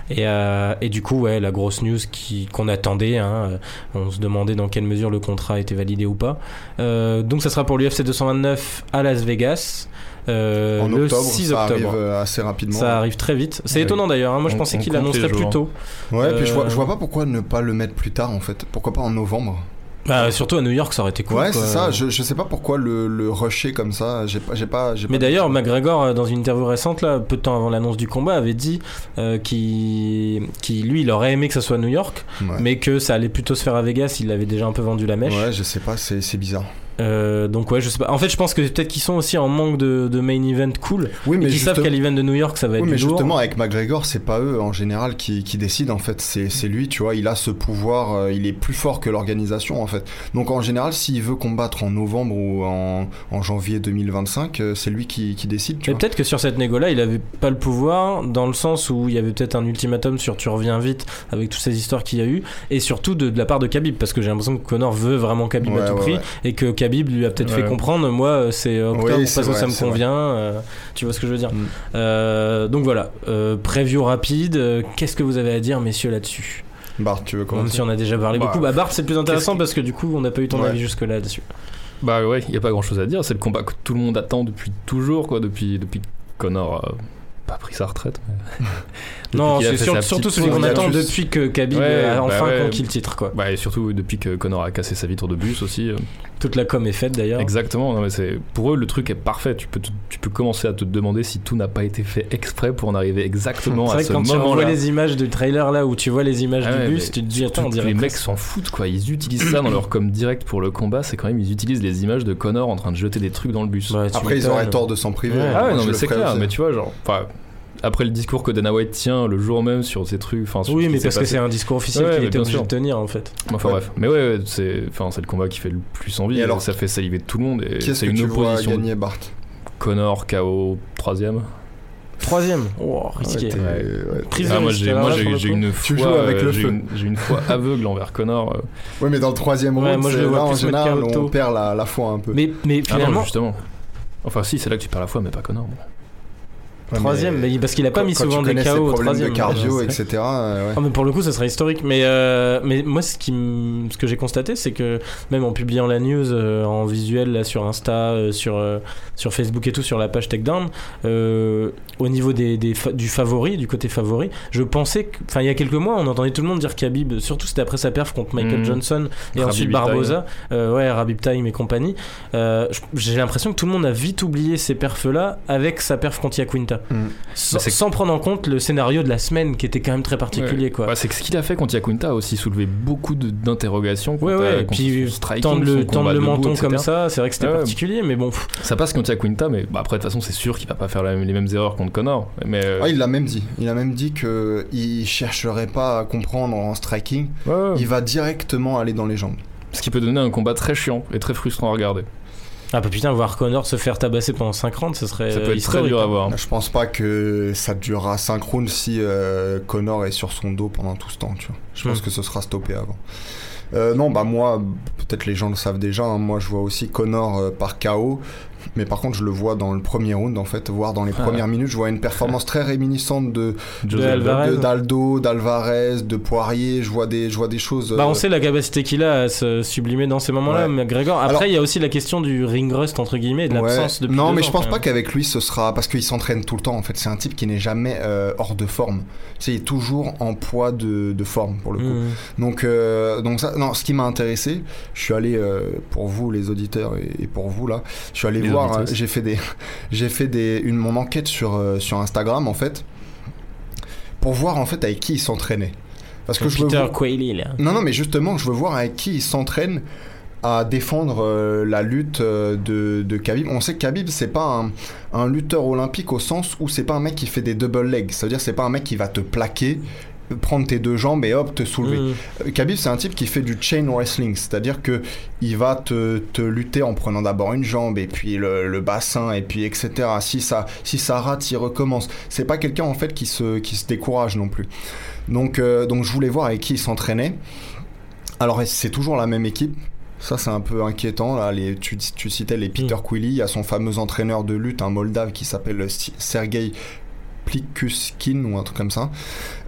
Et, euh, et du coup, ouais, la grosse news qui qu'on attendait. hein, euh, on se demandait dans quelle mesure le contrat était validé ou pas. Euh, donc ça sera pour l'UFC 229 à Las Vegas. euh, en le octobre, 6 ça octobre. arrive euh, assez rapidement. Ça arrive très vite. C'est Ouais. étonnant d'ailleurs. hein. Moi, je On- pensais qu'il annoncerait plus tôt. Ouais, puis je vois, Euh, je vois pas pourquoi ne pas le mettre plus tard en fait. Pourquoi pas en novembre Bah, surtout à New York, ça aurait été cool. Ouais, c'est ça. Je, je sais pas pourquoi le, le rusher comme ça. J'ai pas, j'ai pas. Mais d'ailleurs, McGregor, euh, dans une interview récente, là, peu de temps avant l'annonce du combat, avait dit euh, qu'il, qu'il, lui, il aurait aimé que ça soit à New York, Ouais. mais que ça allait plutôt se faire à Vegas. Il avait déjà un peu vendu la mèche. Ouais, je sais pas, c'est c'est bizarre. Euh, donc ouais, je sais pas. En fait, je pense que peut-être qu'ils sont aussi en manque de, de main event cool. Oui, mais qu'ils savent qu'à l'event de New York, ça va être Oui, mais lourd. justement, avec McGregor, c'est pas eux en général qui, qui décident en fait, c'est lui, tu vois, il a ce pouvoir, euh, il est plus fort que l'organisation en fait. Donc en général, s'il veut combattre en novembre ou en, en janvier 2025, euh, c'est lui qui, qui décide, tu Mais peut-être que sur cette négo-là, il avait pas le pouvoir, dans le sens où il y avait peut-être un ultimatum sur tu reviens vite avec toutes ces histoires qu'il y a eu, et surtout de, de la part de Khabib, parce que j'ai l'impression que Connor veut vraiment Khabib à tout ouais, prix, ouais. et que Khabib lui a peut-être Ouais. fait comprendre, moi euh, c'est octobre Oui, parce c'est que vrai, ça me c'est convient, euh, tu vois ce que je veux dire. Mm. Euh, donc voilà, euh, preview rapide, qu'est-ce que vous avez à dire messieurs là-dessus? Bart, tu veux Même commencer si on a déjà parlé Bah, beaucoup, bah Barb c'est le plus intéressant parce que du coup on n'a pas eu ton Ouais. avis jusque-là dessus. Bah ouais, il y a pas grand chose à dire. C'est le combat que tout le monde attend depuis toujours, quoi. Depuis, depuis que Connor a pas pris sa retraite. mais- Non, c'est sur- surtout celui qu'on attend depuis que Khabib Ouais, a bah enfin ouais. conquis le titre quoi. Bah et surtout depuis que Connor a cassé sa vitre de bus aussi. Toute la com est faite d'ailleurs. Exactement. Non mais c'est pour eux le truc est parfait. Tu peux te- tu peux commencer à te demander si tout n'a pas été fait exprès pour en arriver exactement C'est à vrai ce que quand tu moment-là. revois les images du trailer là où tu vois les images Ah du bus, tu te dis attends, on Tous dirait les mecs s'en foutent quoi. Ils utilisent ça dans leur com direct pour le combat. C'est quand même ils utilisent les images de Connor en train de jeter des trucs dans le bus. Ouais, Après, ils auraient tort de s'en priver. Ouais. Ah ouais, non, mais c'est clair, aussi. mais tu vois, genre, après le discours que Dana White tient le jour même sur ces trucs, enfin, sur Oui, ce mais parce que c'est un discours officiel Ouais, qu'il était obligé sûr. de tenir en fait. Enfin Ouais. bref, mais ouais, c'est, enfin, c'est le combat qui fait le plus envie. Et alors, ça fait saliver tout le monde. Et Qui est-ce c'est que une tu vois opposition. gagner, Bart? Connor KO troisième. Troisième. Oh, risqué. Ouais, Ah, de moi j'ai, une Tu foi, joues avec le j'ai une, j'ai une foi aveugle envers Connor. euh. Ouais, mais dans le troisième Ouais, round, moi, je vois là en général, on perd la, la foi un peu. Mais, mais Ah non, finalement, justement. Enfin si, c'est là que tu perds la foi, mais pas Connor. Troisième, mais parce qu'il a pas quand- mis quand souvent tu des KO au problèmes troisième. de cardio, Ouais, etc. euh, ouais. Ah, mais pour le coup, ça serait historique. Mais, euh, mais moi, ce, qui m- ce que j'ai constaté, c'est que même en publiant la news euh, en visuel là, sur Insta, euh, sur, euh, sur Facebook et tout, sur la page Takedown, euh, au niveau des, des fa- du favori, du côté favori, je pensais que. Enfin, il y a quelques mois, on entendait tout le monde dire Khabib, surtout c'était après sa perf contre Michael Mhm. Johnson et Rabib ensuite euh, ouais, Rabib Time et compagnie. Euh, j'ai l'impression que tout le monde a vite oublié ces perfs-là avec sa perf contre Yaquinta. Mm. Sans, prendre en compte le scénario de la semaine qui était quand même très particulier, quoi. Ouais, c'est ce qu'il a fait contre Yakunta a aussi soulevé beaucoup d'interrogations. Ouais, ouais, puis tendre le, tendre menton comme ça, c'est vrai que c'était Ouais, particulier, mais bon. Ça passe contre Yakunta, mais bah, après, de toute façon, c'est sûr qu'il va pas faire la- les mêmes erreurs contre Connor. Mais euh, Ah, il l'a même dit. Il a même dit que il chercherait pas à comprendre en striking. Il va directement aller dans les jambes. ce qui peut donner un combat très chiant et très frustrant à regarder. Ah bah putain, voir Connor se faire tabasser pendant 5 rounds, ça serait Ça peut être très dur à hein. voir. Je pense pas que ça durera 5 rounds si euh, Connor est sur son dos pendant tout ce temps. Tu vois. Je pense Hmm. que ce sera stoppé avant. Euh, non, bah moi, peut-être les gens le savent déjà. hein, moi, je vois aussi Connor euh, par KO. Mais par contre, je le vois dans le premier round, en fait, voire dans les premières minutes. Je vois une performance très réminiscente de De de- d'Aldo, d'Alvarez, de Poirier. Je vois des, je vois des choses. Bah euh, on sait la capacité qu'il a à se sublimer dans ces moments-là, Ouais. mais Grégor. Après, il y a aussi la question du ring rust entre guillemets, et de Ouais. l'absence depuis Non, mais ans, je pense pas qu'avec lui ce sera parce qu'il s'entraîne tout le temps. En fait, c'est un type qui n'est jamais euh, hors de forme. Tu sais, il est toujours en poids de, de forme pour le coup. Mmh. Donc, euh, donc ça, non, ce qui m'a intéressé, je suis allé euh, pour vous les auditeurs et, et pour vous là, je suis allé Euh, j'ai fait des, j'ai fait des, une mon enquête sur euh, sur Instagram en fait, pour voir en fait avec qui il s'entraînait. Parce que je veux Peter voir- Quayle, là. non, non, mais justement, je veux voir avec qui il s'entraîne à défendre euh, la lutte euh, de, de Khabib. On sait que Khabib, c'est pas un, un lutteur olympique au sens où c'est pas un mec qui fait des double legs. Ça veut dire c'est pas un mec qui va te plaquer, prendre tes deux jambes et hop, te soulever. Mmh. Khabib, c'est un type qui fait du chain wrestling, c'est-à-dire que il va te, te lutter en prenant d'abord une jambe et puis le, le bassin et puis etc. Si ça, si ça rate, il recommence. C'est pas quelqu'un en fait qui se, qui se décourage non plus. Donc, euh, donc je voulais voir avec qui il s'entraînait. Alors c'est toujours la même équipe. Ça c'est un peu inquiétant. Là, les, tu, tu citais les Peter Quilly. Il y a son fameux entraîneur de lutte, un Moldave qui s'appelle Sergei Plikuskin ou un truc comme ça.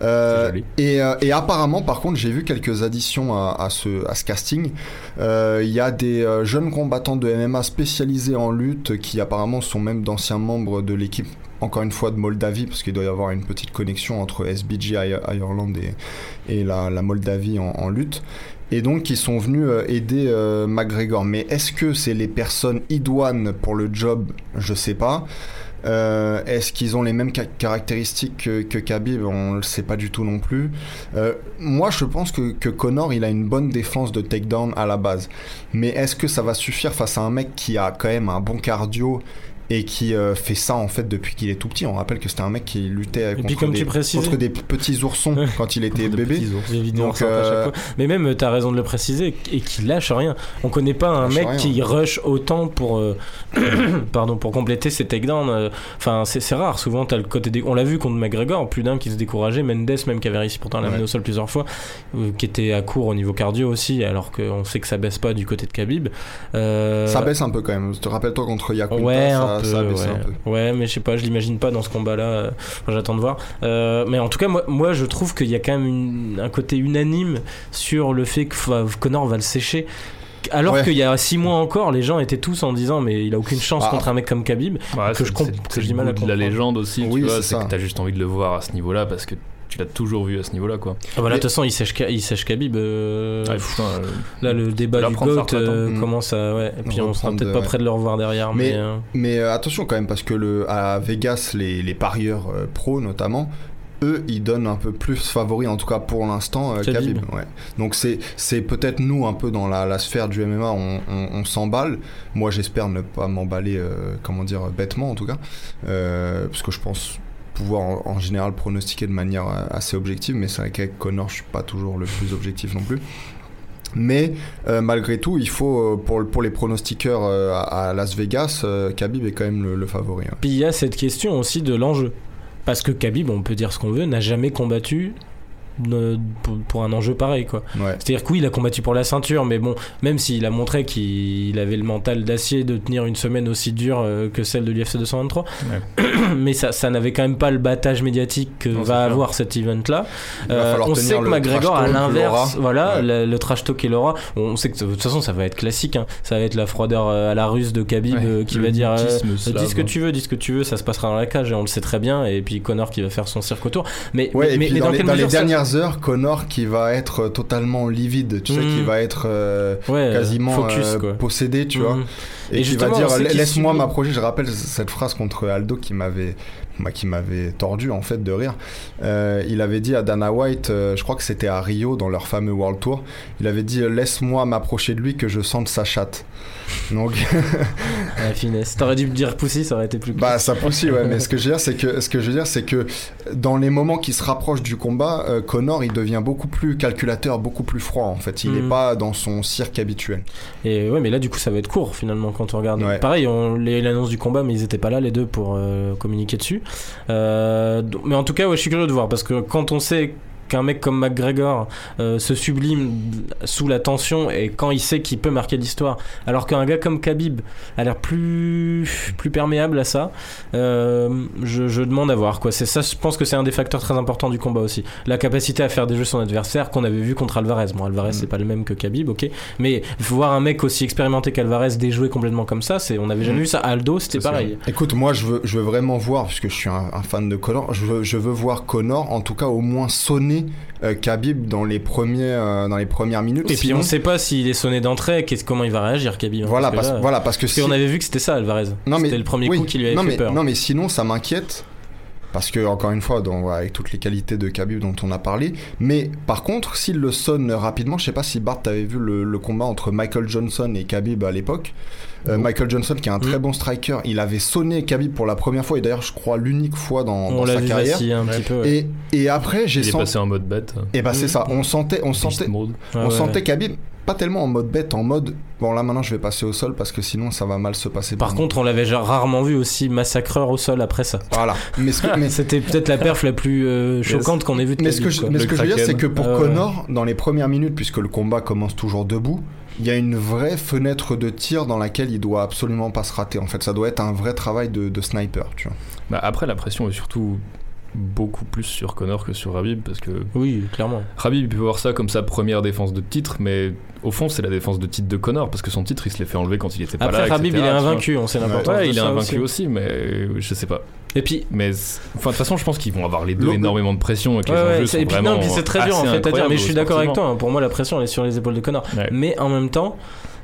Euh, et, euh, et apparemment, par contre, j'ai vu quelques additions à, à ce, à ce casting. Euh, Il y a des jeunes combattants de MMA spécialisés en lutte qui apparemment sont même d'anciens membres de l'équipe. Encore une fois de Moldavie, parce qu'il doit y avoir une petite connexion entre SBG Ireland et, et la, la Moldavie en, en lutte. Et donc, qui sont venus aider euh, McGregor. Mais est-ce que c'est les personnes idoines pour le job? Je sais pas. Euh, Est-ce qu'ils ont les mêmes ca- caractéristiques que, que Khabib? On le sait pas du tout non plus. Euh, moi, je pense que, que Connor, il a une bonne défense de takedown à la base. Mais est-ce que ça va suffire face à un mec qui a quand même un bon cardio et qui euh, fait ça en fait depuis qu'il est tout petit On rappelle que c'était un mec qui luttait puis, contre, comme des, tu contre des petits oursons quand il était bébé. Donc, euh. Mais même, t'as raison de le préciser, et qui lâche rien. On connaît pas un mec rien. qui rush autant pour, euh, pardon, pour compléter ses takedowns. Enfin, c'est rare. Souvent, t'as le côté. dé- On l'a vu contre McGregor, plus d'un qui se décourageait. Mendes, même qui avait réussi pourtant à l'amener Ouais. au sol plusieurs fois, qui était à court au niveau cardio aussi, alors qu'on sait que ça baisse pas du côté de Khabib. Ça baisse un peu quand même. Te rappelle-toi contre Yakuta, Ouais, ça, un peu, ça a baissé ouais. un peu. Ouais, mais je sais pas, je l'imagine pas dans ce combat-là. euh, enfin, J'attends de voir. Euh, mais en tout cas, moi, moi je trouve qu'il y a quand même une- un côté unanime sur le fait que Connor va le sécher. Alors Ouais. qu'il y a 6 mois encore, les gens étaient tous en disant mais il a aucune chance Ah. contre un mec comme Khabib. Ouais, que c'est- je comp- c'est- que j'ai mal à de la comprendre. légende aussi, Oui, tu vois, c'est que t'as juste envie de le voir à ce niveau-là parce que tu l'as toujours vu à ce niveau-là, quoi. Ah bah là, de toute façon, il sèche, il sèche Khabib. euh, putain, euh, là, le débat la du GOAT hein. euh, Mm. commence à. Ouais, et puis on sera peut-être pas ouais. près de le revoir derrière. Mais, Mais- Mais attention quand même, parce que le, à Vegas, les, les parieurs pros notamment, eux, ils donnent un peu plus favori, en tout cas pour l'instant, euh, Khabib. Ouais. Donc c'est, c'est peut-être nous, un peu dans la, la sphère du MMA, on, on, on s'emballe. Moi, j'espère ne pas m'emballer, euh, comment dire, bêtement en tout cas, euh, parce que je pense pouvoir en, général pronostiquer de manière euh, assez objective, mais c'est vrai qu'avec Connor, je suis pas toujours le plus objectif non plus. Mais euh, malgré tout, il faut, euh, pour, pour les pronostiqueurs à, Las Vegas, Khabib est quand même le, favori. hein. Puis il y a cette question aussi de l'enjeu. Parce que Khabib, on peut dire ce qu'on veut, n'a jamais combattu pour, un enjeu pareil quoi. Ouais. C'est-à-dire que oui, il a combattu pour la ceinture, mais bon, même s'il a montré qu'il avait le mental d'acier de tenir une semaine aussi dure euh, que celle de l'UFC 223, mais ça, ça n'avait quand même pas le battage médiatique que Non, va avoir cet event-là. Euh, on sait que McGregor, à l'inverse, voilà, Ouais. le, le trash talk et l'aura, on sait que de toute façon ça va être classique, hein. ça va être la froideur euh, à la russe de Khabib Ouais, euh, qui le va dire euh, dis ce que tu veux, dis ce que tu veux, ça se passera dans la cage et on le sait très bien, et puis Connor qui va faire son cirque autour. Mais, Ouais, mais, dans, les, quelle dans les mesure ça- dernières heures, Connor qui va être euh, totalement livide, tu sais, qui va être euh, Ouais, quasiment focus, euh, possédé, tu Mhm. vois, et, Et qui va dire laisse-moi subit- m'approcher. Je rappelle cette phrase contre Aldo qui m'avait bah, qui m'avait tordu en fait de rire. Euh, il avait dit à Dana White, je crois que c'était à Rio dans leur fameux World Tour, il avait dit laisse-moi m'approcher de lui que je sente sa chatte. Donc La finesse. T'aurais dû me dire Pussy, ça aurait été plus Bah ça aussi ouais mais ce que je veux dire c'est que ce que je veux dire c'est que dans les moments qui se rapprochent du combat euh, Connor il devient beaucoup plus calculateur beaucoup plus froid en fait il n'est Mhm. pas dans son cirque habituel Et ouais, mais là, du coup, ça va être court finalement quand on regarde. Ouais. Pareil, on les l'annonce du combat, mais ils étaient pas là les deux pour euh, communiquer dessus. Euh, mais en tout cas, ouais, je suis curieux de voir parce que quand on sait qu'un mec comme McGregor euh, se sublime sous la tension et quand il sait qu'il peut marquer l'histoire, alors qu'un gars comme Khabib a l'air plus plus perméable à ça, euh, je, je demande à voir quoi. C'est ça, je pense que c'est un des facteurs très importants du combat aussi. La capacité à faire des jeux son adversaire qu'on avait vu contre Alvarez. Bon, Alvarez Mm. c'est pas le même que Khabib, ok, mais voir un mec aussi expérimenté qu'Alvarez déjouer complètement comme ça, c'est on avait jamais Mm. vu ça. Aldo, c'était pareil. écoute moi je veux je veux vraiment voir puisque je suis un, un fan de Connor je veux, je veux voir Connor en tout cas au moins sonner euh, Khabib dans les premiers euh, dans les premières minutes Et puis on sait pas s'il est sonné d'entrée, qu'est-ce comment il va réagir Khabib. hein, voilà parce parce, que là, voilà parce que si- avait vu que c'était ça Alvarez. Mais- C'était le premier oui, coup qui lui avait non, fait mais, peur. Non, mais sinon, ça m'inquiète. Parce que, encore une fois, dans- avec toutes les qualités de Khabib dont on a parlé. Mais par contre, s'il le sonne rapidement, je sais pas si Bart t'avais vu le, le combat entre Michael Johnson et Khabib à l'époque. Euh, Michael Johnson, qui est un très Mm. bon striker, il avait sonné Khabib pour la première fois, et d'ailleurs, je crois l'unique fois dans, on dans l'a sa vu carrière. un petit Ouais. peu. ouais. Et, et après, j'ai Il est senti. passé en mode bête. Et bah, c'est Mm. ça. On sentait, on sentait. Ouais, on ouais, sentait. Khabib pas tellement en mode bête, en mode bon là maintenant je vais passer au sol parce que sinon ça va mal se passer. Par contre, on l'avait rarement vu aussi massacreur au sol après ça. voilà. Mais C'était peut-être la perf la plus euh, choquante qu'on ait vue de Mais ce que je, mais ce que je veux dire, c'est que pour Ah. Connor, dans les premières minutes, puisque le combat commence toujours debout, il y a une vraie fenêtre de tir dans laquelle il doit absolument pas se rater. En fait, ça doit être un vrai travail de, de sniper, tu vois. Bah, après, la pression est surtout beaucoup plus sur Connor que sur Rabib parce que Oui, clairement. Rabib il peut voir ça comme sa première défense de titre mais au fond c'est la défense de titre de Connor parce que son titre il se l'est fait enlever quand il était pas Après, là etc., il est invaincu, on sait l'importance. Ouais, de il est invaincu aussi. aussi, mais euh, je sais pas. Et puis, Mais enfin, de toute façon, je pense qu'ils vont avoir les deux énormément de pression et que Ouais, les ouais, enjeux sont et puis, vraiment non, puis c'est très dur en fait à dire, mais je suis d'accord avec toi. hein. Pour moi, la pression elle est sur les épaules de Connor. Ouais. Mais en même temps,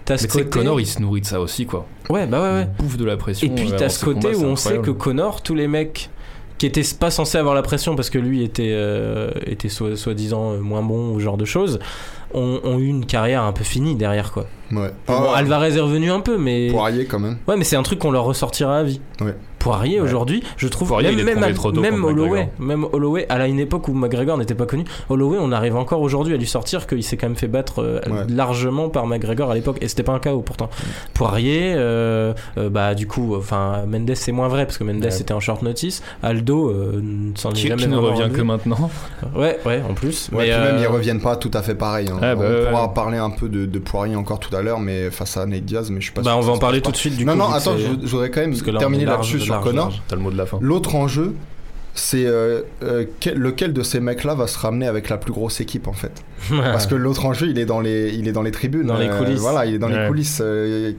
t'as ce côté. Connor il se nourrit de ça aussi quoi. Ouais, bah ouais, ouais. Il bouffe de la pression. Et puis euh, t'as ce côté où on sait que. Connor, tous les mecs qui étaient pas censés avoir la pression parce que lui était, euh, était soi- soi-disant euh, moins bon ou genre de choses, ont, ont eu une carrière un peu finie derrière quoi. Ouais. Bon, Ah, Alvarez est revenu un peu, mais. Poirier quand même. Ouais, mais c'est un truc qu'on leur ressortira à vie. Ouais. Poirier Ouais. aujourd'hui, je trouve Poirier, même même, à- trop tôt même Holloway, McGregor. même Holloway à une époque où McGregor n'était pas connu, Holloway on arrive encore aujourd'hui à lui sortir qu'il s'est quand même fait battre euh, Ouais. largement par McGregor à l'époque et c'était pas un KO pourtant. Poirier euh, euh, bah du coup enfin Mendes c'est moins vrai parce que Mendes Ouais. c'était en short notice, Aldo euh, ne s'en est Qui, jamais qui ne revient que maintenant. Ouais, ouais, en plus. Ouais, mais puis même ils reviennent pas tout à fait pareil. hein. Ah, bah, on pourra ouais. parler un peu de, de Poirier encore tout à l'heure, mais face à Nate Diaz, mais je suis pas bah sûr on va en parler tout de suite du non, coup. non, que attends, je, je voudrais quand même terminer là-dessus sur large, Connor. large. T'as le mot de la fin. L'autre enjeu, c'est euh, euh, quel- lequel de ces mecs-là va se ramener avec la plus grosse équipe en fait? Parce que l'autre enjeu, il est dans les, il est dans les tribunes. Dans les euh, coulisses. voilà, il est dans les coulisses.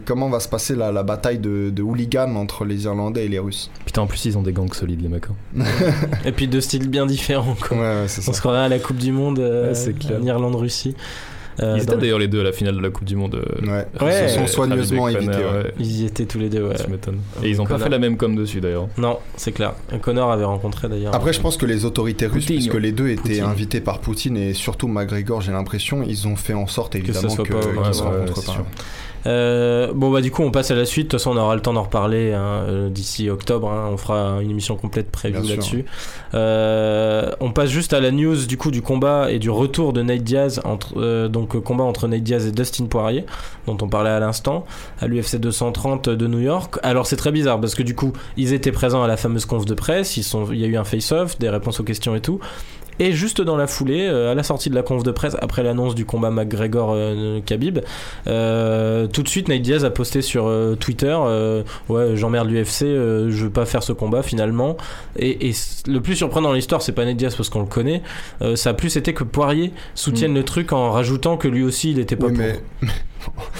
comment va se passer la, la bataille de, de hooligans entre les Irlandais et les Russes? Putain, en plus, ils ont des gangs solides, les mecs. hein. Et puis deux styles bien différents quoi. Ouais, ouais, c'est ça. On se croirait à la Coupe du Monde en Irlande-Russie. Euh, Ils étaient le- d'ailleurs les deux à la finale de la Coupe du Monde. euh, Ouais. Ouais. Ils se sont euh, soigneusement évités. Conor, ouais. ouais. Ils y étaient tous les deux, ouais. Tu m'étonnes. Et ils ont pas fait la même com dessus d'ailleurs. Non, c'est clair. Connor avait rencontré d'ailleurs. Après, je pense que les autorités russes, puisque les deux étaient Poutine. invités par Poutine et surtout McGregor, j'ai l'impression, ils ont fait en sorte ça évidemment soit que- pas- qu'ils ouais, se rencontrent pas. Euh, bon bah du coup on passe à la suite. De toute façon on aura le temps d'en reparler hein, euh, d'ici octobre. hein. On fera une émission complète prévue là-dessus. Euh, on passe juste à la news du coup du combat et du retour de Nate Diaz entre euh, donc euh, combat entre Nate Diaz et Dustin Poirier dont on parlait à l'instant à l'UFC 230 de New York. Alors c'est très bizarre parce que du coup ils étaient présents à la fameuse conf de presse. Il y a eu un face-off, des réponses aux questions et tout. Et juste dans la foulée, euh, à la sortie de la conf de presse, après l'annonce du combat McGregor-Khabib, euh, tout de suite Nate Diaz a posté sur euh, Twitter Ouais, j'emmerde l'UFC, je veux pas faire ce combat finalement. Et, le plus surprenant dans l'histoire, c'est pas Nate Diaz parce qu'on le connaît, ça a plus été que Poirier soutienne mm. le truc en rajoutant que lui aussi il était pas pour. Mais...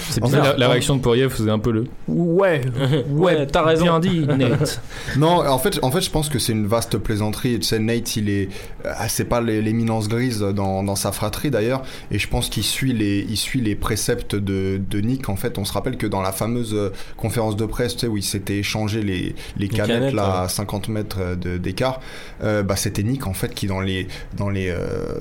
C'est bizarre. la, réaction de Poirier faisait un peu le Ouais, ouais, t'as raison. Bien dit, Nate. non, en fait, en fait, je pense que c'est une vaste plaisanterie. Tu sais, Nate, il est, euh, c'est pas l'éminence grise dans, dans, sa fratrie d'ailleurs, et je pense qu'il suit les, il suit les préceptes de, de, Nick. En fait, on se rappelle que dans la fameuse euh, conférence de presse, tu sais, où il s'était échangé les, les, canettes, là à 50 mètres d'écart, euh, bah c'était Nick en fait qui dans les, dans les,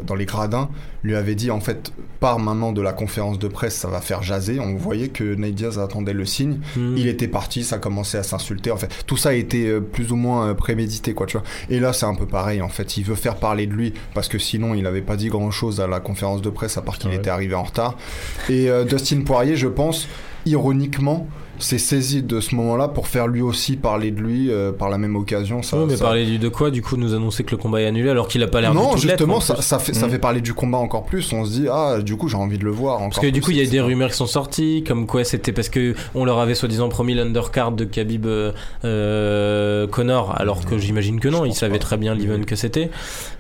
dans les gradins lui avait dit en fait, par maintenant de la conférence de presse, ça va faire on voyait que Nate Diaz attendait le signe. Hmm. Il était parti, ça commençait à s'insulter. En fait, tout ça a été euh, plus ou moins euh, prémédité, quoi, tu vois. Et là, c'est un peu pareil. En fait, il veut faire parler de lui parce que sinon, il n'avait pas dit grand chose à la conférence de presse à part qu'il était arrivé en retard. Et euh, Dustin Poirier, je pense, ironiquement, s'est saisi de ce moment-là pour faire lui aussi parler de lui euh, par la même occasion. Ça, mais parler de quoi Du coup, nous annoncer que le combat est annulé alors qu'il a pas l'air Non, justement, ça, ça, fait, ça mm. fait parler du combat encore plus. On se dit, ah, du coup, j'ai envie de le voir encore Parce que du coup, il y a des rumeurs qui sont sorties, comme quoi c'était parce que on leur avait soi-disant promis l'undercard de Khabib euh, euh Connor, alors que j'imagine que non, ils savaient très bien l'event que c'était.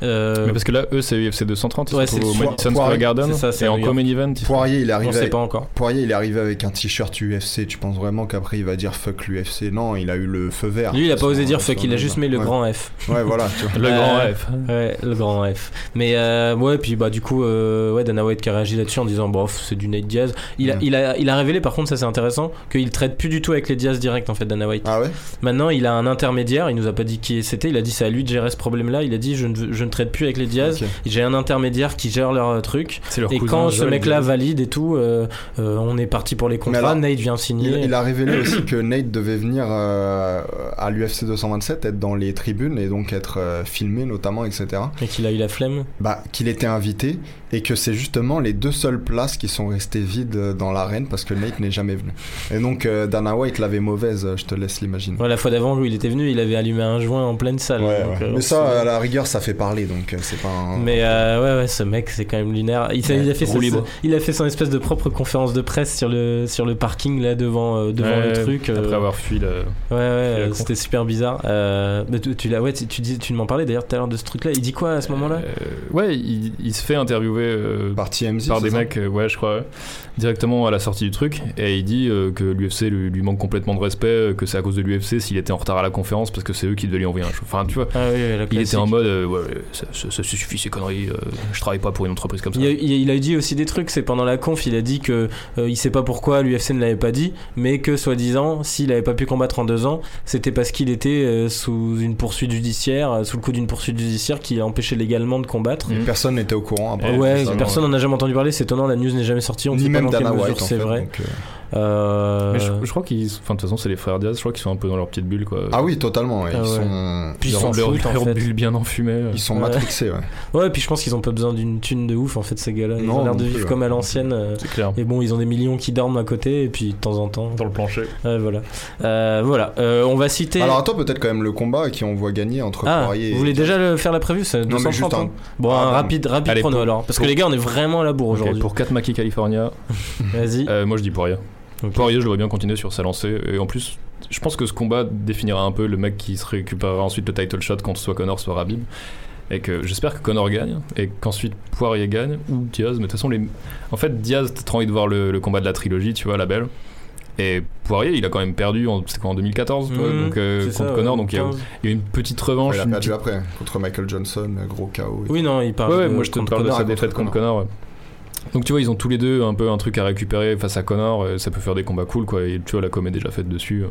Euh, mais parce que là, eux, c'est UFC 230, ouais, c'est au Madison Square Garden, c'est en common event. Poirier, il est arrivé. On sait pas encore. Poirier, il est arrivé avec un t-shirt UFC. Tu penses vraiment qu'après il va dire fuck l'UFC. Non, il a eu le feu vert. Lui, il a pas osé dire fuck, il a juste mis le grand F. Ouais, voilà. le grand F. Ouais, le grand F. Mais euh, ouais, puis bah du coup, euh, ouais, Dana White qui a réagi là-dessus en disant bof, c'est du Nate Diaz. Il a, il a, il a révélé par contre, ça c'est intéressant, qu'il traite plus du tout avec les Diaz direct en fait, Dana White. Ah ouais? Maintenant, il a un intermédiaire. Il nous a pas dit qui c'était. Il a dit c'est à lui de gérer ce problème-là. Il a dit je ne, je ne traite plus avec les Diaz. J'ai un intermédiaire qui gère leur truc. et quand ce mec-là valide et tout, euh, on est parti pour les contrats. Nate vient signer. Il, a révélé aussi que Nate devait venir euh, à l'UFC 227, être dans les tribunes et donc être euh, filmé notamment, etc. Et qu'il a eu la flemme? Bah, qu'il était invité et que c'est justement les deux seules places qui sont restées vides dans l'arène parce que Nate n'est jamais venu. Et donc euh, Dana White l'avait mauvaise, je te laisse l'imaginer. la fois d'avant, lui, il était venu, il avait allumé un joint en pleine salle. Mais ça, à la rigueur, ça fait parler, donc c'est pas. Un... Mais ouais, ouais, ce mec, c'est quand même lunaire. Il, il a fait son, il a fait son espèce de propre conférence de presse sur le sur le parking là devant devant le truc. Après avoir fui le Ouais, ouais, c'était super bizarre. Euh, mais tu, tu, ouais, tu, dis, tu m'en parlais d'ailleurs tout à l'heure de ce truc-là. Il dit quoi à ce moment-là? euh, Ouais, il, se fait interviewer euh, par TMZ, par des mecs, ouais, je crois, directement à la sortie du truc. Et il dit que l'UFC lui, manque complètement de respect, que c'est à cause de l'UFC s'il était en retard à la conférence parce que c'est eux qui devaient lui envoyer un show. Enfin, tu vois, ah il était en mode, ouais, ça, ça, suffit ces conneries, je travaille pas pour une entreprise comme ça. Il a, il a dit aussi des trucs, c'est pendant la conf, il a dit que il sait pas pourquoi l'UFC ne l'avait pas dit, mais que soi-disant, s'il avait pas pu combattre en deux ans, c'était parce qu'il était euh, sous une poursuite judiciaire, euh, sous le coup d'une poursuite judiciaire qui empêchait légalement de combattre. Personne n'était au courant. Après, ouais, personne n'en a jamais entendu parler. C'est étonnant, la news n'est jamais sortie. On Ni même Dana White, c'est vrai. Euh, euh, je, crois qu'ils. Enfin, de toute façon, c'est les frères Diaz, je crois qu'ils sont un peu dans leur petite bulle, quoi. Ah oui, totalement. Ils ah sont. Puis ils, sont leur, leur bulle bien enfumée. Ils sont matrixés, ouais. Ouais, puis je pense qu'ils ont pas besoin d'une thune de ouf, en fait, ces gars-là. Ils ont l'air de vivre comme à l'ancienne. Euh, c'est clair. Et bon, ils ont des millions qui dorment à côté, et puis de temps en temps. Dans le plancher. Ouais, voilà. Euh, voilà. on va citer. Alors, attends, peut-être quand même le combat qui on voit gagner entre ah, Poirier Vous voulez déjà le faire la prévue C'est 230 hein. Bon, un rapide, rapide chrono alors. Parce que les gars, on est vraiment à la bourre aujourd'hui. Pour 4 Maki California. Vas-y. moi, je dis Poirier. Poirier, je devrais bien continuer sur sa lancée. Et en plus, je pense que ce combat définira un peu le mec qui se récupérera ensuite le title shot quand soit Connor, soit Rabib. Et que j'espère que Connor gagne et qu'ensuite Poirier gagne ou Diaz. Mais de toute façon, les... en fait, Diaz, t'as trop envie de voir le, combat de la trilogie, tu vois, la belle. Et Poirier, il a quand même perdu en, quoi, en 2014 mmh, donc, euh, contre Connor, donc il y, a, eu une petite revanche. il a perdu après, contre Michael Johnson, gros chaos. Oui, non, il parle. Ouais, moi je te parle de sa défaite contre Connor. Donc tu vois, ils ont tous les deux un peu un truc à récupérer face à Connor. Ça peut faire des combats cool, quoi. Et tu vois, la com est déjà faite dessus.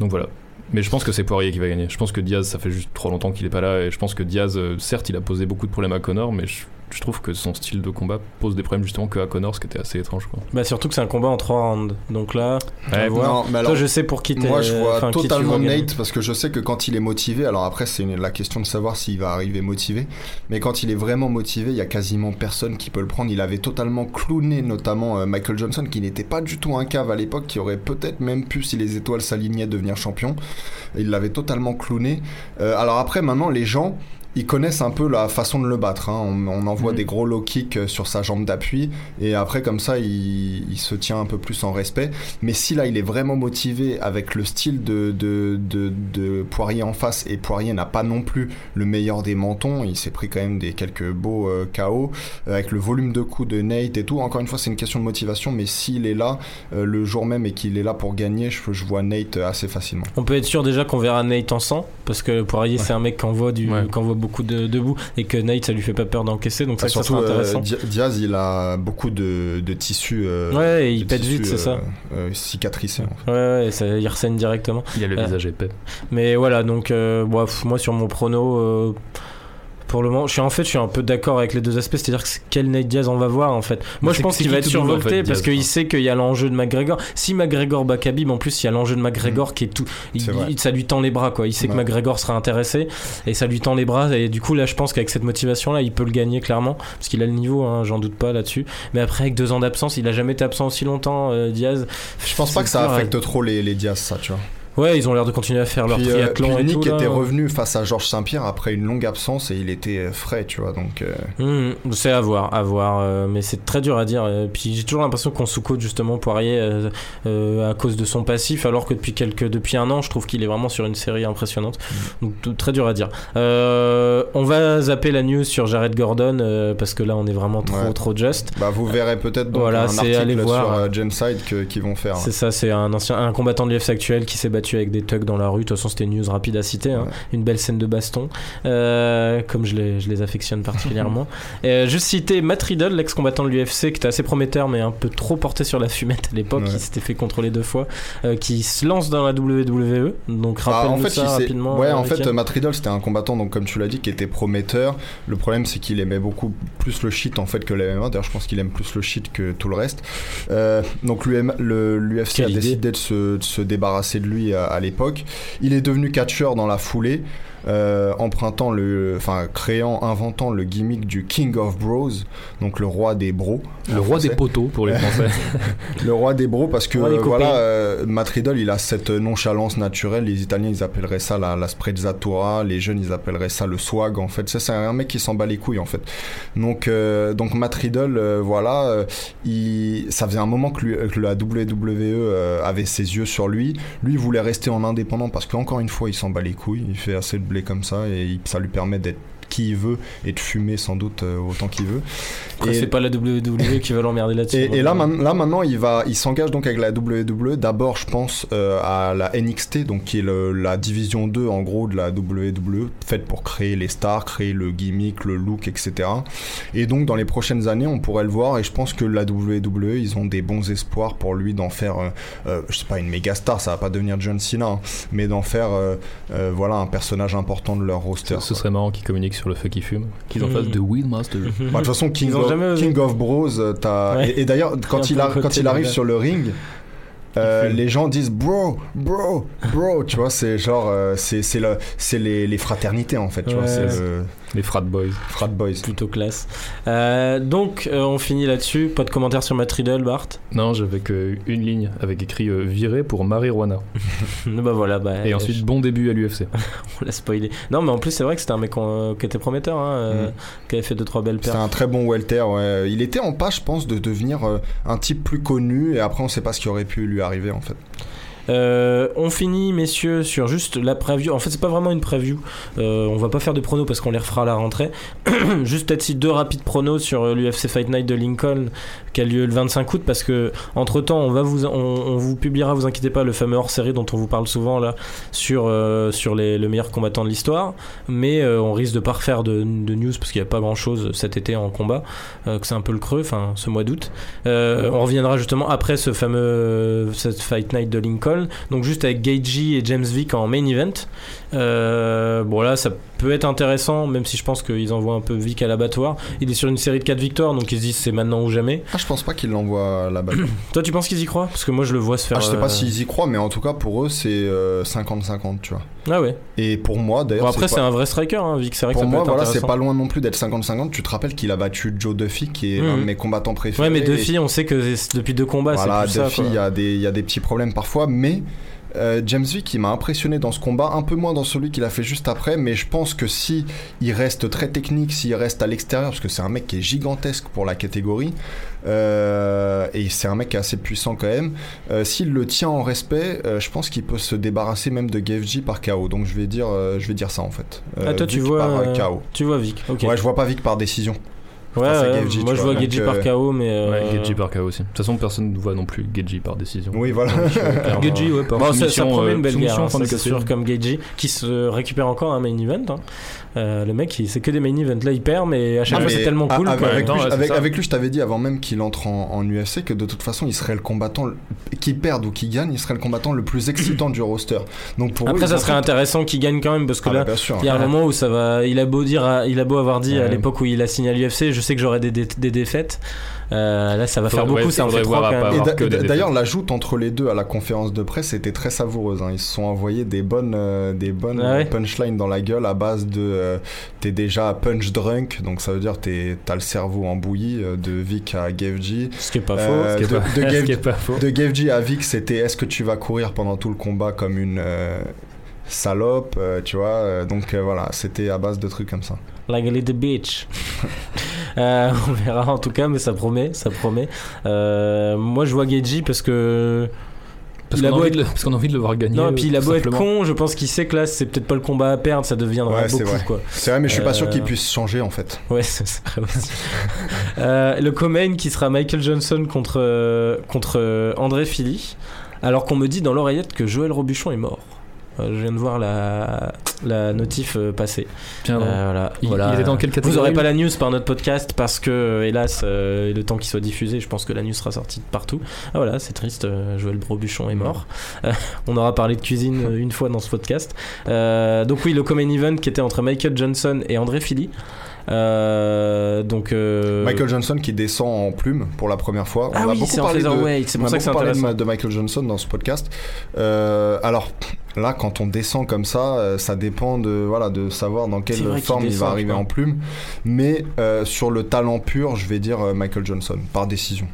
Donc voilà. Mais je pense que c'est Poirier qui va gagner. Je pense que Diaz, ça fait juste trop longtemps qu'il est pas là. Et je pense que Diaz, euh, certes, il a posé beaucoup de problèmes à Connor, mais je je trouve que son style de combat pose des problèmes justement que à Connor, ce qui était assez étrange. Quoi. Bah surtout que c'est un combat en trois rounds. Donc là, non, mais alors, Toi, je sais pour qui Moi, je vois totalement Nate parce que je sais que quand il est motivé, alors après, c'est la question de savoir s'il va arriver motivé, mais quand il est vraiment motivé, il y a quasiment personne qui peut le prendre. Il avait totalement clowné notamment euh, Michael Johnson, qui n'était pas du tout un cave à l'époque, qui aurait peut-être même pu, si les étoiles s'alignaient, devenir champion. Il l'avait totalement clowné. Euh, alors après, maintenant, les gens ils connaissent un peu la façon de le battre. hein. On, on envoie Mhm. des gros low kicks euh, sur sa jambe d'appui et après comme ça il, il se tient un peu plus en respect. Mais si là il est vraiment motivé avec le style de, de, de, de Poirier en face et Poirier n'a pas non plus le meilleur des mentons, il s'est pris quand même des quelques beaux euh, KO euh, avec le volume de coups de Nate et tout. Encore une fois c'est une question de motivation mais s'il est là euh, le jour même et qu'il est là pour gagner, je, je vois Nate assez facilement. On peut être sûr déjà qu'on verra Nate en sang, parce que Poirier c'est un mec qui envoie, du, Ouais. qui envoie beaucoup de debout, et que Nate ça lui fait pas peur d'encaisser, donc ça, Ah, ça surtout sera euh, intéressant. Di- Diaz il a beaucoup de, de tissus. euh, ouais, il pète vite, c'est ça. euh, en fait. Ouais, ouais, ça, il ressaigne directement. Il a le Euh, visage épais. Mais voilà, donc euh, bon, moi sur mon prono, euh, pour le moment, je suis en fait, je suis un peu d'accord avec les deux aspects, c'est-à-dire que quel Nate Diaz on va voir en fait. Moi, je pense qu'il va être en survolté fait, parce Diaz, qu'il sait qu'il y a l'enjeu de McGregor. Si McGregor bat Khabib, en plus, il y a l'enjeu de McGregor qui est tout, il- C'est vrai. il- ça lui tend les bras quoi. Il sait que. McGregor sera intéressé et ça lui tend les bras et du coup là, je pense qu'avec cette motivation là, il peut le gagner clairement parce qu'il a le niveau, hein, j'en doute pas là-dessus. Mais après, avec deux ans d'absence, il a jamais été absent aussi longtemps, euh, Diaz. Je pense pas que ça affecte trop les, les Diaz, ça, tu vois. Ouais, ils ont l'air de continuer à faire leur Puis, euh, triathlon et Nick tout. là. était revenu face à Georges Saint-Pierre après une longue absence et il était euh, frais, tu vois. Donc, euh, Mmh, c'est à voir, à voir, euh, mais c'est très dur à dire. puis j'ai toujours l'impression qu'on sous-cote justement Poirier euh, à cause de son passif, alors que depuis quelques, depuis un an, je trouve qu'il est vraiment sur une série impressionnante. Donc tout- très dur à dire. On va zapper la news sur Jared Gordon parce que là on est vraiment trop Ouais. trop just. bah, vous verrez peut-être donc Voilà, un article aller voir. sur Genside que- qu'ils vont faire. C'est ça, c'est un ancien, un combattant de l'UFC actuel qui s'est battu avec des thugs dans la rue. De toute façon, c'était une news rapide à citer. hein. Ouais. Une belle scène de baston, euh, comme je les, je les affectionne particulièrement. Euh, juste citer Matt Riddle, l'ex-combattant de l'UFC, qui était assez prometteur, mais un peu trop porté sur la fumette à l'époque, Ouais. qui s'était fait contrôler deux fois, euh, qui se lance dans la WWE. Donc Bah, rappelle-nous en fait, ça rapidement. ouais, en fait. Matt Riddle, c'était un combattant, donc comme tu l'as dit, qui était prometteur. Le problème, c'est qu'il aimait beaucoup plus le shit en fait que la MMA. D'ailleurs, je pense qu'il aime plus le shit que tout le reste. Euh, donc l'UFC a décidé de se, de se débarrasser de lui à, l'époque. Il est devenu catcheur dans la foulée. Euh, empruntant le, enfin créant, inventant le gimmick du King of Bros, donc le roi des bros. Le roi des poteaux pour les Français. Le roi des bros parce que euh, voilà, euh, Matt Riddle, il a cette nonchalance naturelle. Les Italiens, ils appelleraient ça la, la sprezzatura. Les jeunes, ils appelleraient ça le swag. En fait, c'est un mec qui s'en bat les couilles en fait. Donc, euh, donc Matt Riddle, euh, voilà, il, ça faisait un moment que, lui- que la WWE avait ses yeux sur lui. Lui, il voulait rester en indépendant parce qu'encore une fois, il s'en bat les couilles. Il fait assez de comme ça et ça lui permet d'être qui il veut et de fumer sans doute euh, autant qu'il veut. Après, Et- c'est pas la WWE qui va l'emmerder là-dessus. et, et là, man- là maintenant, il va, il s'engage donc avec la WWE. D'abord, je pense euh, à la NXT, donc qui est le- la division 2 en gros de la WWE, faite pour créer les stars, créer le gimmick, le look, etc. Et donc, dans les prochaines années, on pourrait le voir. Et je pense que la WWE, ils ont des bons espoirs pour lui d'en faire, euh, euh, je sais pas, une méga star. Ça va pas devenir John Cena, hein, mais d'en faire, euh, euh, voilà, un personnage important de leur roster. Ce serait marrant qu'ils communiquent sur le fait qu'ils fument. Qu'ils en Mhm. fassent de Weedmaster. Bah, De toute façon, King, of, jamais. King of Bros, euh, t'as. Ouais. Et, et d'ailleurs, quand, Il a quand arrive sur le ring, euh, fume. les gens disent bro, bro, bro. tu vois, c'est genre. euh, c'est c'est le- c'est les, les fraternités en fait, tu vois. Ouais. C'est le Les frat boys. frat boys. Plutôt classe. Euh, donc, euh, on finit là-dessus. Pas de commentaires sur Matt Riddle, Bart? Non, j'avais qu'une ligne avec écrit euh, viré pour marijuana. Bah voilà, bah, Et ensuite, bon début à l'UFC. on l'a spoilé. Non, mais en plus, c'est vrai que c'était un mec euh, qui était prometteur, hein, euh, Mm. qui avait fait deux trois belles C'était paires. un très bon welter. ouais. Il était en pas, je pense, de devenir euh, un type plus connu. Et après, on sait pas ce qui aurait pu lui arriver en fait. Euh, on finit, messieurs, sur juste la preview. En fait, c'est pas vraiment une preview. Euh, on va pas faire de pronos parce qu'on les refera la rentrée. juste peut-être si deux rapides pronos sur euh, l'UFC Fight Night de Lincoln qui a lieu le 25 août parce que entre temps, on va vous, on, vous publiera, vous inquiétez pas, le fameux hors série dont on vous parle souvent là sur les, le meilleur combattant de l'histoire. Mais on risque de pas refaire de, news parce qu'il y a pas grand chose cet été en combat, c'est un peu le creux, enfin ce mois d'août. On reviendra justement après ce fameux cette Fight Night de Lincoln, donc juste avec Gagey et James Vick en main event. Euh, bon là, ça peut être intéressant, même si je pense qu'ils envoient un peu Vick à l'abattoir. Il est sur une série de 4 victoires, donc ils se disent c'est maintenant ou jamais. Ah, je pense pas qu'il l'envoie là-bas. Toi, tu penses qu'ils y croient? Parce que moi, je le vois se faire. Ah, je sais euh, pas s'ils y croient, mais en tout cas, pour eux, c'est euh, 50-50, tu vois. Ah ouais. Et pour moi, d'ailleurs. Bon, après, c'est pas- un vrai striker, hein, Vick. C'est vrai que Pour ça peut moi, être voilà, c'est pas loin non plus d'être 50-50. Tu te rappelles qu'il a battu Joe Duffy, qui est un de mes combattants préférés. Ouais, mais Et Duffy, on sait que depuis deux combats, voilà, c'est ça. Duffy, y, il y a des petits problèmes parfois, mais Euh, James Vick, il m'a impressionné dans ce combat, un peu moins dans celui qu'il a fait juste après, mais je pense que si il reste très technique, s'il reste à l'extérieur, parce que c'est un mec qui est gigantesque pour la catégorie, euh, et c'est un mec qui est assez puissant quand même, euh, s'il le tient en respect, je pense qu'il peut se débarrasser même de GFG par KO. Donc je vais dire, je vais dire ça en fait. Ah, toi, tu vois, par KO. Tu vois Vic, ok. Ouais, je vois pas Vic par décision. Ouais, face à moi je vois, vois donc, Geji par euh, KO, mais. euh, Ouais, Geji par KO aussi. De toute façon, personne ne voit non plus Geji par décision. Oui, voilà. clairement. Geji, ouais, par Bon, ça, ça promet euh, une belle soumission guerre, hein, c'est sûr, comme Geji, qui se récupère encore un main event. hein. Euh, le mec, c'est que des main events. Là, il perd, mais à chaque Ah, fois, c'est tellement cool. avec, quoi. avec Non, lui, avec, avec je t'avais dit avant même qu'il entre en, en UFC que de toute façon, il serait le combattant, qu'il perde ou qu'il gagne, il serait le combattant le plus excitant du roster. Donc pour Après, ça serait fait- intéressant qu'il gagne quand même, parce que Ah, là, bah, il y a un moment où ça va. Il a beau dire, à- il a beau avoir dit à l'époque où il a signé à l'UFC, je sais que j'aurai des, des, des défaites. Euh, là, ça va faire beaucoup, ouais, ça en fait. D'ailleurs, la joute entre les deux à la conférence de presse était très savoureuse. hein. Ils se sont envoyés des bonnes, euh, des bonnes Ah ouais punchlines dans la gueule à base de euh, t'es déjà punch drunk, donc ça veut dire t'es- t'as le cerveau embouilli euh, de Vic à GFG. Ce qui est pas faux. Ce qui est de- pas- de est pas faux. De GFG à Vic, c'était est-ce que tu vas courir pendant tout le combat comme une euh, salope, euh, tu vois. donc euh, voilà, c'était à base de trucs comme ça. Like a little bitch. Euh, on verra en tout cas, mais ça promet, ça promet. Euh, moi, je vois Geji parce que. Parce qu'on a, envie être- de le- parce qu'on a envie de le voir gagner. Non, et puis il a beau être con, je pense qu'il sait que là, c'est peut-être pas le combat à perdre, ça deviendra Ouais, c'est beaucoup vrai. quoi. C'est vrai, mais je suis pas sûr Euh, qu'il puisse changer en fait. Ouais, ce serait aussi. Euh, le co-main qui sera Michael Johnson contre, euh, contre euh, André Philly, alors qu'on me dit dans l'oreillette que Joël Robuchon est mort. Euh, je viens de voir la, la notif euh, passer. Non. Euh, voilà. il, Voilà. il était dans quelle catégorie Vous aurez pas la news par notre podcast parce que, hélas, euh, le temps qu'il soit diffusé, je pense que la news sera sortie de partout. Ah voilà, c'est triste, Joël Robuchon est mort. Euh, on aura parlé de cuisine une fois dans ce podcast. Euh, donc oui, le common event qui était entre Michael Johnson et André Philly. Euh, donc euh, Michael Johnson qui descend en plume pour la première fois. Ah On a oui, beaucoup parlé de- On pour a ça que c'est beaucoup parlé de, de Michael Johnson dans ce podcast. Euh, alors là, quand on descend comme ça, euh, ça dépend de voilà de savoir dans quelle forme il descend, va arriver en plume. Mais euh, sur le talent pur, je vais dire euh, Michael Johnson par décision.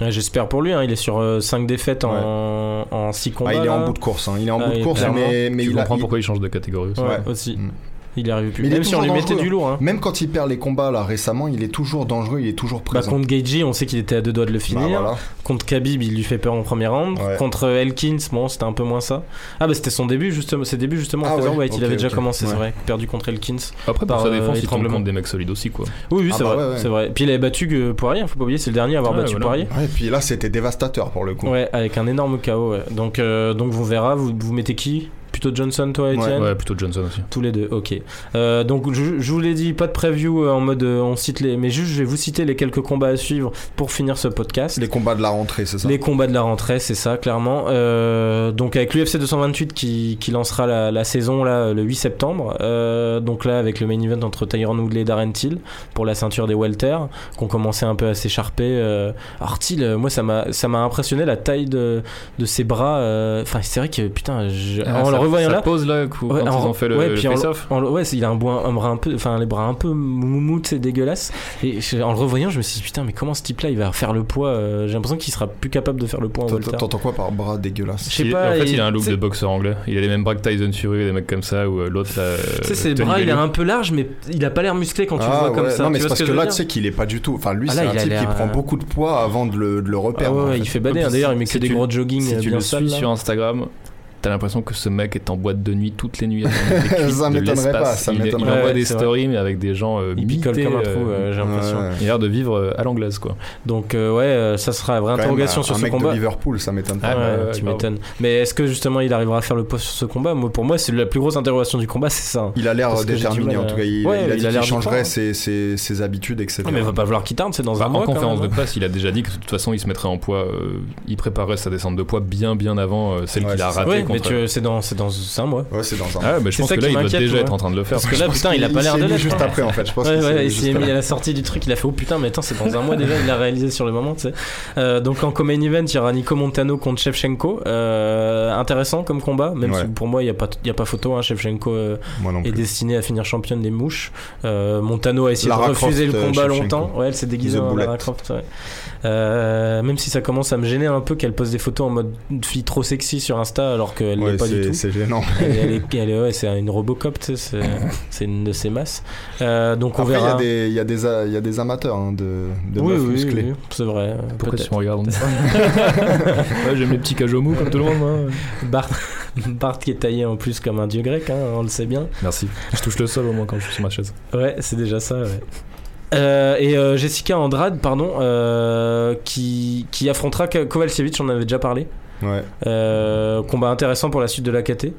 Ouais, J'espère pour lui, hein, il est sur 5 défaites en, en 6 combats. Ah, il est en bout de course. hein. Il est en Ah, bout de course, mais, mais Tu il a- comprends il- pourquoi il change de catégorie aussi. Ouais, Ouais. aussi. Mm. Il arrive plus. Mais Même si on lui mettait du lourd. Hein. Même quand il perd les combats là récemment, il est toujours dangereux, il est toujours Bah, présent. contre Geiji, on sait qu'il était à deux doigts de le Bah, finir. voilà. Contre Khabib, il lui fait peur en premier round. Ouais. Contre Elkins, bon, c'était un peu moins ça. Ah bah c'était son début justement, ses débuts justement en Ah ouais, il avait déjà commencé, c'est vrai, perdu contre Elkins. Après, Par, pour sa euh, défense, il tombe contre des mecs solides aussi, quoi. Oui, oui, Ah c'est bah vrai, ouais, ouais. c'est vrai. Puis il avait battu que Poirier, faut pas oublier, c'est le dernier à avoir Ouais, battu voilà. Poirier. Et puis là, c'était dévastateur pour le coup. Ouais, avec un énorme KO. Donc, euh, donc on verra. Vous, vous mettez qui? Plutôt Johnson, toi, Etienne Ouais, plutôt Johnson aussi. Tous les deux, ok. Euh, donc je, je vous l'ai dit, pas de preview euh, en mode euh, on cite les, mais juste je vais vous citer les quelques combats à suivre pour finir ce podcast. Les combats de la rentrée, c'est ça Les combats de la rentrée, c'est ça, clairement. Euh, donc avec l'UFC 228 qui, qui lancera la, la saison là le 8 septembre. Euh, donc là avec le main event entre Tyron Woodley et Darren Till pour la ceinture des welter, qu'on commençait un peu à s'écharper. Euh, alors Till, moi ça m'a ça m'a impressionné la taille de, de ses bras. euh, Enfin c'est vrai que putain, je- Ah, en le revoyant ça là. pose là quand Ouais, ils en- ont fait le, ouais, le puis en- face-off. en- ouais, il a un, bois- un bras un peu, enfin les bras un peu mou c'est dégueulasse. Et je- en le revoyant, je me suis dit putain, mais comment ce type-là, il va faire le poids euh, J'ai l'impression qu'il sera plus capable de faire le poids en T'entends- quoi par bras dégueulasse? Je sais pas. en fait, il- il a un look de boxeur anglais. Il a les mêmes bras que Tyson Fury, des mecs comme ça, ou euh, l'autre là. Tu sais, ses Tony bras, il est un peu large, mais il a pas l'air musclé quand tu le Ah vois comme ouais, ça. Non, mais parce ce que là, tu sais qu'il est pas du tout. Enfin, lui, Ah, c'est un type qui prend euh, beaucoup de poids avant de le, de le Ah fait. il fait bader. D'ailleurs, il met que des tu- gros jogging Si euh, tu le suis là. sur Instagram, t'as l'impression que ce mec est en boîte de nuit toutes les nuits. Ça m'étonnerait pas, ça il, envoie des vrai. stories, mais avec des gens euh, Il picole mités, comme un euh, trou, euh, j'ai l'impression. Ouais. Il a l'air de vivre euh, à l'anglaise, quoi. Donc, euh, ouais, euh, ça sera la vraie interrogation un- sur un ce mec combat. de Liverpool, ça m'étonne pas. Ah, Ouais, tu m'étonnes. Mais est-ce que justement il arrivera à faire le poids sur ce combat? Moi, pour moi, c'est la plus grosse interrogation du combat, c'est ça. hein. Il a l'air déterminé en tout cas. Il, a dit qu'il changerait croire. ses, habitudes, etc. Mais il va pas falloir qu'il tarde, c'est dans Bah, un en mois. quand conférence de même. presse, il a déjà dit que de toute façon, il se mettrait en poids. il préparait sa descente de poids bien, bien avant celle qu'il a ratée mais tu- c'est dans, c'est dans un mois. Ouais, c'est dans un. Ah, mais je pense ça que là, il doit déjà être en train de le faire. Parce que là, putain, il a pas l'air de l'être. juste hein. après en fait. Je pense Ouais, il s'est mis à la sortie du truc, il a fait oh putain, mais attends, c'est dans un mois déjà, il l'a réalisé sur le moment, tu sais. Euh, donc en co-main event, il y aura Nico Montano contre Shevchenko. Euh, intéressant comme combat, même si pour moi, il n'y a, pas- il y a pas photo. Hein, Shevchenko euh, est destiné à finir championne des mouches. Montano a essayé de refuser le combat longtemps. Ouais, elle s'est déguisée The en. Lara Croft. ouais. Euh, même si ça commence à me gêner un peu qu'elle pose des photos en mode fille trop sexy sur Insta alors qu'elle Ouais, l'est pas du c'est tout. c'est gênant. Elle, elle est, elle est- ouais, c'est une Robocop, c'est- une de ses masses. Euh, donc on Après, il y verra. a des- il y, a des a- il y a des amateurs hein, de, de oui, meufs oui, musclées. oui, c'est vrai. euh, Pourquoi tu me regardes Ouais, J'aime les petits cajots mous comme tout le monde. moi. Bart, Bart qui est taillé en plus comme un dieu grec, hein, on le sait bien. Merci. Je touche le sol au moins quand je suis sur ma chaise. Ouais, c'est déjà ça, ouais. Euh, et euh, Jessica Andrade, pardon, euh, qui, qui affrontera Ko- Kovalkiewicz, on en avait déjà parlé. Ouais. Euh, combat intéressant pour la suite de la KT.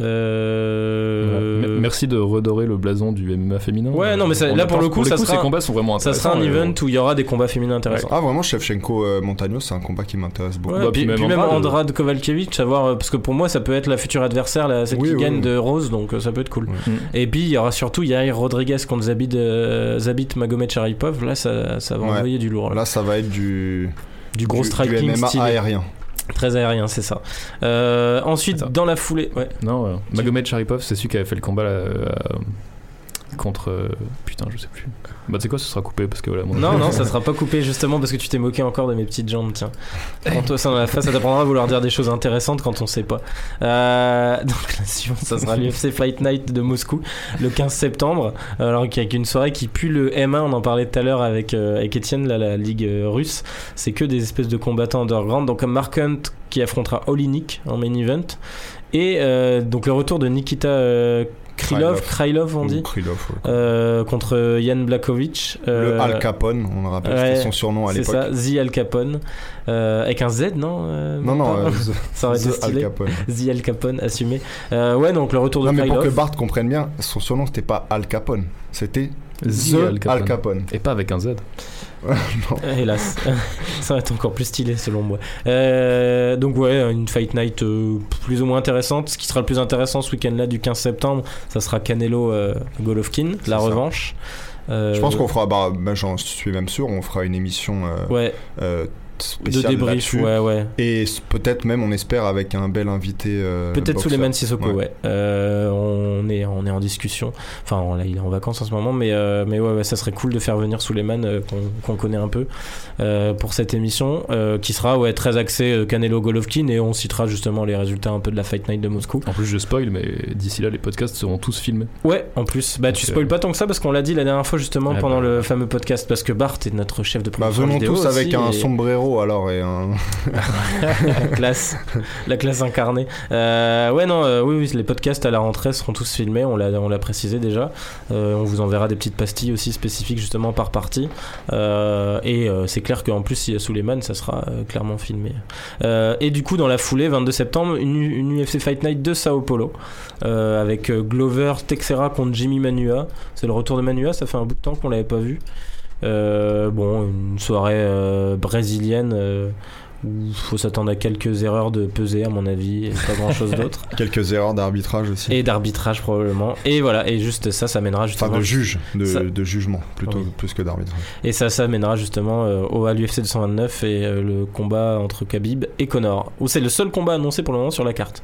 Euh, Merci de redorer le blason du MMA féminin. Ouais, non, mais ça- là, pour le coup, ça ces sera- combats sont vraiment Ça intéressants. sera un event euh, où il y aura des combats féminins intéressants. Ah vraiment, Shevchenko euh, Montagno, c'est un combat qui m'intéresse beaucoup. Ouais, Bah, puis, puis même puis même Andrade, Kovalkiewicz, savoir euh, parce que pour moi ça peut être la future adversaire, là, celle Oui, qui oui, gagne oui. de Rose, donc euh, ça peut être cool. Ouais. Mm. Et puis il y aura surtout Yair Rodriguez contre Zabit, euh, Zabit Magomed Sharipov. Là, ça, ça va Ouais. envoyer du lourd, là. Là, ça va être du, du gros du- striking du MMA aérien. Très aérien, c'est ça. Euh, ensuite, Attends. dans la foulée, ouais. Non, euh, Magomed Sharipov, c'est celui qui avait fait le combat là, euh, contre. euh, putain, je sais plus. Bah, tu sais quoi, ce sera coupé parce que voilà. mon- Non, non, ça sera pas coupé justement parce que tu t'es moqué encore de mes petites jambes, tiens. Prends toi ça dans la face, ça t'apprendra à vouloir dire des choses intéressantes quand on sait pas. Euh, donc la suivante, ça sera l'UFC Fight Night de Moscou le 15 septembre. Alors avec une soirée qui pue le M1, on en parlait tout à l'heure avec, euh, avec Etienne, là, la ligue euh, russe. C'est que des espèces de combattants underground. Donc comme Mark Hunt qui affrontera Olinik en main event. Et euh, donc le retour de Nikita Krylov, Krylov on dit, Krylov, ouais. euh, contre Jan Blakovic. Le Euh, Al Capone, on le rappelle, ouais, c'était son surnom à c'est l'époque. ça, The Al Capone. Euh, avec un Z, non euh, Non, non, euh, ça aurait été The Al stylé. Capone. The Al Capone, assumé. Euh, ouais, donc le retour de Non, mais pour que. Bart comprenne bien, son surnom c'était pas Al Capone, c'était The The Al. Capone. Et pas avec un Z. Hélas, ça va être encore plus stylé selon moi. Euh, donc ouais, une fight night euh, plus ou moins intéressante. Ce qui sera le plus intéressant ce week-end-là du 15 septembre, ça sera Canelo euh, Golovkin, la ça. revanche. Je pense qu'on fera, bah, bah, j'en suis même sûr, on fera une émission ouais de débrief, ouais ouais. Et peut-être même, on espère, avec un bel invité. euh, Peut-être. Suleiman Sissoko, ouais. Ouais. Euh, on, est, on est en discussion. Enfin, on- là, il est en vacances en ce moment, mais, euh, mais ouais, ouais, ça serait cool de faire venir Suleiman, euh, qu'on connaît un peu, euh, pour cette émission, euh, qui sera ouais, très axée euh, Canelo Golovkin, et on citera justement les résultats un peu de la Fight Night de Moscou. En plus, je spoil, mais d'ici là, les podcasts seront tous filmés. Ouais, en plus, bah, tu spoil euh, pas tant que ça, parce qu'on l'a dit la dernière fois justement pendant bah. le fameux podcast, parce que Bart est notre chef de Bah, production venons vidéo tous avec aussi, un et- sombrero alors et un. la classe, la classe incarnée. Euh, ouais, non, euh, oui, oui, les podcasts à la rentrée seront tous filmés, on l'a, on l'a précisé déjà. Euh, on vous enverra des petites pastilles aussi spécifiques justement par partie. Et c'est clair qu'en plus, a Suleiman, ça sera clairement filmé. Et du coup, dans la foulée, 22 septembre, une, UFC Fight Night de Sao Paulo avec Glover Texera contre Jimmy Manua. C'est le retour de Manua, ça fait un bout de temps qu'on l'avait pas vu. Euh, bon, une soirée euh, brésilienne euh, où il faut s'attendre à quelques erreurs de pesée, à mon avis, et pas grand chose d'autre. Quelques erreurs d'arbitrage aussi. Et d'arbitrage, probablement. Et voilà, et juste ça, ça mènera Enfin, justement. de juge, de, Ça- de jugement, plutôt Oui. plus que d'arbitrage. Et ça, ça mènera justement euh, au, à l'UFC 229 et euh, le combat entre Khabib et Connor. Où c'est le seul combat annoncé pour le moment sur la carte.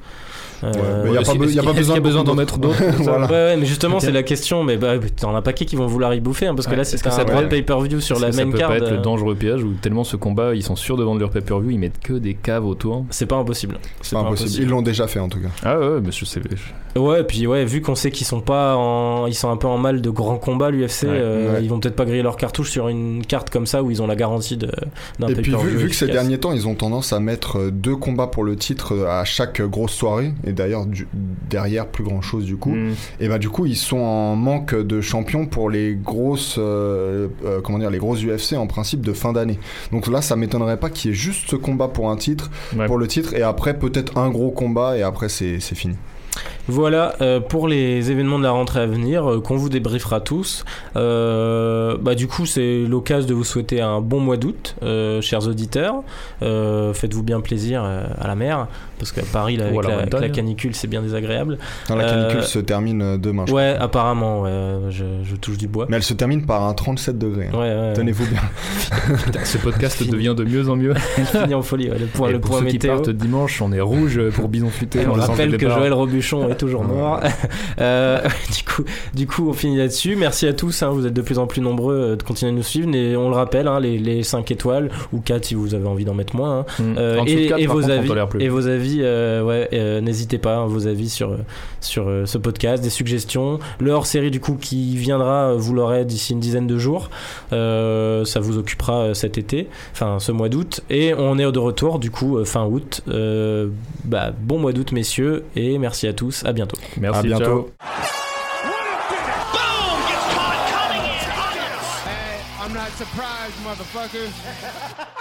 Euh, Ouais, mais y a pas qu'il- be- y a est-ce pas qu'il- besoin d'en mettre d'autres Voilà. Ouais, ouais, mais justement, c'est la question. Mais bah, t'en as pas qui qui vont vouloir y bouffer, hein, parce que Ouais, là, c'est que un ça vrai pay-per-view sur la que ça main peut card. pas être euh, le dangereux piège où tellement ce combat, ils sont sûrs de vendre leur pay-per-view, ils mettent que des caves autour. C'est pas impossible. C'est pas impossible. Ils l'ont déjà fait en tout cas. Ah ouais, mais je sais. Ouais, puis ouais, vu qu'on sait qu'ils sont pas en, ils sont un peu en mal de grands combats l'UFC, euh, ils vont peut-être pas griller leur cartouche sur une carte comme ça où ils ont la garantie de d'un Et puis vu, pay-per-view vu que ces derniers temps, ils ont tendance à mettre euh, deux combats pour le titre euh, à chaque grosse soirée, et d'ailleurs derrière plus grand chose du coup. Mm. Et bah du coup, ils sont en manque de champions pour les grosses, euh, euh, comment dire, les grosses UFC en principe de fin d'année. Donc là, ça m'étonnerait pas qu'il y ait juste ce combat pour un titre, Ouais. pour le titre, et après peut-être un gros combat, et après c'est fini. Voilà euh, pour les événements de la rentrée à venir euh, qu'on vous débriefera tous. Euh, bah, du coup, c'est l'occasion de vous souhaiter un bon mois d'août, euh, chers auditeurs. Euh, Faites-vous bien plaisir euh, à la mer, parce qu'à Paris, là, avec la avec canicule, c'est bien désagréable. Non, la canicule se termine demain. je Ouais, apparemment, ouais, je, je touche du bois. Mais elle se termine par un 37 degrés. hein. Ouais, ouais, Tenez-vous bien. Putain, ce podcast Fini. devient de mieux en mieux. fini en folie. ouais, le point, Et le pour point ceux qui météo. partent dimanche, on est rouge pour Bison Futé. On sens rappelle que. Joël Robuchon est toujours mort. Euh, du, coup, du coup, on finit là-dessus. Merci à tous. hein, vous êtes de plus en plus nombreux euh, de continuer à nous suivre. Et on le rappelle, hein, les, les 5 étoiles ou 4 si vous avez envie d'en mettre moins. hein. Mm. Euh, et, vos contre, avis, tolère plus. et vos avis, euh, ouais, n'hésitez pas, hein, vos avis sur, sur ce podcast, des suggestions. Le hors-série, du coup, qui viendra, vous l'aurez d'ici une dizaine de jours. Ça vous occupera cet été, enfin ce mois d'août. Et on est de retour, du coup, fin août. Bah, bon mois d'août, messieurs, et merci à tous. À bientôt. Merci, à bientôt. ciao.